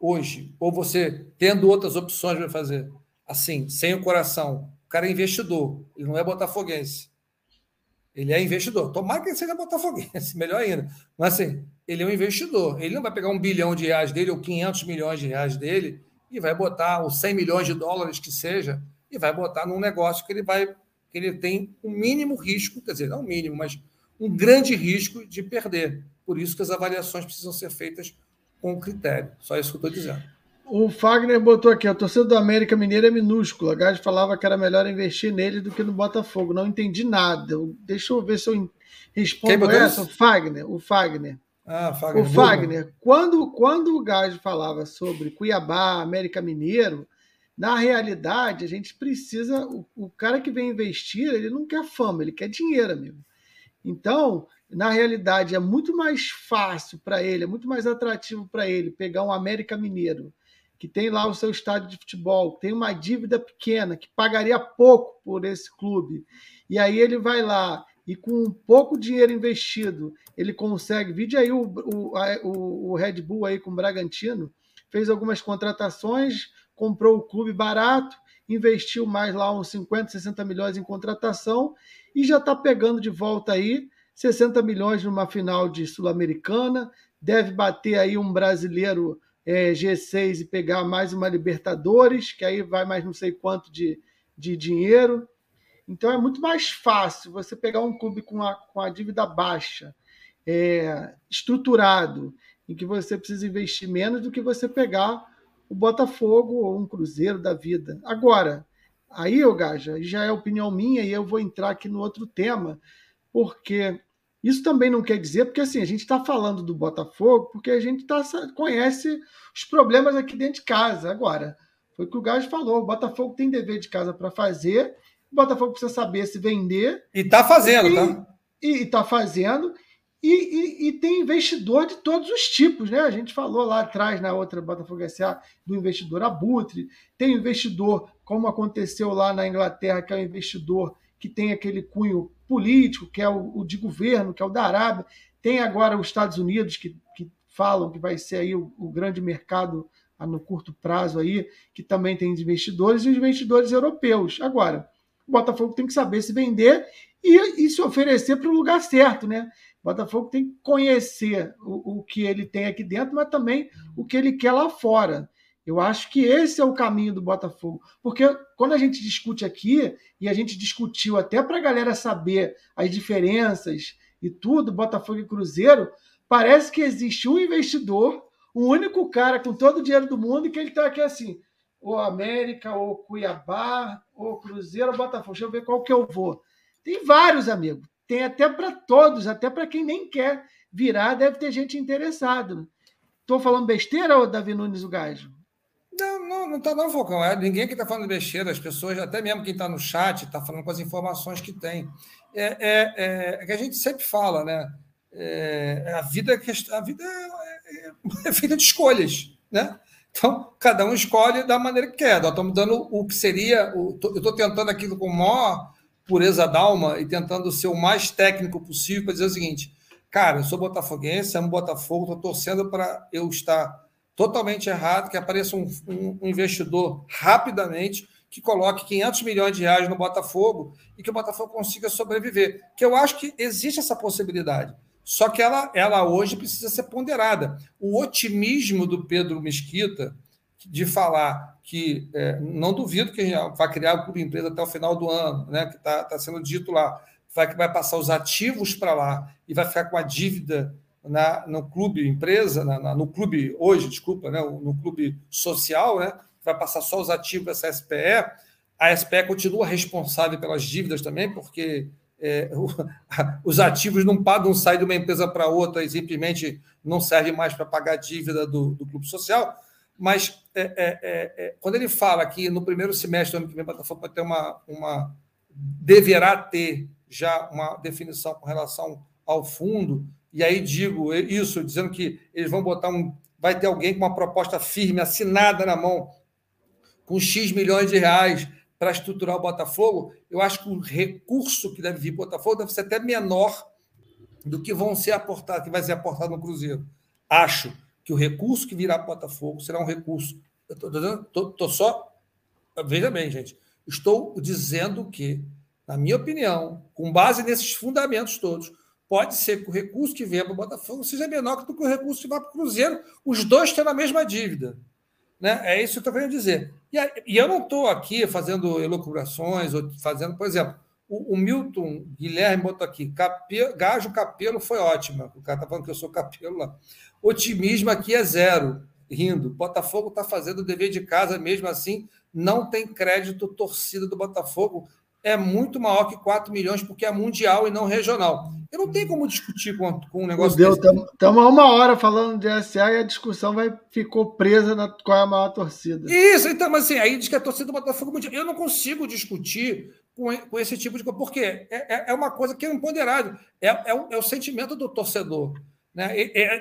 hoje? Ou você, tendo outras opções, vai fazer? Assim, sem o coração. O cara é investidor, ele não é botafoguense. Ele é investidor. Tomara que ele seja botafoguense, melhor ainda. Mas assim, ele é um investidor. Ele não vai pegar um bilhão de reais dele ou 500 milhões de reais dele e vai botar, ou 100 milhões de dólares que seja, e vai botar num negócio que ele vai que ele tem um mínimo risco, quer dizer, não o mínimo, mas um grande risco de perder. Por isso que as avaliações precisam ser feitas com critério. Só isso que eu estou dizendo. O Fagner botou aqui, a torcida do América Mineiro é minúscula. Gás falava que era melhor investir nele do que no Botafogo. Não entendi nada. Deixa eu ver se eu respondo essa. O Fagner. O Fagner. Ah, Fagner. O Fagner. Quando, quando o Gás falava sobre Cuiabá, América Mineiro, na realidade, a gente precisa. O, o cara que vem investir, ele não quer fama, ele quer dinheiro, amigo. Então, na realidade, é muito mais fácil para ele, é muito mais atrativo para ele pegar um América Mineiro, que tem lá o seu estádio de futebol, tem uma dívida pequena, que pagaria pouco por esse clube. E aí ele vai lá e com pouco dinheiro investido, ele consegue. Vide aí o, o, o Red Bull aí com o Bragantino, fez algumas contratações, comprou o clube barato, investiu mais lá uns 50, 60 milhões em contratação e já está pegando de volta aí 60 milhões numa final de Sul-Americana, deve bater aí um brasileiro é, G6 e pegar mais uma Libertadores, que aí vai mais não sei quanto de, de dinheiro. Então é muito mais fácil você pegar um clube com a, com a dívida baixa, é, estruturado, em que você precisa investir menos do que você pegar o Botafogo ou um Cruzeiro da vida. Agora, aí, ô Gaja, já é opinião minha e eu vou entrar aqui no outro tema, porque isso também não quer dizer, porque assim, a gente está falando do Botafogo porque a gente tá, conhece os problemas aqui dentro de casa. Agora, foi o que o Gajo falou: o Botafogo tem dever de casa para fazer, o Botafogo precisa saber se vender. E está fazendo, e, tá? E está fazendo. E, e, e, tem investidor de todos os tipos, né? A gente falou lá atrás, na outra Botafogo SA, do investidor abutre, tem investidor, como aconteceu lá na Inglaterra, que é o investidor que tem aquele cunho político, que é o, o de governo, que é o da Arábia, tem agora os Estados Unidos, que, que falam que vai ser aí o, o grande mercado no curto prazo aí, que também tem investidores, e os investidores europeus. Agora, o Botafogo tem que saber se vender e, e se oferecer para o lugar certo, né? O Botafogo tem que conhecer o, o que ele tem aqui dentro, mas também o que ele quer lá fora. Eu acho que esse é o caminho do Botafogo. Porque quando a gente discute aqui, e a gente discutiu até para a galera saber as diferenças e tudo, Botafogo e Cruzeiro, parece que existe um investidor, um único cara com todo o dinheiro do mundo, e que ele está aqui assim, ou América, ou Cuiabá, ou Cruzeiro, ou Botafogo. Deixa eu ver qual que eu vou. Tem vários, amigos tem até para todos, até para quem nem quer virar, deve ter gente interessada. Estou falando besteira, ou Davi Nunes o Gajo? Não, não, não está não, Falcão. É, ninguém que está falando besteira, as pessoas, até mesmo quem está no chat, está falando com as informações que tem. É, é, é, é que a gente sempre fala, né? É, a vida, é a vida é, é feita de escolhas, né? Então, cada um escolhe da maneira que quer. Nós estamos dando o que seria. O, eu estou tentando aquilo com o maior pureza d'alma e tentando ser o mais técnico possível para dizer o seguinte: cara, eu sou botafoguense, amo Botafogo, estou torcendo para eu estar totalmente errado, que apareça um, um, um, investidor rapidamente que coloque 500 milhões de reais no Botafogo e que o Botafogo consiga sobreviver. Que eu acho que existe essa possibilidade. Só que ela, ela hoje precisa ser ponderada. O otimismo do Pedro Mesquita de falar que é, não duvido que vai criar o clube empresa até o final do ano, né? Que está tá sendo dito lá, vai que vai passar os ativos para lá e vai ficar com a dívida na, no clube empresa, na, na, no clube hoje, desculpa, né? No clube social, né? Vai passar só os ativos dessa SPE. A SPE continua responsável pelas dívidas também, porque é, o, os ativos não pagam, sair de uma empresa para outra e simplesmente não serve mais para pagar a dívida do, do clube social. Mas é, é, é, é, quando ele fala que no primeiro semestre do ano que vem, Botafogo vai ter uma, uma. deverá ter já uma definição com relação ao fundo, e aí digo isso, dizendo que eles vão botar um. vai ter alguém com uma proposta firme, assinada na mão, com X milhões de reais para estruturar o Botafogo, eu acho que o recurso que deve vir para o Botafogo deve ser até menor do que vão ser aportado, que vai ser aportado no Cruzeiro. Acho que o recurso que virá para Botafogo será um recurso. Estou só. Veja bem, gente. Estou dizendo que, na minha opinião, com base nesses fundamentos todos, pode ser que o recurso que venha para o Botafogo seja menor do que o recurso que vai para o Cruzeiro, os dois têm a mesma dívida. Né? É isso que eu estou querendo dizer. E, e eu não estou aqui fazendo elucubrações, ou fazendo, por exemplo, o, o Milton Guilherme botou aqui, cape, gajo capelo foi ótima. O cara está falando que eu sou capelo lá. Otimismo aqui é zero, rindo. Botafogo está fazendo o dever de casa mesmo assim, não tem crédito torcida do Botafogo é muito maior que 4 milhões, porque é mundial e não regional. Eu não tenho como discutir com, com um negócio Deus, Estamos há uma hora falando de SA e a discussão vai, ficou presa na qual é a maior torcida. Isso, então, mas assim, aí diz que a torcida do Botafogo mundial. Eu não consigo discutir com, com esse tipo de coisa, porque é, é, é uma coisa que é imponderável. É, é, o, é o sentimento do torcedor. Né?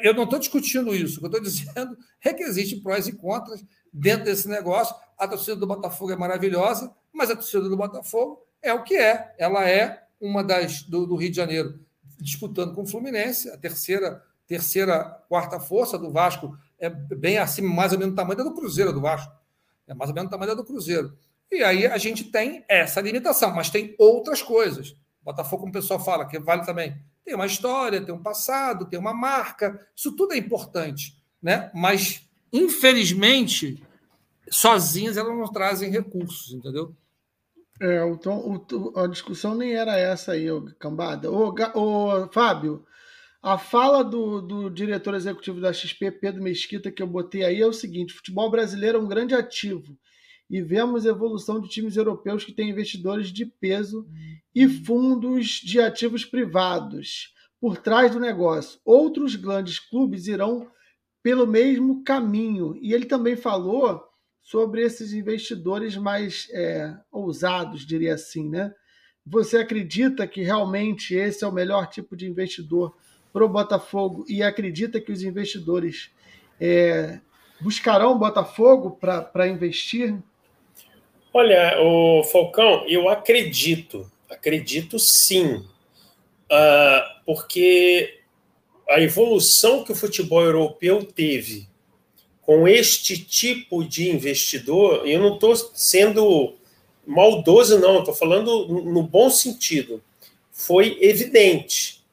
Eu não estou discutindo isso. O que eu estou dizendo é que existem prós e contras dentro desse negócio. A torcida do Botafogo é maravilhosa, mas a torcida do Botafogo é o que é. Ela é uma das do, do Rio de Janeiro disputando com o Fluminense, a terceira, terceira, quarta força do Vasco é bem acima, mais ou menos o tamanho do Cruzeiro do Vasco. É mais ou menos o tamanho do Cruzeiro. E aí a gente tem essa limitação, mas tem outras coisas. Botafogo, como o pessoal fala, que vale também. Tem uma história, tem um passado, tem uma marca. Isso tudo é importante, né? Mas, infelizmente, sozinhas elas não trazem recursos, entendeu? É, então, o, a discussão nem era essa aí, cambada. Ô, ô, Fábio, a fala do, do diretor executivo da XP, Pedro Mesquita, que eu botei aí, é o seguinte: futebol brasileiro é um grande ativo e vemos evolução de times europeus que têm investidores de peso e fundos de ativos privados por trás do negócio. Outros grandes clubes irão pelo mesmo caminho. E ele também falou sobre esses investidores mais é, ousados, diria assim, né? Você acredita que realmente esse é o melhor tipo de investidor para o Botafogo e acredita que os investidores é, buscarão o Botafogo para investir? Olha, o Falcão, eu acredito, acredito sim, uh, porque a evolução que o futebol europeu teve com este tipo de investidor, eu não estou sendo maldoso, não, estou falando no bom sentido, foi evidente.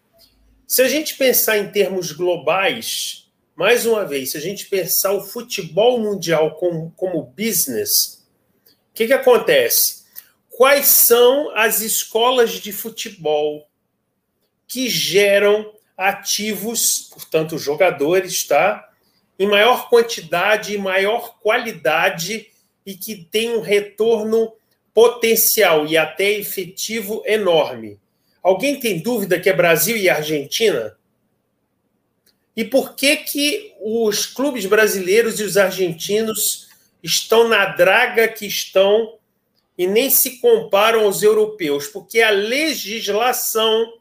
Se a gente pensar em termos globais, mais uma vez, se a gente pensar o futebol mundial como, como business, o que, que acontece? Quais são as escolas de futebol que geram ativos, portanto, jogadores, tá? Em maior quantidade e maior qualidade e que tem um retorno potencial e até efetivo enorme. Alguém tem dúvida que é Brasil e Argentina? E por que que os clubes brasileiros e os argentinos estão na draga que estão e nem se comparam aos europeus? Porque a legislação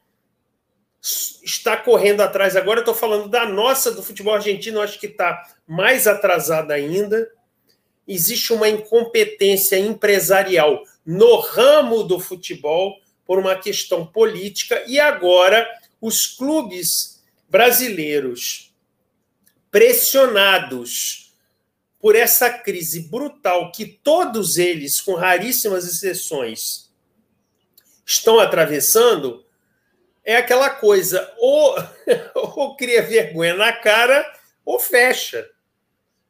está correndo atrás. Agora estou falando da nossa, do futebol argentino, acho que está mais atrasada ainda. Existe uma incompetência empresarial no ramo do futebol por uma questão política, e agora os clubes brasileiros pressionados por essa crise brutal que todos eles, com raríssimas exceções, estão atravessando, é aquela coisa, ou, ou cria vergonha na cara ou fecha.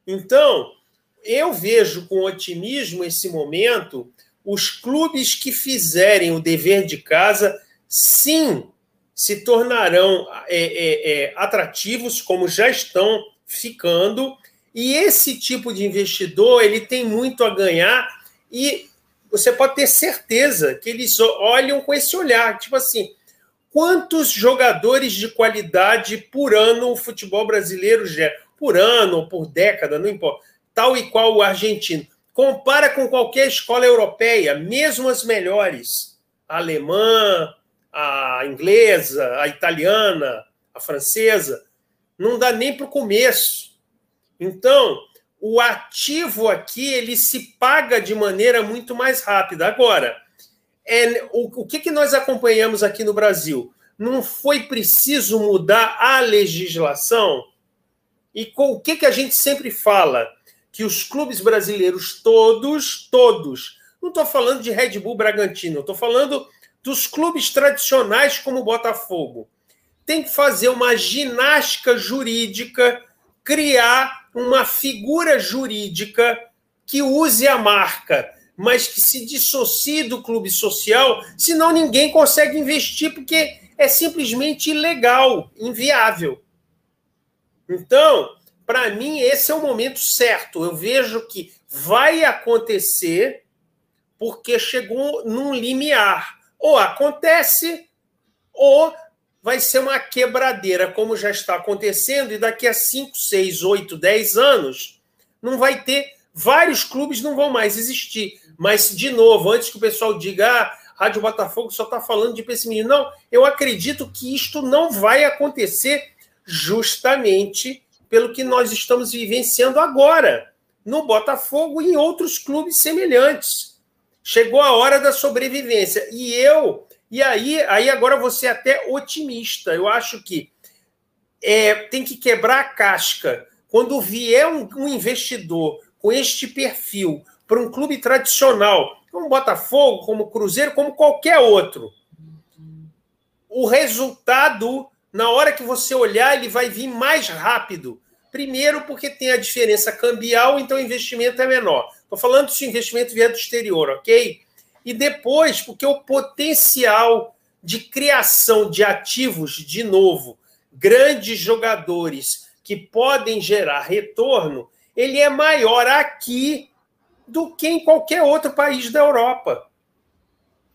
Então, eu vejo com otimismo esse momento os clubes que fizerem o dever de casa, sim, se tornarão é, é, é, atrativos, como já estão ficando, e esse tipo de investidor ele tem muito a ganhar e você pode ter certeza que eles olham com esse olhar, tipo assim, quantos jogadores de qualidade por ano o futebol brasileiro gera? Por ano ou por década, não importa. Tal e qual o argentino. Compara com qualquer escola europeia, mesmo as melhores. A alemã, a inglesa, a italiana, a francesa. Não dá nem para o começo. Então, o ativo aqui ele se paga de maneira muito mais rápida. Agora, é, o, o que, que nós acompanhamos aqui no Brasil? Não foi preciso mudar a legislação? E com o que, que a gente sempre fala? que os clubes brasileiros todos, todos, não estou falando de Red Bull Bragantino, estou falando dos clubes tradicionais como o Botafogo, tem que fazer uma ginástica jurídica, criar uma figura jurídica que use a marca, mas que se dissocie do clube social, senão ninguém consegue investir, porque é simplesmente ilegal, inviável. Então, para mim, esse é o momento certo. Eu vejo que vai acontecer porque chegou num limiar. Ou acontece, ou vai ser uma quebradeira, como já está acontecendo, e daqui a 5, 6, 8, 10 anos não vai ter. Vários clubes não vão mais existir. Mas, de novo, antes que o pessoal diga, ah, Rádio Botafogo só está falando de pessimismo. Não, eu acredito que isto não vai acontecer justamente pelo que nós estamos vivenciando agora, no Botafogo e em outros clubes semelhantes. Chegou a hora da sobrevivência. E eu, e aí, aí agora você é até otimista. Eu acho que é, tem que quebrar a casca. Quando vier um, um investidor com este perfil para um clube tradicional, como Botafogo, como Cruzeiro, como qualquer outro, o resultado, na hora que você olhar, ele vai vir mais rápido Primeiro, porque tem a diferença cambial, então o investimento é menor. Estou falando se o investimento vier do exterior, ok? E depois, porque o potencial de criação de ativos, de novo, grandes jogadores que podem gerar retorno, ele é maior aqui do que em qualquer outro país da Europa.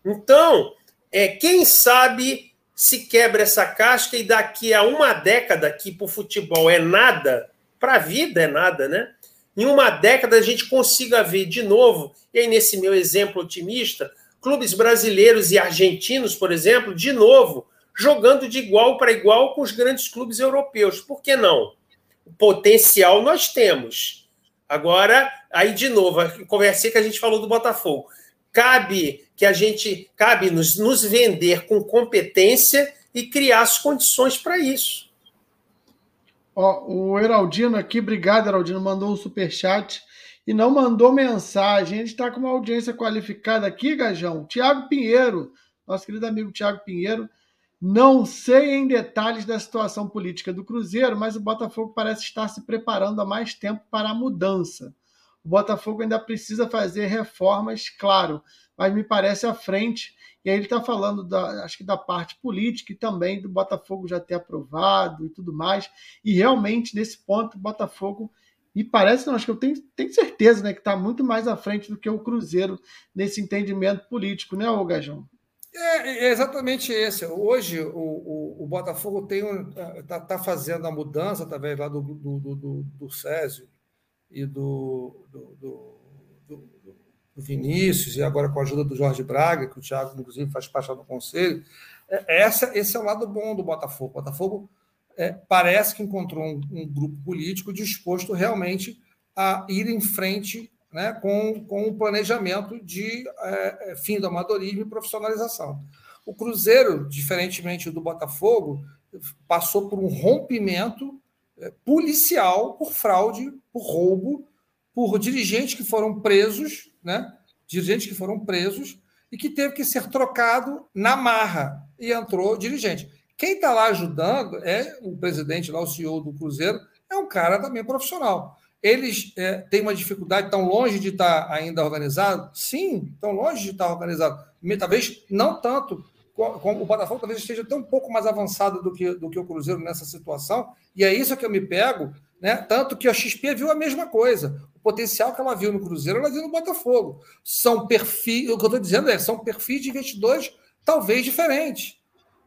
Então, é, quem sabe se quebra essa casca e daqui a uma década, que para o futebol é nada, para a vida é nada, né? Em uma década a gente consiga ver de novo, e aí nesse meu exemplo otimista, clubes brasileiros e argentinos, por exemplo, de novo, jogando de igual para igual com os grandes clubes europeus. Por que não? O potencial nós temos. Agora, aí de novo, conversei que a gente falou do Botafogo cabe que a gente cabe nos, nos vender com competência e criar as condições para isso. Ó, o Heraldino aqui, obrigado, Heraldino, mandou um super chat e não mandou mensagem. A gente está com uma audiência qualificada aqui, Gajão. Tiago Pinheiro, nosso querido amigo Tiago Pinheiro. Não sei em detalhes da situação política do Cruzeiro, mas o Botafogo parece estar se preparando há mais tempo para a mudança. O Botafogo ainda precisa fazer reformas, claro, mas me parece à frente. E aí ele está falando da, acho que da parte política e também do Botafogo já ter aprovado e tudo mais. E realmente, nesse ponto, o Botafogo e parece, não, acho que eu tenho, tenho certeza, né, que está muito mais à frente do que o Cruzeiro nesse entendimento político, né, ô Gajão? É, é exatamente esse. Hoje o, o, o Botafogo está tá fazendo a mudança através lá do, do, do, do Césio e do, do, do, do, Vinícius, e agora com a ajuda do Jorge Braga, que o Thiago, inclusive, faz parte do conselho. É, essa, esse é o lado bom do Botafogo. O Botafogo é, parece que encontrou um, um, grupo político disposto realmente a ir em frente né, com, com um planejamento de é, é fim do amadorismo e profissionalização. O Cruzeiro, diferentemente do Botafogo, passou por um rompimento é, policial por fraude, por roubo, por dirigentes que foram presos, né? dirigentes que foram presos e que teve que ser trocado na marra e entrou dirigente. Quem está lá ajudando é o presidente, lá, o CEO do Cruzeiro, é um cara também profissional. Eles é, têm uma dificuldade, tão longe de estar ainda organizado? Sim, tão longe de estar organizado. Talvez não tanto, como o Botafogo talvez esteja até um pouco mais avançado do que, do que o Cruzeiro nessa situação, e é isso que eu me pego, né? Tanto que a XP viu a mesma coisa. O potencial que ela viu no Cruzeiro, ela viu no Botafogo. São perfis, o que eu estou dizendo é, são perfis de investidores talvez diferentes,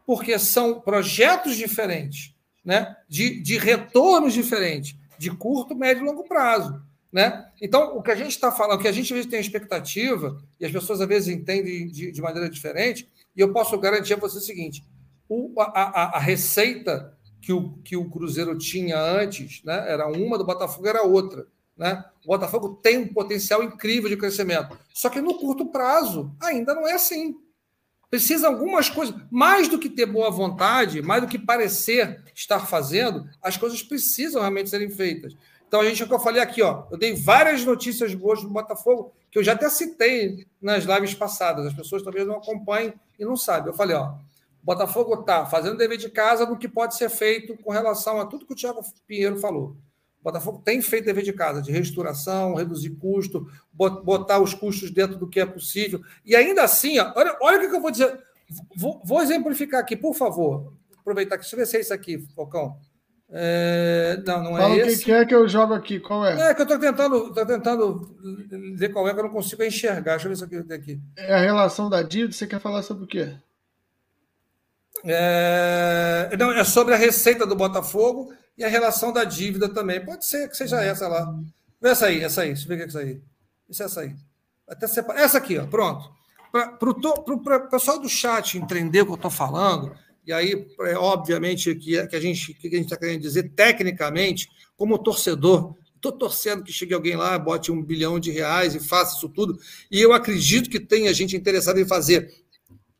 porque são projetos diferentes, né? de, de retornos diferentes, de curto, médio e longo prazo. Né? Então, o que a gente está falando, o que a gente às vezes tem expectativa, e as pessoas às vezes entendem de, de maneira diferente, e eu posso garantir a você o seguinte: o, a, a, a, receita que o, que o Cruzeiro tinha antes né, era uma, do Botafogo era outra. Né? O Botafogo tem um potencial incrível de crescimento. Só que no curto prazo ainda não é assim. Precisa algumas coisas, mais do que ter boa vontade, mais do que parecer estar fazendo, as coisas precisam realmente serem feitas. Então, a gente, é o que eu falei aqui, ó, eu dei várias notícias boas do Botafogo, que eu já até citei nas lives passadas. As pessoas talvez não acompanhem e não sabem. Eu falei, ó, o Botafogo está fazendo dever de casa no que pode ser feito com relação a tudo que o Thiago Pinheiro falou. O Botafogo tem feito dever de casa, de reestruturação, reduzir custo, botar os custos dentro do que é possível. E ainda assim, olha, olha o que eu vou dizer. Vou, vou exemplificar aqui, por favor. Aproveitar que deixa eu ver se é isso aqui, Falcão. É, não, não é Fala esse. o que é que eu jogo aqui, qual é? É que eu estou tentando, tô tentando ver qual é que eu não consigo enxergar. Deixa eu ver se aqui tem aqui. É a relação da dívida, você quer falar sobre o quê? É, não, é sobre a receita do Botafogo e a relação da dívida também. Pode ser que seja essa lá. Essa aí, essa aí. Deixa eu ver o que é essa aí. Isso é essa aí. Até separa... Essa aqui, ó, pronto. Para o pessoal do chat entender o que eu estou falando, e aí, é, obviamente, que, que a gente que a gente está querendo dizer tecnicamente, como torcedor, estou torcendo que chegue alguém lá, bote um bilhão de reais e faça isso tudo. E eu acredito que tenha gente interessada em fazer,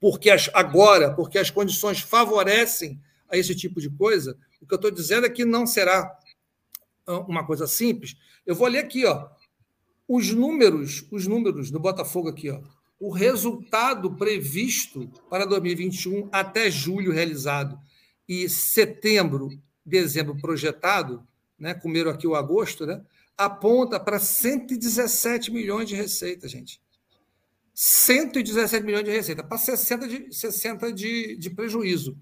porque as, agora, porque as condições favorecem a esse tipo de coisa. O que eu estou dizendo é que não será uma coisa simples. Eu vou ler aqui, ó, os números, os números do Botafogo aqui, ó o resultado previsto para 2021 até julho realizado e setembro, dezembro projetado, né, comeram aqui o agosto, né, aponta para 117 milhões de receita, gente. 117 milhões de receita, para 60 de, 60 de, de prejuízo.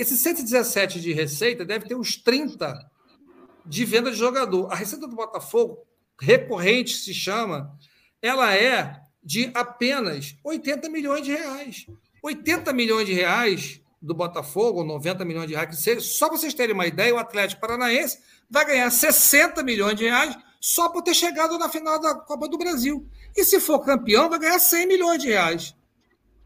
Esse 117 de receita deve ter uns 30 de venda de jogador. A receita do Botafogo, recorrente se chama, ela é de apenas 80 milhões de reais. 80 milhões de reais do Botafogo, 90 milhões de reais que seja, só para vocês terem uma ideia, o Atlético Paranaense vai ganhar 60 milhões de reais só por ter chegado na final da Copa do Brasil. E se for campeão, vai ganhar 100 milhões de reais.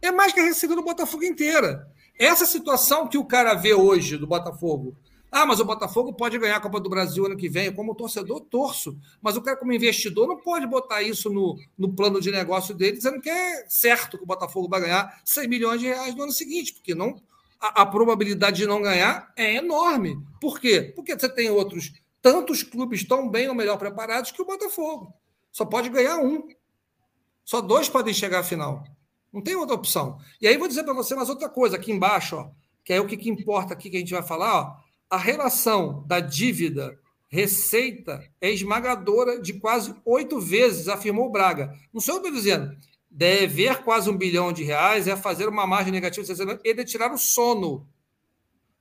É mais que a receita do Botafogo inteira. Essa situação que o cara vê hoje do Botafogo, ah, mas o Botafogo pode ganhar a Copa do Brasil ano que vem. Como torcedor, torço. Mas o cara, como investidor, não pode botar isso no, no plano de negócio dele, dizendo que é certo que o Botafogo vai ganhar 100 milhões de reais no ano seguinte, porque não a, a probabilidade de não ganhar é enorme. Por quê? Porque você tem outros tantos clubes tão bem ou melhor preparados que o Botafogo. Só pode ganhar um. Só dois podem chegar à final. Não tem outra opção. E aí vou dizer para você mais outra coisa aqui embaixo, ó, que é o que, que importa aqui que a gente vai falar. Ó a relação da dívida receita é esmagadora de quase oito vezes, afirmou Braga. Não sou eu que estou dizendo. Dever quase um bilhão de reais é fazer uma margem negativa de e de tirar o sono.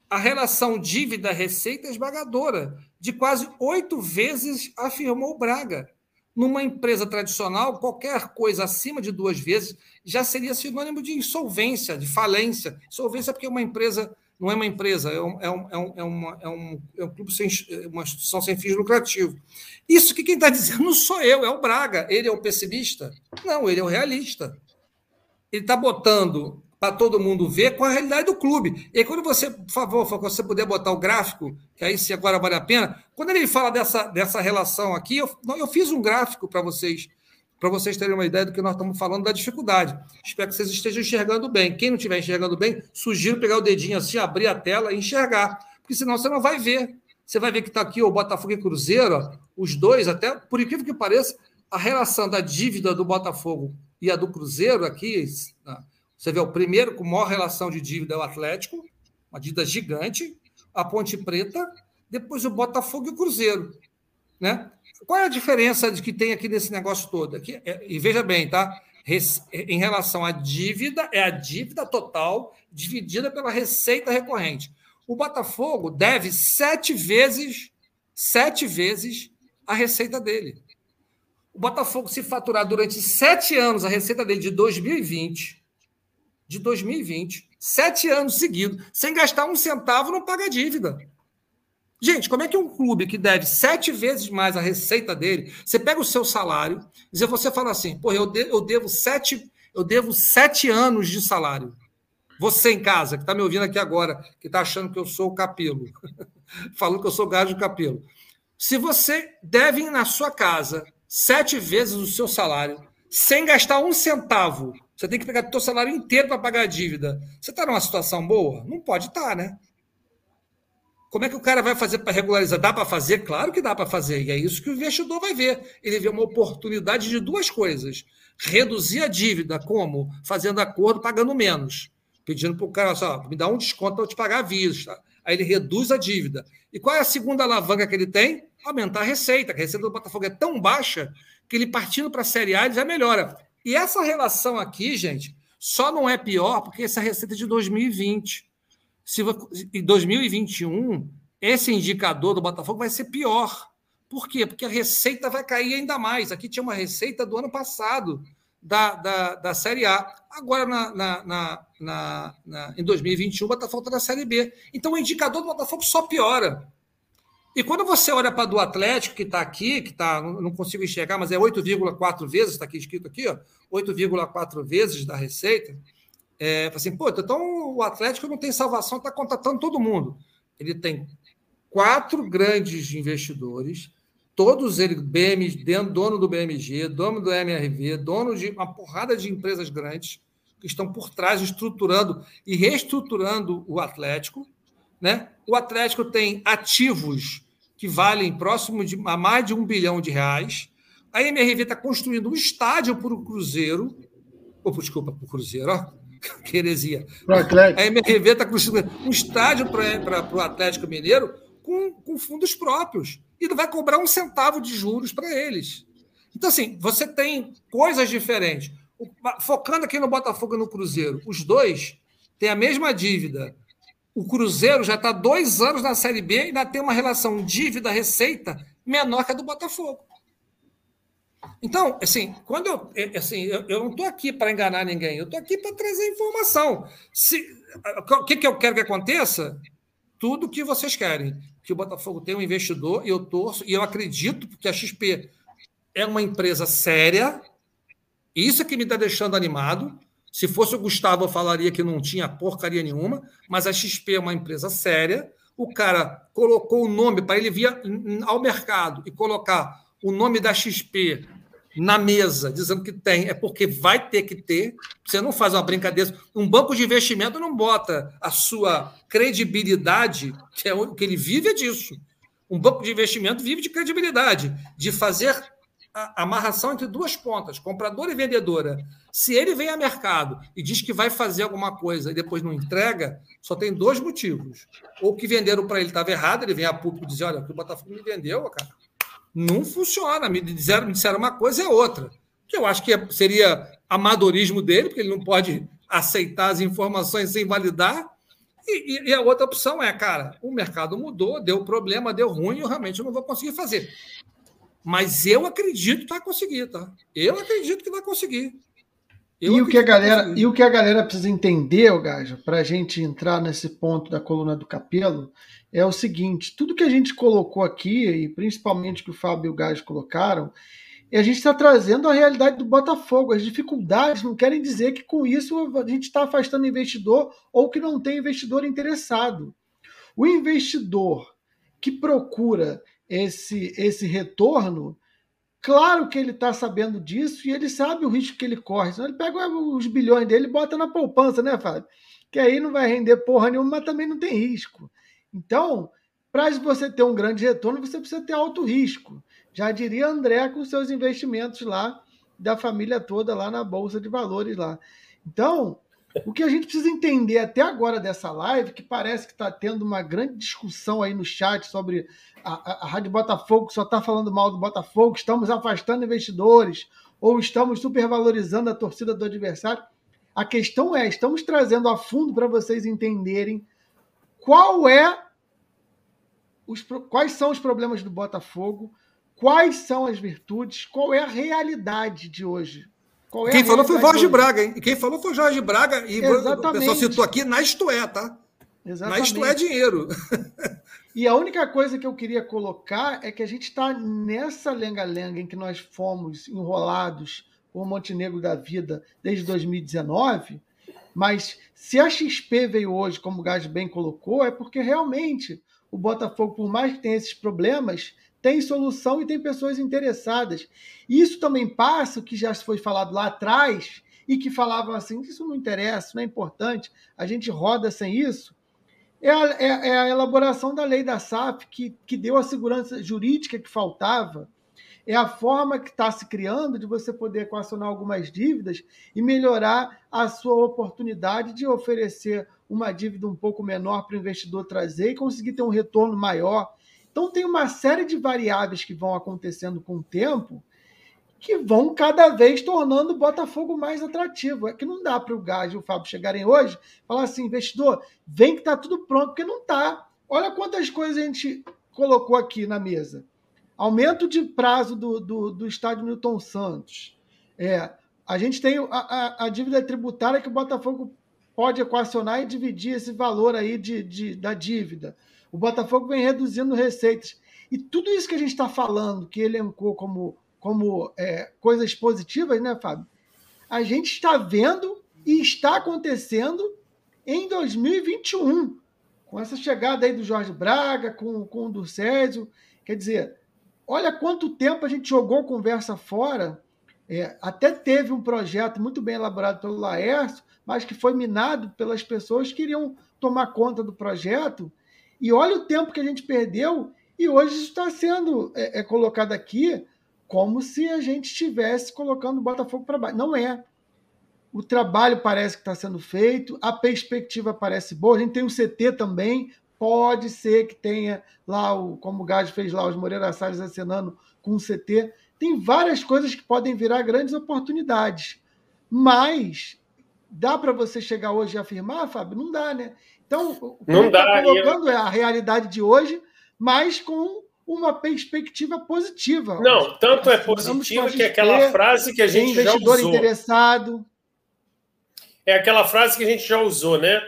A relação dívida-receita é esmagadora, de quase oito vezes, afirmou Braga. Numa empresa tradicional, qualquer coisa acima de duas vezes já seria sinônimo de insolvência, de falência. Insolvência é porque uma empresa não é uma empresa, é um, é um, é um, é uma, é um, é um clube sem uma instituição sem fins lucrativos. Isso que quem está dizendo não sou eu, é o Braga. Ele é o pessimista? Não, ele é o realista. Ele está botando para todo mundo ver com a realidade do clube. E quando você, por favor, se você puder botar o gráfico, que aí se agora vale a pena, quando ele fala dessa, dessa relação aqui, eu, eu fiz um gráfico para vocês para vocês terem uma ideia do que nós estamos falando da dificuldade. Espero que vocês estejam enxergando bem. Quem não estiver enxergando bem, sugiro pegar o dedinho assim, abrir a tela e enxergar, porque senão você não vai ver. Você vai ver que está aqui o Botafogo e Cruzeiro, os dois, até por incrível que pareça, a relação da dívida do Botafogo e a do Cruzeiro aqui, você vê o primeiro com maior relação de dívida é o Atlético, uma dívida gigante, a Ponte Preta, depois o Botafogo e o Cruzeiro. Né? Qual é a diferença de que tem aqui nesse negócio todo? Aqui, é, e veja bem, tá? Em relação à dívida, é a dívida total dividida pela receita recorrente. O Botafogo deve sete vezes, sete vezes a receita dele. O Botafogo, se faturar durante sete anos a receita dele de 2020, de 2020, sete anos seguidos, sem gastar um centavo, não paga dívida. Gente, como é que um clube que deve sete vezes mais a receita dele, você pega o seu salário e você fala assim, pô, eu, eu devo sete, eu devo sete anos de salário. Você em casa, que está me ouvindo aqui agora, que está achando que eu sou o capelo, falando que eu sou gajo capelo. Se você deve na sua casa sete vezes o seu salário, sem gastar um centavo, você tem que pegar o seu salário inteiro para pagar a dívida. Você está numa situação boa? Não pode estar, tá, né? Como é que o cara vai fazer para regularizar? Dá para fazer? Claro que dá para fazer. E é isso que o investidor vai ver. Ele vê uma oportunidade de duas coisas: reduzir a dívida, como? Fazendo acordo, pagando menos. Pedindo para o cara, só, me dá um desconto para eu te pagar à vista. Aí ele reduz a dívida. E qual é a segunda alavanca que ele tem? Aumentar a receita. A receita do Botafogo é tão baixa que ele partindo para a Série A ele já melhora. E essa relação aqui, gente, só não é pior porque essa receita é de 2020 se em 2021 esse indicador do Botafogo vai ser pior. Por quê? Porque a receita vai cair ainda mais. Aqui tinha uma receita do ano passado da, da, da Série A. Agora, na, na, na, na, na em 2021, o Botafogo está na Série B. Então, o indicador do Botafogo só piora. E quando você olha para do Atlético, que está aqui, que está, não consigo enxergar, mas é 8,4 vezes, está aqui escrito aqui, 8,4 vezes da receita, é, assim, pô, então o Atlético não tem salvação, está contratando todo mundo. Ele tem quatro grandes investidores, todos eles BM, dono do BMG, dono do MRV, dono de uma porrada de empresas grandes que estão por trás estruturando e reestruturando o Atlético. Né? O Atlético tem ativos que valem próximo de a mais de um bilhão de reais. A MRV está construindo um estádio para o Cruzeiro, ou desculpa, para o Cruzeiro, ó, que heresia. A MRV está construindo um estádio para o Atlético Mineiro com, com fundos próprios. E não vai cobrar um centavo de juros para eles. Então, assim, você tem coisas diferentes. Focando aqui no Botafogo e no Cruzeiro, os dois têm a mesma dívida. O Cruzeiro já está dois anos na Série B e ainda tem uma relação dívida-receita menor que a do Botafogo. Então, assim, quando eu, é, assim, eu, eu não estou aqui para enganar ninguém, eu estou aqui para trazer informação. Se, o que, que eu quero que aconteça? Tudo que vocês querem. Que o Botafogo tenha um investidor, e eu torço, e eu acredito que a XP é uma empresa séria. Isso é que me está deixando animado. Se fosse o Gustavo, eu falaria que não tinha porcaria nenhuma, mas a XP é uma empresa séria. O cara colocou o nome para ele vir ao mercado e colocar o nome da XP na mesa, dizendo que tem, é porque vai ter que ter. Você não faz uma brincadeira. Um banco de investimento não bota a sua credibilidade, que é o que ele vive é disso. Um banco de investimento vive de credibilidade, de fazer a amarração entre duas pontas, comprador e vendedora. Se ele vem a mercado e diz que vai fazer alguma coisa e depois não entrega, só tem dois motivos. Ou que venderam para ele estava errado, ele vem a público e diz: Olha, o que o Botafogo me vendeu, cara, não funciona. Me disseram, me disseram uma coisa é outra. Que eu acho que é, seria amadorismo dele, porque ele não pode aceitar as informações sem validar. E, e, e, a outra opção é, cara, o mercado mudou, deu problema, deu ruim, eu realmente não vou conseguir fazer. Mas eu acredito que vai conseguir, tá? Eu acredito que vai conseguir. e o, que a galera, e o que a galera precisa entender, Gajo, para a gente entrar nesse ponto da coluna do Capelo, é o seguinte: tudo que a gente colocou aqui, e principalmente que o Fábio e o Gás colocaram, a gente está trazendo a realidade do Botafogo. As dificuldades não querem dizer que com isso a gente está afastando investidor ou que não tem investidor interessado. O investidor que procura esse, esse retorno, claro que ele está sabendo disso e ele sabe o risco que ele corre. Senão ele pega os bilhões dele e bota na poupança, né, Fábio? Que aí não vai render porra nenhuma, mas também não tem risco. Então, para você ter um grande retorno, você precisa ter alto risco. Já diria André com seus investimentos lá da família toda lá na Bolsa de Valores lá. Então, o que a gente precisa entender até agora dessa live, que parece que está tendo uma grande discussão aí no chat sobre a, a, a Rádio Botafogo, só está falando mal do Botafogo, estamos afastando investidores, ou estamos supervalorizando a torcida do adversário. A questão é, estamos trazendo a fundo para vocês entenderem qual é os, quais são os problemas do Botafogo, quais são as virtudes, qual é a realidade de hoje. É quem falou foi Jorge Braga, hein? Quem falou foi Jorge Braga. E Exatamente. o pessoal citou aqui na Isto É, tá? Exatamente. Na Isto É Dinheiro. E a única coisa que eu queria colocar é que a gente está nessa lenga-lenga em que nós fomos enrolados o Montenegro da vida desde 2019, mas se a XP veio hoje, como o Gás bem colocou, é porque realmente o Botafogo, por mais que tenha esses problemas, tem solução e tem pessoas interessadas. Isso também passa, o que já foi falado lá atrás, e que falavam assim: isso não interessa, não é importante, a gente roda sem isso. É a, é, é a elaboração da lei da SAF que, que deu a segurança jurídica que faltava. É a forma que está se criando de você poder equacionar algumas dívidas e melhorar a sua oportunidade de oferecer uma dívida um pouco menor para o investidor trazer e conseguir ter um retorno maior então, tem uma série de variáveis que vão acontecendo com o tempo que vão cada vez tornando o Botafogo mais atrativo. É que não dá para o Gás e o Fábio chegarem hoje falar assim, investidor, vem que está tudo pronto, porque não está. Olha quantas coisas a gente colocou aqui na mesa. Aumento de prazo do, do, do estádio Milton Santos. É, a gente tem a, a, a, dívida tributária que o Botafogo pode equacionar e dividir esse valor aí de, de da dívida. O Botafogo vem reduzindo receitas. E tudo isso que a gente está falando, que elencou como, como é, coisas positivas, né, Fábio? A gente está vendo e está acontecendo em 2021. Com essa chegada aí do Jorge Braga, com, com o do Césio. Quer dizer, olha quanto tempo a gente jogou conversa fora. É, até teve um projeto muito bem elaborado pelo Laércio, mas que foi minado pelas pessoas que queriam tomar conta do projeto e olha o tempo que a gente perdeu, e hoje está sendo é, é, colocado aqui como se a gente estivesse colocando o Botafogo para baixo. Não é. O trabalho parece que está sendo feito, a perspectiva parece boa. A gente tem o CT também, pode ser que tenha lá, o, como o Gás fez lá, os Moreira Salles acenando com o CT. Tem várias coisas que podem virar grandes oportunidades. Mas dá para você chegar hoje e afirmar, Fábio? Não dá, né? Então, o que não está colocando é a realidade de hoje, mas com uma perspectiva positiva. Não, tanto é positivo que aquela frase que a gente já usou. interessado. É aquela frase que a gente já usou, né?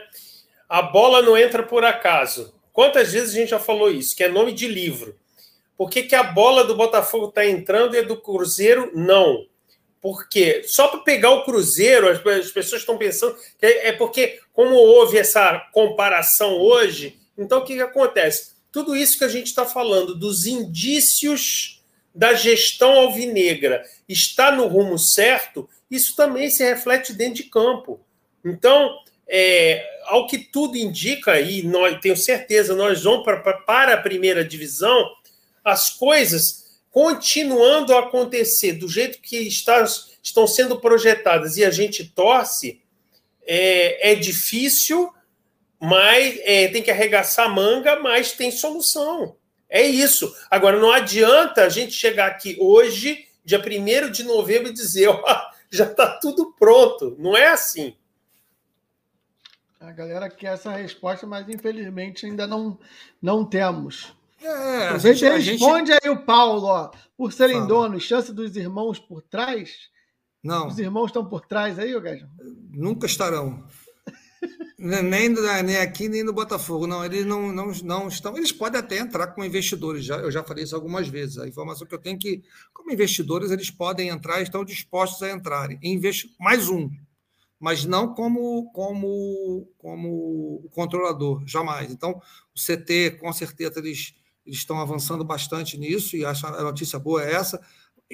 A bola não entra por acaso. Quantas vezes a gente já falou isso? Que é nome de livro. Por que, que a bola do Botafogo está entrando e a do Cruzeiro não? Porque só para pegar o Cruzeiro, as, as pessoas estão pensando é, é, porque, como houve essa comparação hoje, então o que, que acontece? Tudo isso que a gente está falando, dos indícios da gestão alvinegra, está no rumo certo, isso também se reflete dentro de campo. Então, é, ao que tudo indica, e nós, tenho certeza, nós vamos pra, pra, para a primeira divisão, as coisas continuando a acontecer do jeito que está, estão sendo projetadas e a gente torce, é, é difícil, mas é, tem que arregaçar a manga, mas tem solução. É isso. Agora, não adianta a gente chegar aqui hoje, dia 1 de novembro, e dizer: ó, já está tudo pronto. Não é assim. A galera quer essa resposta, mas infelizmente ainda não, não temos. É, a gente, a responde gente... aí o Paulo, ó. Por serem Fala. donos, chance dos irmãos por trás? Não. Os irmãos estão por trás aí, Gajão? Nunca estarão. nem, nem aqui, nem no Botafogo. Não, eles não, não, não estão. Eles podem até entrar como investidores. Já, eu já falei isso algumas vezes. A informação que eu tenho é que, como investidores, eles podem entrar e estão dispostos a entrarem. Investi... Mais um. Mas não como, como, como controlador, jamais. Então, o CT, com certeza, eles eles estão avançando bastante nisso e acho a notícia boa é essa.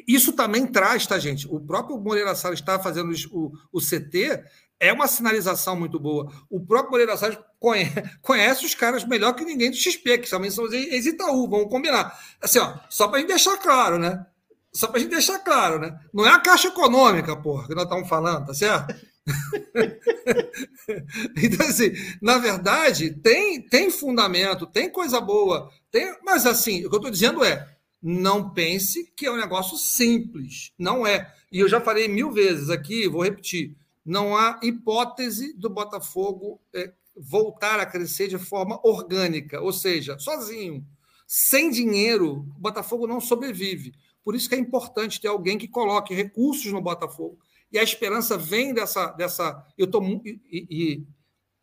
Isso também traz, tá, gente? O próprio Moreira Salles está fazendo o, o CT, é uma sinalização muito boa. O próprio Moreira Salles conhece, conhece os caras melhor que ninguém do XP, que também são ex-Itaú, vamos combinar. Assim, ó, só para a gente deixar claro, né? Só para a gente deixar claro, né? Não é a Caixa Econômica, porra, que nós estamos falando, tá certo? então, assim, na verdade, tem, tem fundamento, tem coisa boa, tem, mas assim, o que eu estou dizendo é: não pense que é um negócio simples. Não é. E eu já falei mil vezes aqui, vou repetir: não há hipótese do Botafogo é, voltar a crescer de forma orgânica, ou seja, sozinho. Sem dinheiro, o Botafogo não sobrevive. Por isso que é importante ter alguém que coloque recursos no Botafogo. E a esperança vem dessa. dessa eu tô, e, e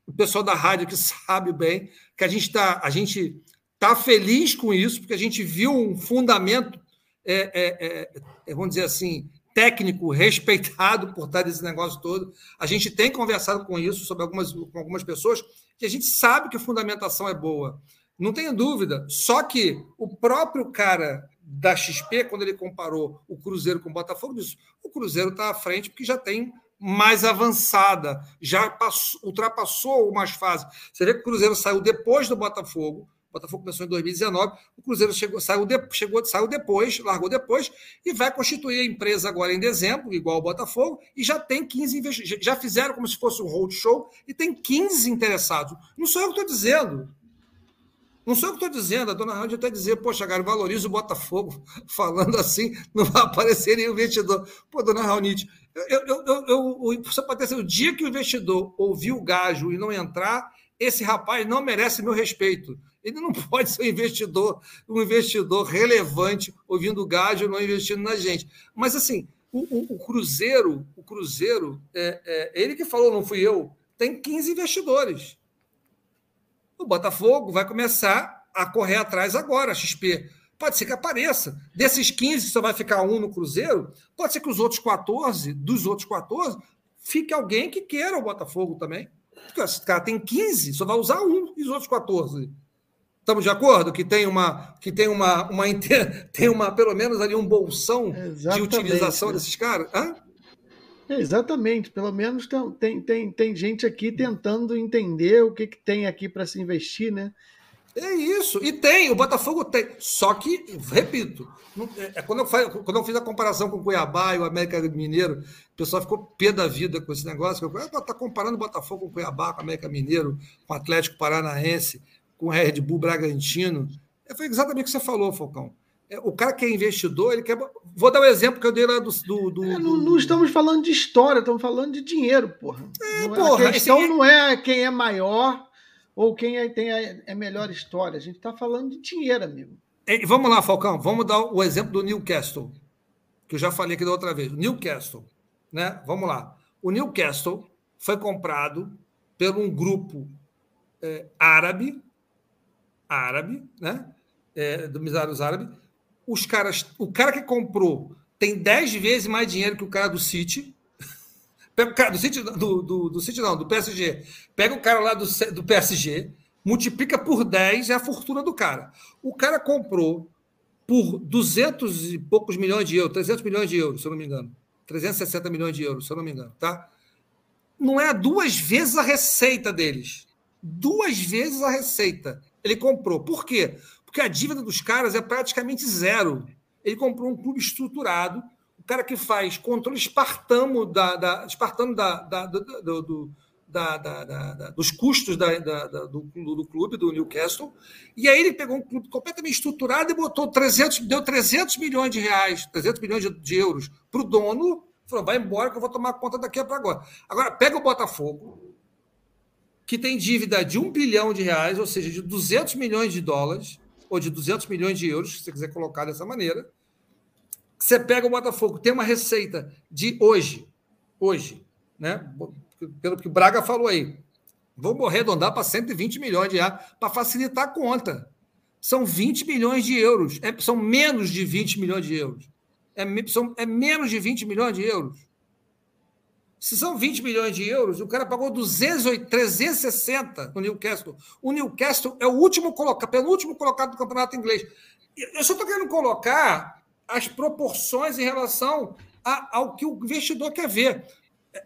o pessoal da rádio que sabe bem que a gente está a gente tá feliz com isso, porque a gente viu um fundamento, é, é, é, vamos dizer assim, técnico respeitado por estar desse negócio todo. A gente tem conversado com isso sobre algumas, com algumas pessoas que a gente sabe que a fundamentação é boa. Não tenha dúvida. Só que o próprio cara da XP, quando ele comparou o Cruzeiro com o Botafogo, disse: o Cruzeiro está à frente porque já tem mais avançada, já passou, ultrapassou algumas fases. Você vê que o Cruzeiro saiu depois do Botafogo, o Botafogo começou em 2019, o Cruzeiro chegou, saiu, de, chegou, saiu depois, largou depois, e vai constituir a empresa agora em dezembro, igual o Botafogo, e já tem 15 investidores. Já fizeram como se fosse um roadshow e tem 15 interessados. Não sou eu que estou dizendo. Não sou eu que estou dizendo, a dona Rádio até dizer, poxa, cara, valoriza o Botafogo, falando assim, não vai aparecer nenhum investidor. Pô, dona Raunite, eu, eu, eu, eu, pode ter o dia que o investidor ouvir o gajo e não entrar, esse rapaz não merece meu respeito. Ele não pode ser um investidor, um investidor relevante ouvindo o gajo e não investindo na gente. Mas assim, o, o, o Cruzeiro, o Cruzeiro, é, é, ele que falou, não fui eu, tem 15 investidores. O Botafogo vai começar a correr atrás agora, a XP. Pode ser que apareça. Desses 15, só vai ficar um no Cruzeiro. Pode ser que os outros 14, dos outros 14, fique alguém que queira o Botafogo também. Porque esse cara tem 15, só vai usar um e os outros 14. Estamos de acordo que tem uma que tem uma, uma tem uma pelo menos ali um bolsão Exatamente. de utilização desses caras? Hã? Exatamente, pelo menos tem, tem, tem gente aqui tentando entender o que, que tem aqui para se investir, né? É isso, e tem, o Botafogo tem. Só que, repito, é, é, quando, eu faz, quando eu fiz a comparação com o Cuiabá e o América Mineiro, o pessoal ficou pé da vida com esse negócio. Está comparando o Botafogo com o Cuiabá, com o América Mineiro, com o Atlético Paranaense, com o Red Bull Bragantino. É, foi exatamente o que você falou, Falcão. É, o cara que é investidor, ele quer. Vou dar o um exemplo que eu dei lá do. do, do, é, não, não, estamos falando de história, estamos falando de dinheiro, porra. É, não, porra a questão esse... não é quem é maior ou quem é, tem a é melhor história. A gente está falando de dinheiro, amigo. E, vamos lá, Falcão, vamos dar o exemplo do Newcastle, que eu já falei aqui da outra vez. Newcastle, né? Vamos lá. O Newcastle foi comprado por um grupo é, árabe, árabe, né? É, do Misários Árabes, os caras, o cara que comprou tem 10 vezes mais dinheiro que o cara do City. Pega o cara do City, do, do, do City não, do PSG. Pega o cara lá do, do PSG, multiplica por 10 é a fortuna do cara. O cara comprou por 200 e poucos milhões de euros, 300 milhões de euros, se eu não me engano. 360 milhões de euros, se eu não me engano, tá? Não é duas vezes a receita deles. Duas vezes a receita ele comprou. Por quê? Porque a dívida dos caras é praticamente zero. Ele comprou um clube estruturado, o cara que faz controle espartano da, da, espartano da, da, do, do, da, da, dos custos da, do, do, clube, do Newcastle, e aí ele pegou um clube completamente estruturado e botou 300, deu 300 milhões de reais, 300 milhões de, de euros para o dono, falou, vai embora que eu vou tomar conta daqui para agora. Agora, pega o Botafogo, que tem dívida de um bilhão de reais, ou seja, de 200 milhões de dólares, ou de 200 milhões de euros, se você quiser colocar dessa maneira. Você pega o Botafogo, tem uma receita de hoje, hoje, né? Pelo que o Braga falou aí, vamos arredondar para 120 milhões de reais para facilitar a conta. São 20 milhões de euros, é, são menos de 20 milhões de euros. É, são, é menos de 20 milhões de euros. Se são 20 milhões de euros, o cara pagou 208, 360 no Newcastle. O Newcastle é o último colocado, penúltimo colocado do campeonato inglês. Eu só estou querendo colocar as proporções em relação a, ao que o investidor quer ver.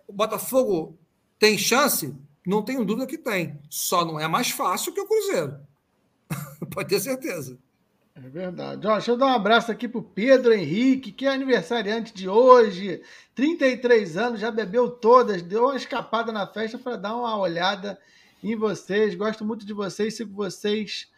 O Botafogo tem chance? Não tenho dúvida que tem. Só não é mais fácil que o Cruzeiro. Pode ter certeza. É verdade. Ó, deixa eu dar um abraço aqui pro Pedro Henrique, que é aniversariante de hoje. 33 anos, já bebeu todas, deu uma escapada na festa para dar uma olhada em vocês. Gosto muito de vocês, sigo vocês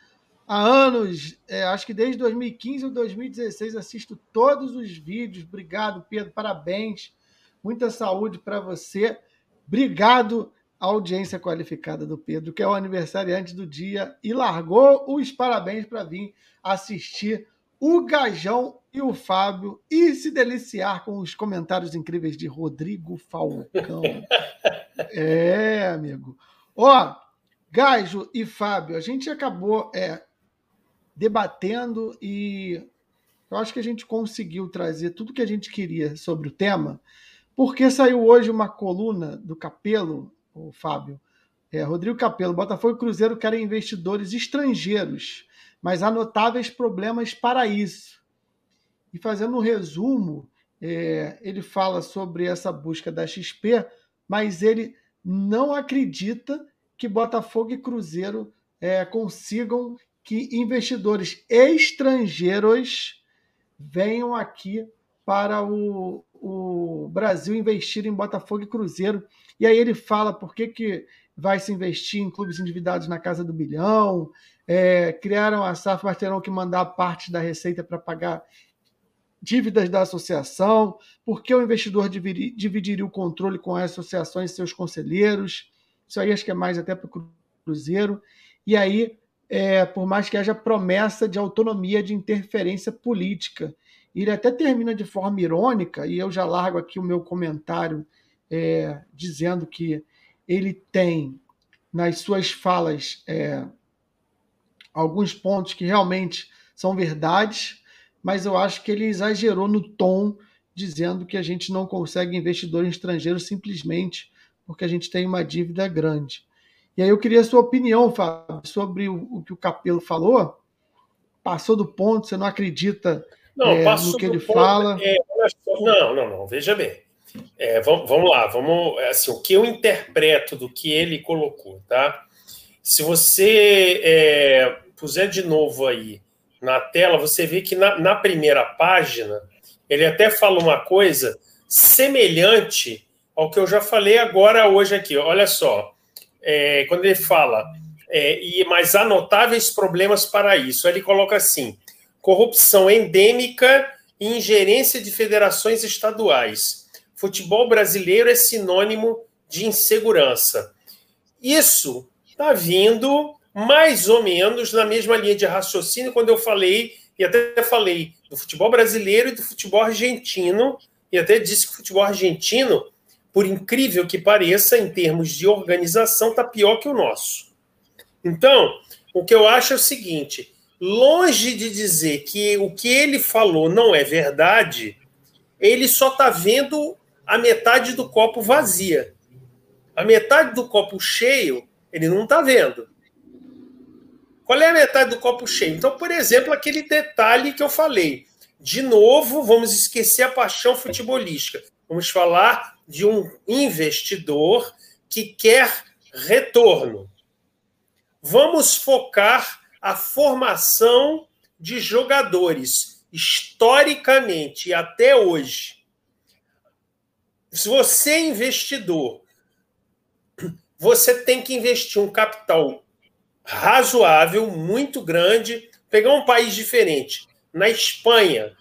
há anos. É, acho que desde 2015 ou 2016 assisto todos os vídeos. Obrigado, Pedro. Parabéns. Muita saúde para você. Obrigado audiência qualificada do Pedro, que é o aniversariante do dia e largou os parabéns para vir assistir o Gajão e o Fábio e se deliciar com os comentários incríveis de Rodrigo Falcão. é, amigo. Ó, Gajo e Fábio, a gente acabou é, debatendo e eu acho que a gente conseguiu trazer tudo que a gente queria sobre o tema, porque saiu hoje uma coluna do Capelo, o Fábio, é, Rodrigo Capelo, Botafogo e Cruzeiro querem investidores estrangeiros mas há notáveis problemas para isso. E fazendo um resumo, é, ele fala sobre essa busca da XP, mas ele não acredita que Botafogo e Cruzeiro é, consigam que investidores estrangeiros venham aqui para o, o Brasil investir em Botafogo e Cruzeiro. E aí ele fala por que, que vai se investir em clubes endividados na casa do bilhão, é, criaram a SAF, mas terão que mandar parte da receita para pagar dívidas da associação, porque o investidor dividiria o controle com as associações e seus conselheiros, isso aí acho que é mais até para o Cruzeiro, e aí, é, por mais que haja promessa de autonomia de interferência política, ele até termina de forma irônica, e eu já largo aqui o meu comentário é, dizendo que ele tem nas suas falas é, alguns pontos que realmente são verdades, mas eu acho que ele exagerou no tom, dizendo que a gente não consegue investidor estrangeiro simplesmente porque a gente tem uma dívida grande. E aí eu queria a sua opinião, Fábio, sobre o, o que o Capelo falou. Passou do ponto, você não acredita não, é, no que ele ponto, fala? É, não, não, não, veja bem. É, vamos, lá, vamos. Assim, o que eu interpreto do que ele colocou, tá? Se você é, puser de novo aí na tela, você vê que na, na primeira página ele até fala uma coisa semelhante ao que eu já falei agora hoje aqui. Olha só, é, quando ele fala é, e mais há notáveis problemas para isso, ele coloca assim: corrupção endêmica e ingerência de federações estaduais. Futebol brasileiro é sinônimo de insegurança. Isso está vindo mais ou menos na mesma linha de raciocínio quando eu falei, e até falei do futebol brasileiro e do futebol argentino, e até disse que o futebol argentino, por incrível que pareça, em termos de organização, está pior que o nosso. Então, o que eu acho é o seguinte: longe de dizer que o que ele falou não é verdade, ele só está vendo a metade do copo vazia. A metade do copo cheio, ele não está vendo. Qual é a metade do copo cheio? Então, por exemplo, aquele detalhe que eu falei. De novo, vamos esquecer a paixão futebolística. Vamos falar de um investidor que quer retorno. Vamos focar a formação de jogadores historicamente e até hoje. Se você é investidor, você tem que investir um capital razoável, muito grande. Pegar um país diferente. Na Espanha,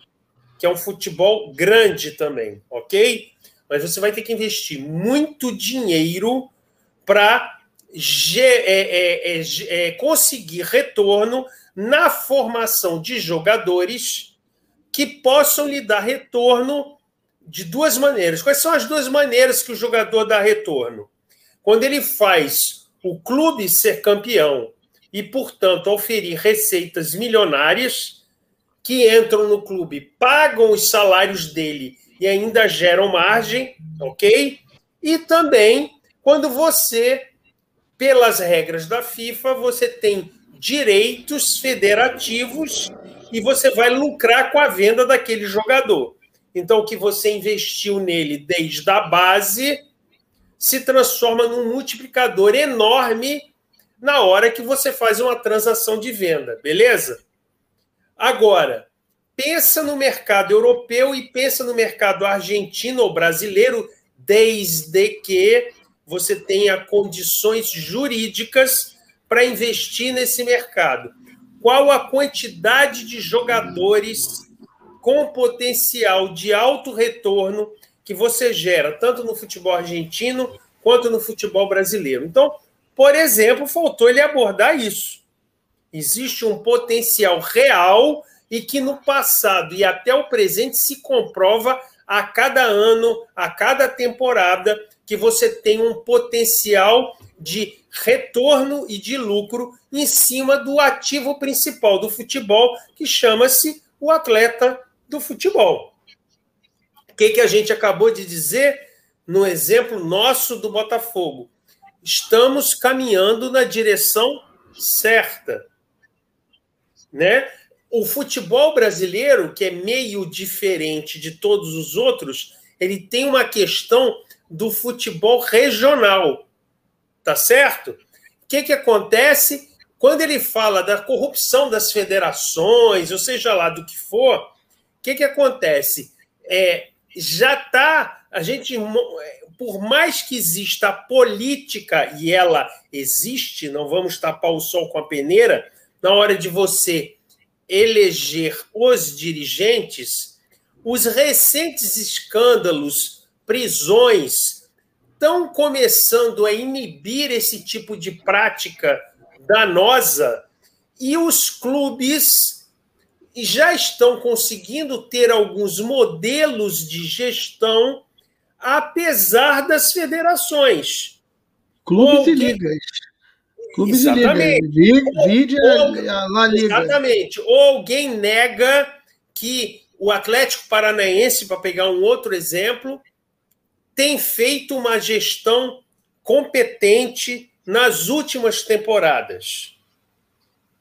que é um futebol grande também, ok? Mas você vai ter que investir muito dinheiro para é, é, é, é, conseguir retorno na formação de jogadores que possam lhe dar retorno de duas maneiras. Quais são as duas maneiras que o jogador dá retorno? Quando ele faz o clube ser campeão e, portanto, oferir receitas milionárias que entram no clube, pagam os salários dele e ainda geram margem, ok? E também quando você, pelas regras da FIFA, você tem direitos federativos e você vai lucrar com a venda daquele jogador. Então, o que você investiu nele desde a base se transforma num multiplicador enorme na hora que você faz uma transação de venda, beleza? Agora, pensa no mercado europeu e pensa no mercado argentino ou brasileiro, desde que você tenha condições jurídicas para investir nesse mercado. Qual a quantidade de jogadores com potencial de alto retorno que você gera, tanto no futebol argentino quanto no futebol brasileiro? Então, por exemplo, faltou ele abordar isso. Existe um potencial real e que no passado e até o presente se comprova a cada ano, a cada temporada, que você tem um potencial de retorno e de lucro em cima do ativo principal do futebol, que chama-se o atleta do futebol. O que, que a gente acabou de dizer no exemplo nosso do Botafogo? Estamos caminhando na direção certa. Né? O futebol brasileiro, que é meio diferente de todos os outros, ele tem uma questão do futebol regional. Tá certo? O que, que acontece quando ele fala da corrupção das federações, ou seja lá do que for? Que, que acontece? É, já está. A gente, por mais que exista a política, e ela existe, não vamos tapar o sol com a peneira, na hora de você eleger os dirigentes, os recentes escândalos prisões estão começando a inibir esse tipo de prática danosa e os clubes já estão conseguindo ter alguns modelos de gestão apesar das federações. Clubes e ligas. Clubes exatamente. e ligas. La Liga. Exatamente. Ou alguém nega que o Atlético Paranaense, para pegar um outro exemplo, tem feito uma gestão competente nas últimas temporadas.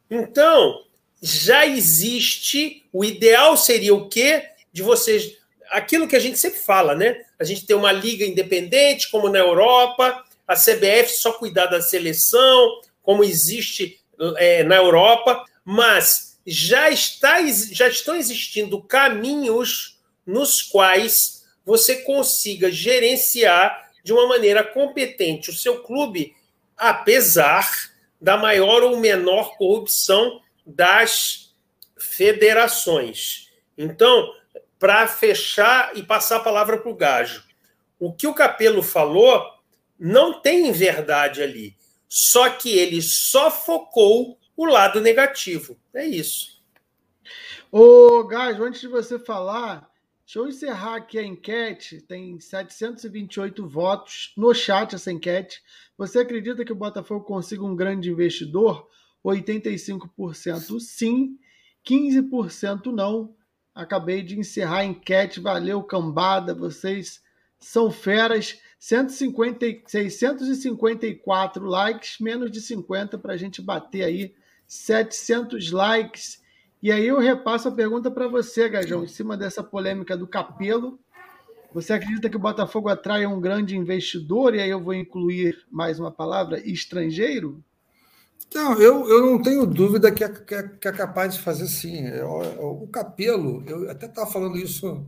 Então, já existe, o ideal seria o quê? De vocês, aquilo que a gente sempre fala, né? A gente tem uma liga independente, como na Europa, a CBF só cuidar da seleção, como existe é, na Europa, mas já, está, já estão existindo caminhos nos quais você consiga gerenciar de uma maneira competente o seu clube, apesar da maior ou menor corrupção das federações. Então, para fechar e passar a palavra para o Gajo, o que o Capelo falou não tem verdade ali, só que ele só focou o lado negativo. É isso. Ô, Gajo, antes de você falar, Deixa eu encerrar aqui a enquete. Tem 728 votos no chat essa enquete. Você acredita que o Botafogo consiga um grande investidor? 85% sim, 15% não. Acabei de encerrar a enquete. Valeu, cambada. Vocês são feras. 150, 654 likes, menos de 50 para a gente bater aí 700 likes e aí eu repasso a pergunta para você, Gajão, em cima dessa polêmica do Capelo. Você acredita que o Botafogo atrai um grande investidor? E aí eu vou incluir mais uma palavra, estrangeiro? Não, eu, eu não tenho dúvida que é, que é, que é capaz de fazer sim. O, o Capelo, eu até estava falando isso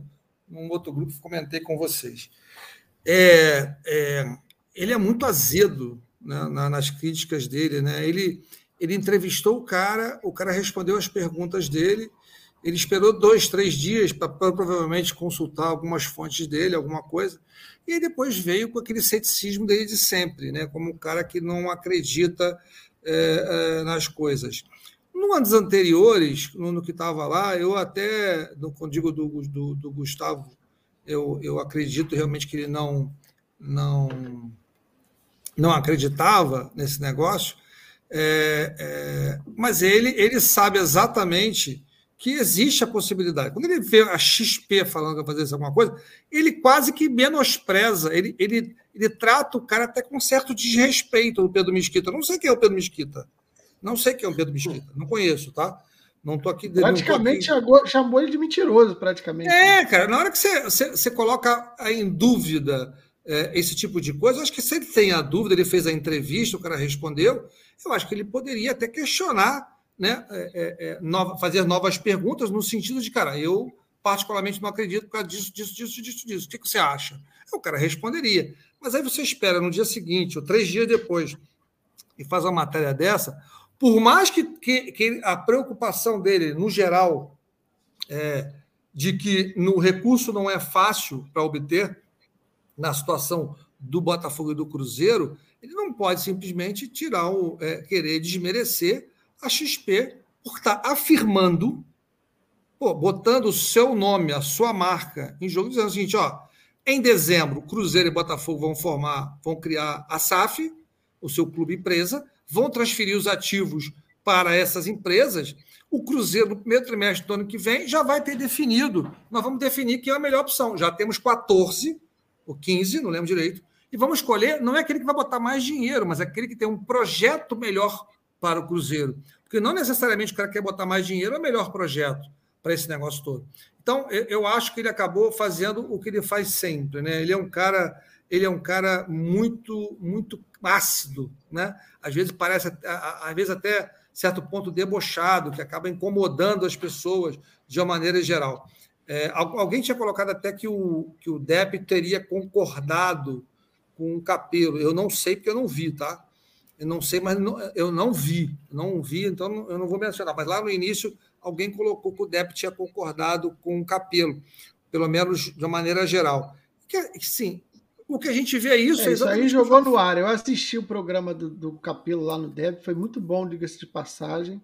num outro grupo, comentei com vocês. É, é ele é muito azedo né, nas críticas dele. Né? Ele, ele entrevistou o cara, o cara respondeu as perguntas dele, ele esperou dois, três dias para provavelmente consultar algumas fontes dele, alguma coisa, e depois veio com aquele ceticismo dele de sempre, né? como um cara que não acredita é, é, nas coisas. No anos anteriores, no, no que estava lá, eu até, quando digo do, do, do Gustavo, eu, eu acredito realmente que ele não, não, não acreditava nesse negócio, é, mas ele, ele sabe exatamente que existe a possibilidade. Quando ele vê a XP falando que vai fazer alguma coisa, ele quase que menospreza, ele, ele, ele trata o cara até com certo desrespeito o Pedro Mesquita. não sei quem é o Pedro Mesquita. Não sei quem é o Pedro Mesquita. Não conheço, tá? Não tô aqui. Praticamente tô aqui... chamou ele de mentiroso, praticamente. É, cara, na hora que você, você, você coloca em dúvida é, esse tipo de coisa. Eu acho que se ele tem a dúvida, ele fez a entrevista, o cara respondeu, eu acho que ele poderia até questionar né, é, é, é, nova, fazer novas perguntas no sentido de, cara, eu particularmente não acredito por causa disso, disso, disso, disso, disso. O que, que você acha? O cara responderia. Mas aí você espera no dia seguinte ou três dias depois e faz uma matéria dessa, por mais que, que, que a preocupação dele, no geral, é, de que no recurso não é fácil para obter, na situação do Botafogo e do Cruzeiro, ele não pode simplesmente tirar o é, querer desmerecer a XP por estar tá afirmando, pô, botando o seu nome, a sua marca em jogo, dizendo o seguinte: ó, em dezembro, Cruzeiro e Botafogo vão formar, vão criar a SAF, o seu clube empresa, vão transferir os ativos para essas empresas. O Cruzeiro, no primeiro trimestre do ano que vem, já vai ter definido. Nós vamos definir que é a melhor opção. Já temos 14 ou 15, não lembro direito, e vamos escolher, não é aquele que vai botar mais dinheiro, mas é aquele que tem um projeto melhor para o Cruzeiro. Porque não necessariamente o cara quer botar mais dinheiro, é o melhor projeto para esse negócio todo. Então, eu acho que ele acabou fazendo o que ele faz sempre, né? Ele é um cara, ele é um cara muito, muito ácido, né? Às vezes parece, às vezes até certo ponto debochado, que acaba incomodando as pessoas de uma maneira geral. É, alguém tinha colocado até que o, que o Depp teria concordado com o Capelo. Eu não sei porque eu não vi, tá? Eu não sei, mas não, eu não vi. Não vi, então eu não vou mencionar. Mas lá no início, alguém colocou que o Depp tinha concordado com o Capelo, pelo menos de uma maneira geral. Que, sim, o que a gente vê é isso. É, isso aí jogou no ar. Eu assisti o programa do, do Capelo lá no Depp, foi muito bom, diga-se de passagem.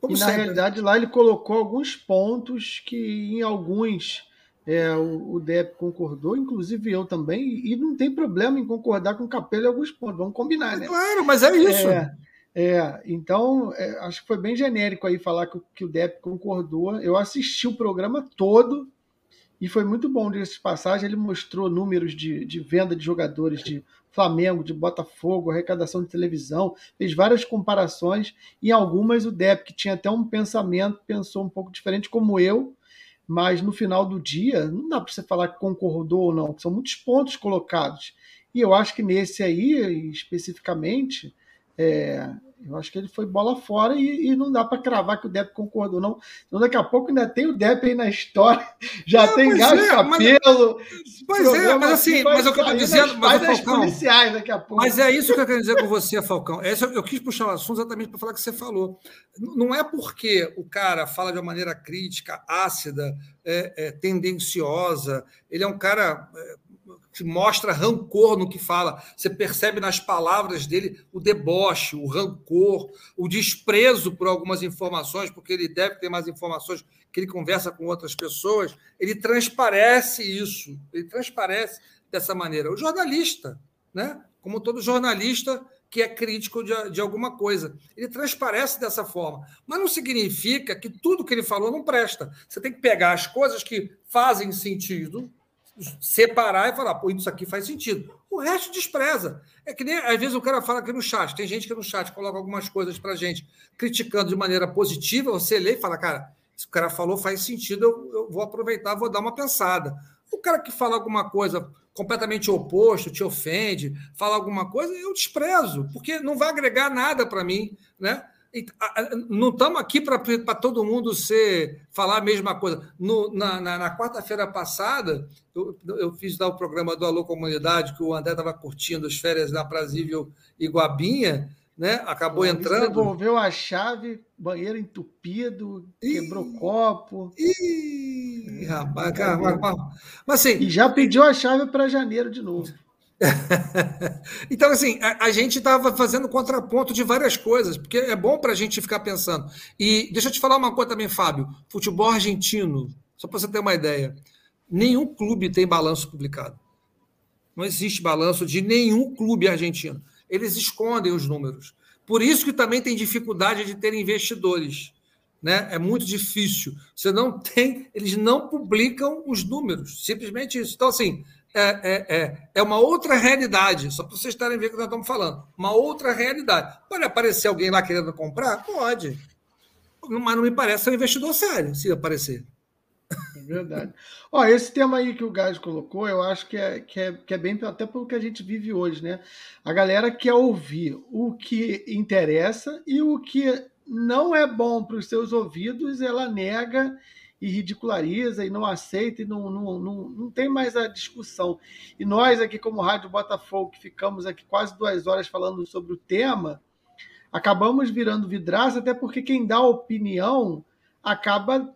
Como e sempre. na realidade lá ele colocou alguns pontos que em alguns é, o, o Depp concordou, inclusive eu também, e não tem problema em concordar com o Capelo em alguns pontos, vamos combinar, né? Claro, mas é isso. É, é então, é, acho que foi bem genérico aí falar que, que o Depp concordou. Eu assisti o programa todo e foi muito bom desse passagem. Ele mostrou números de, de venda de jogadores de Flamengo, de Botafogo, arrecadação de televisão, fez várias comparações. E algumas o Depp, que tinha até um pensamento, pensou um pouco diferente, como eu, mas no final do dia não dá para você falar que concordou ou não, são muitos pontos colocados. E eu acho que nesse aí, especificamente, é, eu acho que ele foi bola fora e, e não dá para cravar que o Depp concordou, não. Então, daqui a pouco ainda tem o Depp aí na história, já é, tem gás é, cabelo. Pois é, mas assim, mas eu estou dizendo. Mas, mas policiais daqui a pouco. Mas é isso que eu quero dizer com você, Falcão. Esse, eu quis puxar o assunto exatamente para falar que você falou. Não é porque o cara fala de uma maneira crítica, ácida, é, é tendenciosa, ele é um cara é, mostra rancor no que fala. Você percebe nas palavras dele o deboche, o rancor, o desprezo por algumas informações, porque ele deve ter mais informações que ele conversa com outras pessoas. Ele transparece isso, ele transparece dessa maneira. O jornalista, né? como todo jornalista que é crítico de, de alguma coisa, ele transparece dessa forma. Mas não significa que tudo que ele falou não presta. Você tem que pegar as coisas que fazem sentido separar e falar, pô, isso aqui faz sentido. O resto despreza. É que nem às vezes o cara fala aqui no chat, tem gente que no chat coloca algumas coisas para gente, criticando de maneira positiva, você lê e fala, cara, se o cara falou faz sentido, eu, eu vou aproveitar, vou dar uma pensada. O cara que fala alguma coisa completamente oposto, te ofende, fala alguma coisa, eu desprezo, porque não vai agregar nada para mim, né? Não estamos aqui para todo mundo ser falar a mesma coisa. No, na, na, na quarta-feira passada, eu, eu, fiz lá o programa do Alô Comunidade, que o André estava curtindo as férias na Brasília e Guabinha, né? acabou entrando. Devolveu a chave, banheiro entupido, Ih, quebrou copo. Ih, rapaz, cara, mas, mas, assim, e já pediu a chave para janeiro de novo. então, assim, a, a gente estava fazendo contraponto de várias coisas, porque é bom para a gente ficar pensando. E deixa eu te falar uma coisa também, Fábio. Futebol argentino, só para você ter uma ideia, nenhum clube tem balanço publicado. Não existe balanço de nenhum clube argentino. Eles escondem os números. Por isso que também tem dificuldade de ter investidores. Né? É muito difícil. Você não tem, eles não publicam os números, simplesmente isso. Então, assim, é, é, é, é uma outra realidade, só para vocês estarem vendo o que nós estamos falando. Uma outra realidade. Pode aparecer alguém lá querendo comprar? Pode. Mas não me parece ser um investidor sério, se aparecer. É verdade. Ó, esse tema aí que o Gás colocou, eu acho que é, que, é, que é bem até pelo que a gente vive hoje, né? A galera quer ouvir o que interessa e o que não é bom para os seus ouvidos, ela nega e ridiculariza e não aceita e não, não, não, não tem mais a discussão. E nós aqui, como Rádio Botafogo, que ficamos aqui quase duas horas falando sobre o tema, acabamos virando vidraça, até porque quem dá opinião acaba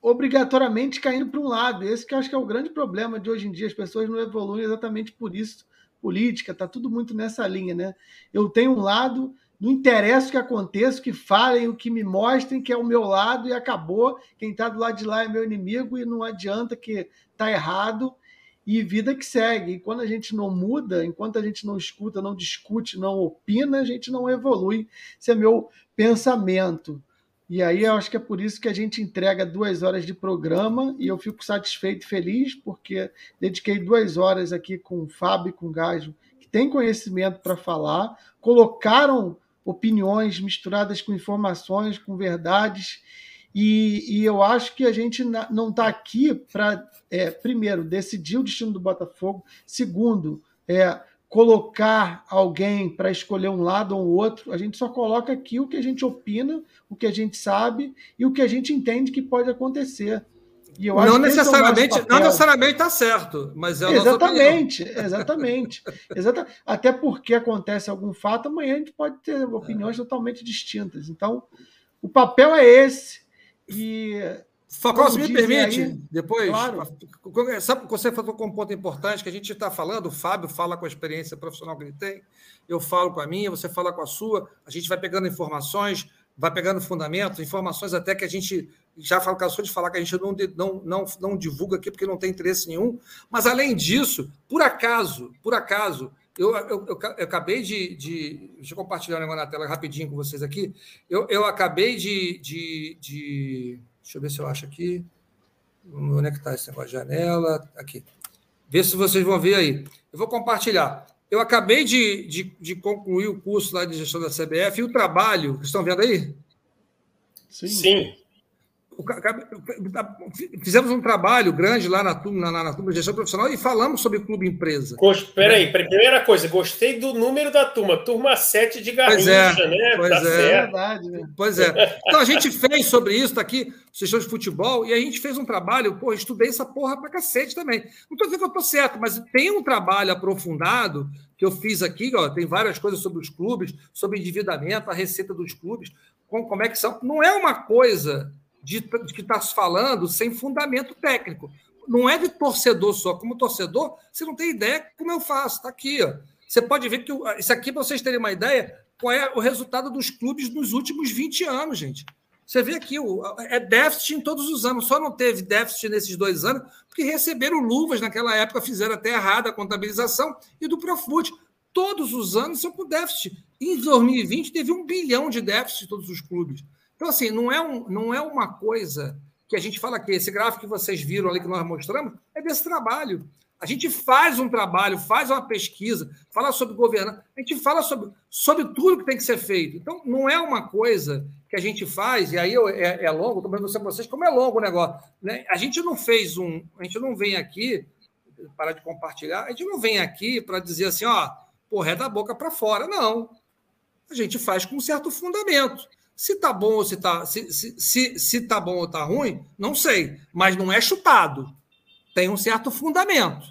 obrigatoriamente caindo para um lado. Esse que eu acho que é o grande problema de hoje em dia. As pessoas não evoluem exatamente por isso. Política, tá tudo muito nessa linha, né? Eu tenho um lado, não interessa o que aconteça, que falem, o que me mostrem que é o meu lado e acabou. Quem está do lado de lá é meu inimigo e não adianta que está errado e vida que segue. E quando a gente não muda, enquanto a gente não escuta, não discute, não opina, a gente não evolui. Esse é meu pensamento. E aí eu acho que é por isso que a gente entrega duas horas de programa e eu fico satisfeito e feliz porque dediquei duas horas aqui com o Fábio e com o Gajo, que tem conhecimento para falar, colocaram opiniões misturadas com informações, com verdades. E, e eu acho que a gente não está aqui para, é, primeiro, decidir o destino do Botafogo, segundo, é, colocar alguém para escolher um lado ou outro. A gente só coloca aqui o que a gente opina, o que a gente sabe e o que a gente entende que pode acontecer não, necessariamente, é não necessariamente está certo, mas é exatamente, exatamente, exatamente. Até porque acontece algum fato, amanhã a gente pode ter opiniões é. totalmente distintas. Então, o papel é esse. E Facol, se me permite, aí, depois, claro. sabe que você falou com um ponto importante que a gente está falando, o Fábio fala com a experiência profissional que ele tem, eu falo com a minha, você fala com a sua, a gente vai pegando informações, vai pegando fundamentos, informações até que a gente já cansou de falar que a gente não, não, não, não divulga aqui porque não tem interesse nenhum. Mas, além disso, por acaso, por acaso, eu, eu, eu, eu acabei de, de, Deixa eu compartilhar um negócio na tela rapidinho com vocês aqui. Eu, eu acabei de, de, de. Deixa eu ver se eu acho aqui. Onde é que está esse negócio de janela? Aqui. Vê se vocês vão ver aí. Eu vou compartilhar. Eu acabei de, de, de, concluir o curso lá de gestão da CBF e o trabalho. Estão vendo aí? Sim. Sim. Fizemos um trabalho grande lá na turma, na, na turma de gestão profissional e falamos sobre clube empresa. Espera aí, primeira coisa, gostei do número da turma, turma 7 de Garrincha, pois é, né? Pois tá é, é verdade, né? Pois é. Então a gente fez sobre isso, tá aqui, gestão de futebol, e a gente fez um trabalho, pô, estudei essa porra pra cacete também. Não estou dizendo que eu estou certo, mas tem um trabalho aprofundado que eu fiz aqui, ó, tem várias coisas sobre os clubes, sobre endividamento, a receita dos clubes, como, como é que são. Não é uma coisa de, de que está se falando sem fundamento técnico. Não é de torcedor só. Como torcedor, você não tem ideia como eu faço. Está aqui. Ó. Você pode ver que isso aqui, para vocês terem uma ideia, qual é o resultado dos clubes nos últimos 20 anos, gente. Você vê aqui, é déficit em todos os anos. Só não teve déficit nesses dois anos porque receberam luvas naquela época, fizeram até errada a contabilização e do Profut. Todos os anos são com déficit. Em 2020 teve um bilhão de déficit todos os clubes. Então, assim, não é, um, não é uma coisa que a gente fala que esse gráfico que vocês viram ali que nós mostramos é desse trabalho. A gente faz um trabalho, faz uma pesquisa, fala sobre governança, a gente fala sobre, sobre tudo que tem que ser feito. Então, não é uma coisa que a gente faz, e aí é, é longo, estou perguntando para vocês como é longo o negócio. Né? A gente não fez um. A gente não vem aqui, parar de compartilhar, a gente não vem aqui para dizer assim, ó, porra, é da boca para fora. Não. A gente faz com um certo fundamento. Se tá bom ou se tá, se, se, se, se tá bom ou tá ruim, não sei. Mas não é chutado. Tem um certo fundamento.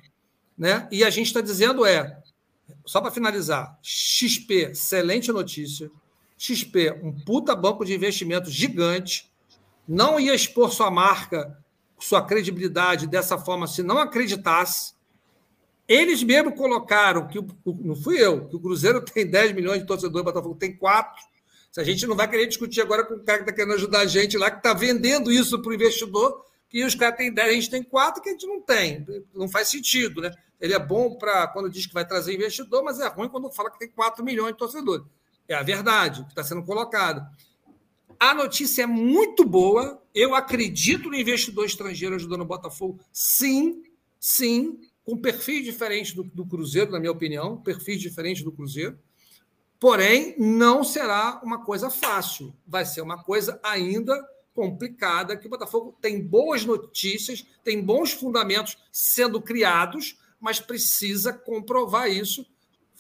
Né? E a gente está dizendo é, só para finalizar, XP, excelente notícia. XP, um puta banco de investimento gigante, não ia expor sua marca, sua credibilidade dessa forma se não acreditasse. Eles mesmo colocaram que, não fui eu, que o Cruzeiro tem 10 milhões de torcedores, o Botafogo tem 4. A gente não vai querer discutir agora com o cara que está querendo ajudar a gente lá, que está vendendo isso para o investidor, que os caras têm 10, a gente tem 4 que a gente não tem. Não faz sentido, né? Ele é bom para quando diz que vai trazer investidor, mas é ruim quando fala que tem 4 milhões de torcedores. É a verdade que está sendo colocada. A notícia é muito boa. Eu acredito no investidor estrangeiro ajudando o Botafogo. Sim, sim, com perfis diferentes do, do Cruzeiro, na minha opinião, perfis diferentes do Cruzeiro. Porém, não será uma coisa fácil, vai ser uma coisa ainda complicada, que o Botafogo tem boas notícias, tem bons fundamentos sendo criados, mas precisa comprovar isso,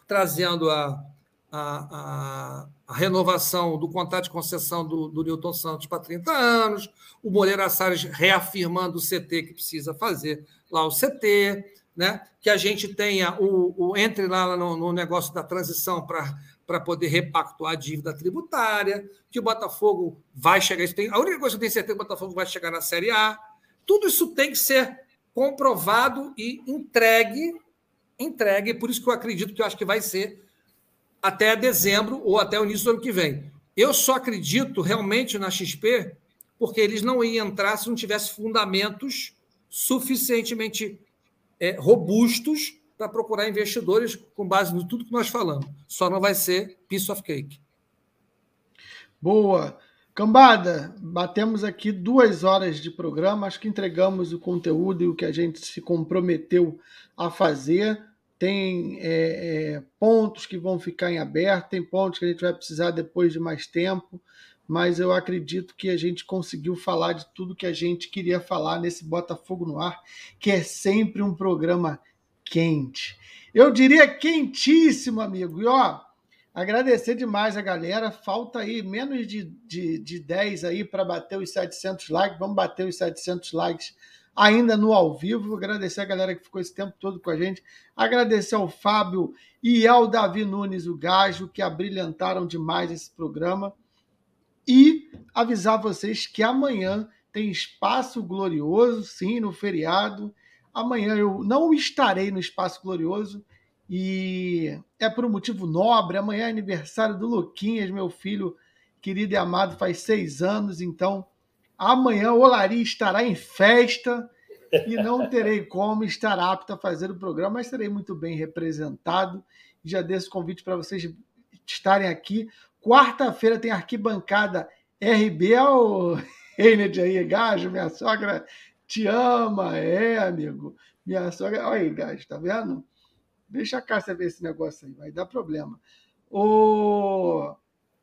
trazendo a, a, a, a, renovação do contrato de concessão do, do Newton Santos para 30 anos, o Moreira Salles reafirmando o CT que precisa fazer lá o CT, né? que a gente tenha o, o entre lá no, no negócio da transição para poder repactuar a dívida tributária, que o Botafogo vai chegar. Isso tem, a única coisa que eu tenho certeza é que o Botafogo vai chegar na Série A. Tudo isso tem que ser comprovado e entregue, entregue, por isso que eu acredito que eu acho que vai ser até dezembro ou até o início do ano que vem. Eu só acredito realmente na XP porque eles não iam entrar se não tivesse fundamentos suficientemente é, robustos para procurar investidores com base no tudo que nós falamos. Só não vai ser piece of cake. Boa. Cambada, batemos aqui duas horas de programa. Acho que entregamos o conteúdo e o que a gente se comprometeu a fazer tem é, é, pontos que vão ficar em aberto, tem pontos que a gente vai precisar depois de mais tempo, mas eu acredito que a gente conseguiu falar de tudo que a gente queria falar nesse Botafogo no Ar, que é sempre um programa quente. Eu diria quentíssimo, amigo. E ó, agradecer demais a galera. Falta aí menos de, de, de 10 aí para bater os 700 likes. Vamos bater os 700 likes ainda no ao vivo. Agradecer a galera que ficou esse tempo todo com a gente. Agradecer ao Fábio e ao Davi Nunes, o Gajo, que abrilhantaram demais esse programa. E avisar vocês que amanhã tem espaço glorioso, sim, no feriado. Amanhã eu não estarei no espaço glorioso e é por um motivo nobre. Amanhã é aniversário do Luquinhas, meu filho querido e amado, faz seis anos, então Amanhã o Olari estará em festa e não terei como estar apto a fazer o programa, mas serei muito bem representado. Já dei esse convite para vocês estarem aqui. Quarta-feira tem arquibancada RB ao Reined aí, Gajo, minha sogra te ama, é, amigo. Minha sogra. Olha aí, Gajo, tá vendo? Deixa a Cássia ver esse negócio aí, vai dar problema. O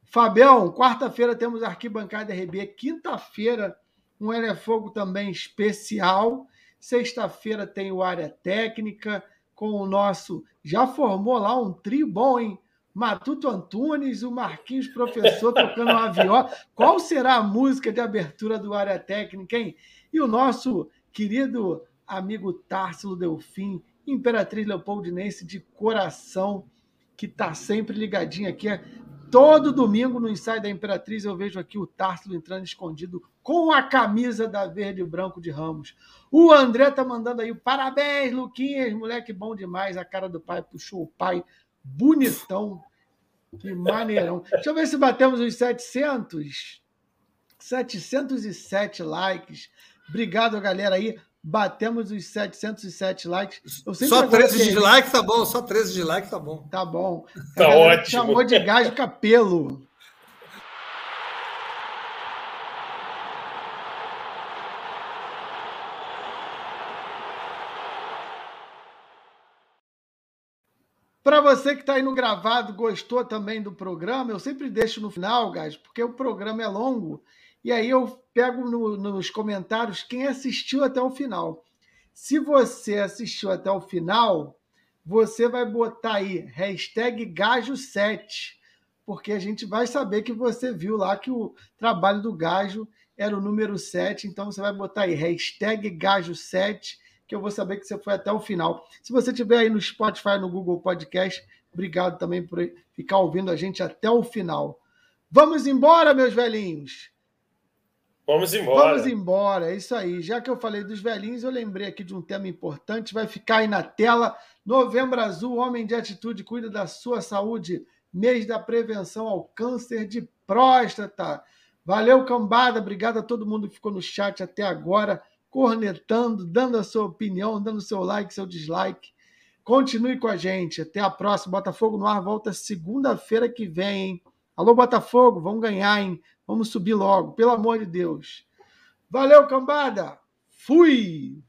Fabião, quarta-feira temos Arquibancada RB. Quinta-feira, um Ele Fogo também especial. Sexta-feira tem o Área Técnica com o nosso. Já formou lá um trio bom, hein? Matuto Antunes, o Marquinhos Professor tocando uma viola. Qual será a música de abertura do Área Técnica, hein? E o nosso querido amigo Társilo Delfim, Imperatriz Leopoldinense de coração, que está sempre ligadinho aqui Todo domingo no ensaio da Imperatriz eu vejo aqui o Társilo entrando escondido com a camisa da Verde e Branco de Ramos. O André tá mandando aí parabéns, Luquinhas, moleque bom demais. A cara do pai puxou o pai bonitão. Que maneirão. Deixa eu ver se batemos os 700. 707 likes. Obrigado, galera aí. Batemos os 707 likes. só 13 de like tá bom, só 13 de like tá bom. Tá bom. Tá ótimo. Chamou de gás capelo. Você que está aí no gravado, gostou também do programa, eu sempre deixo no final, guys, porque o programa é longo e aí eu pego no, nos comentários quem assistiu até o final. Se você assistiu até o final, você vai botar aí hashtag Gajo7, porque a gente vai saber que você viu lá que o trabalho do Gajo era o número 7, então você vai botar aí hashtag Gajo7, que eu vou saber que você foi até o final. Se você estiver aí no Spotify, no Google Podcast, obrigado também por ficar ouvindo a gente até o final. Vamos embora, meus velhinhos! Vamos embora. Vamos embora, é isso aí. Já que eu falei dos velhinhos, eu lembrei aqui de um tema importante, vai ficar aí na tela. Novembro Azul, Homem de Atitude, cuida da sua saúde. Mês da prevenção ao câncer de próstata. Valeu, cambada. Obrigado a todo mundo que ficou no chat até agora, cornetando, dando a sua opinião, dando seu like, seu dislike. Continue com a gente. Até a próxima. Botafogo no ar volta segunda-feira que vem, hein? Alô, Botafogo, vamos ganhar, hein? Vamos subir logo, pelo amor de Deus. Valeu, cambada! Fui!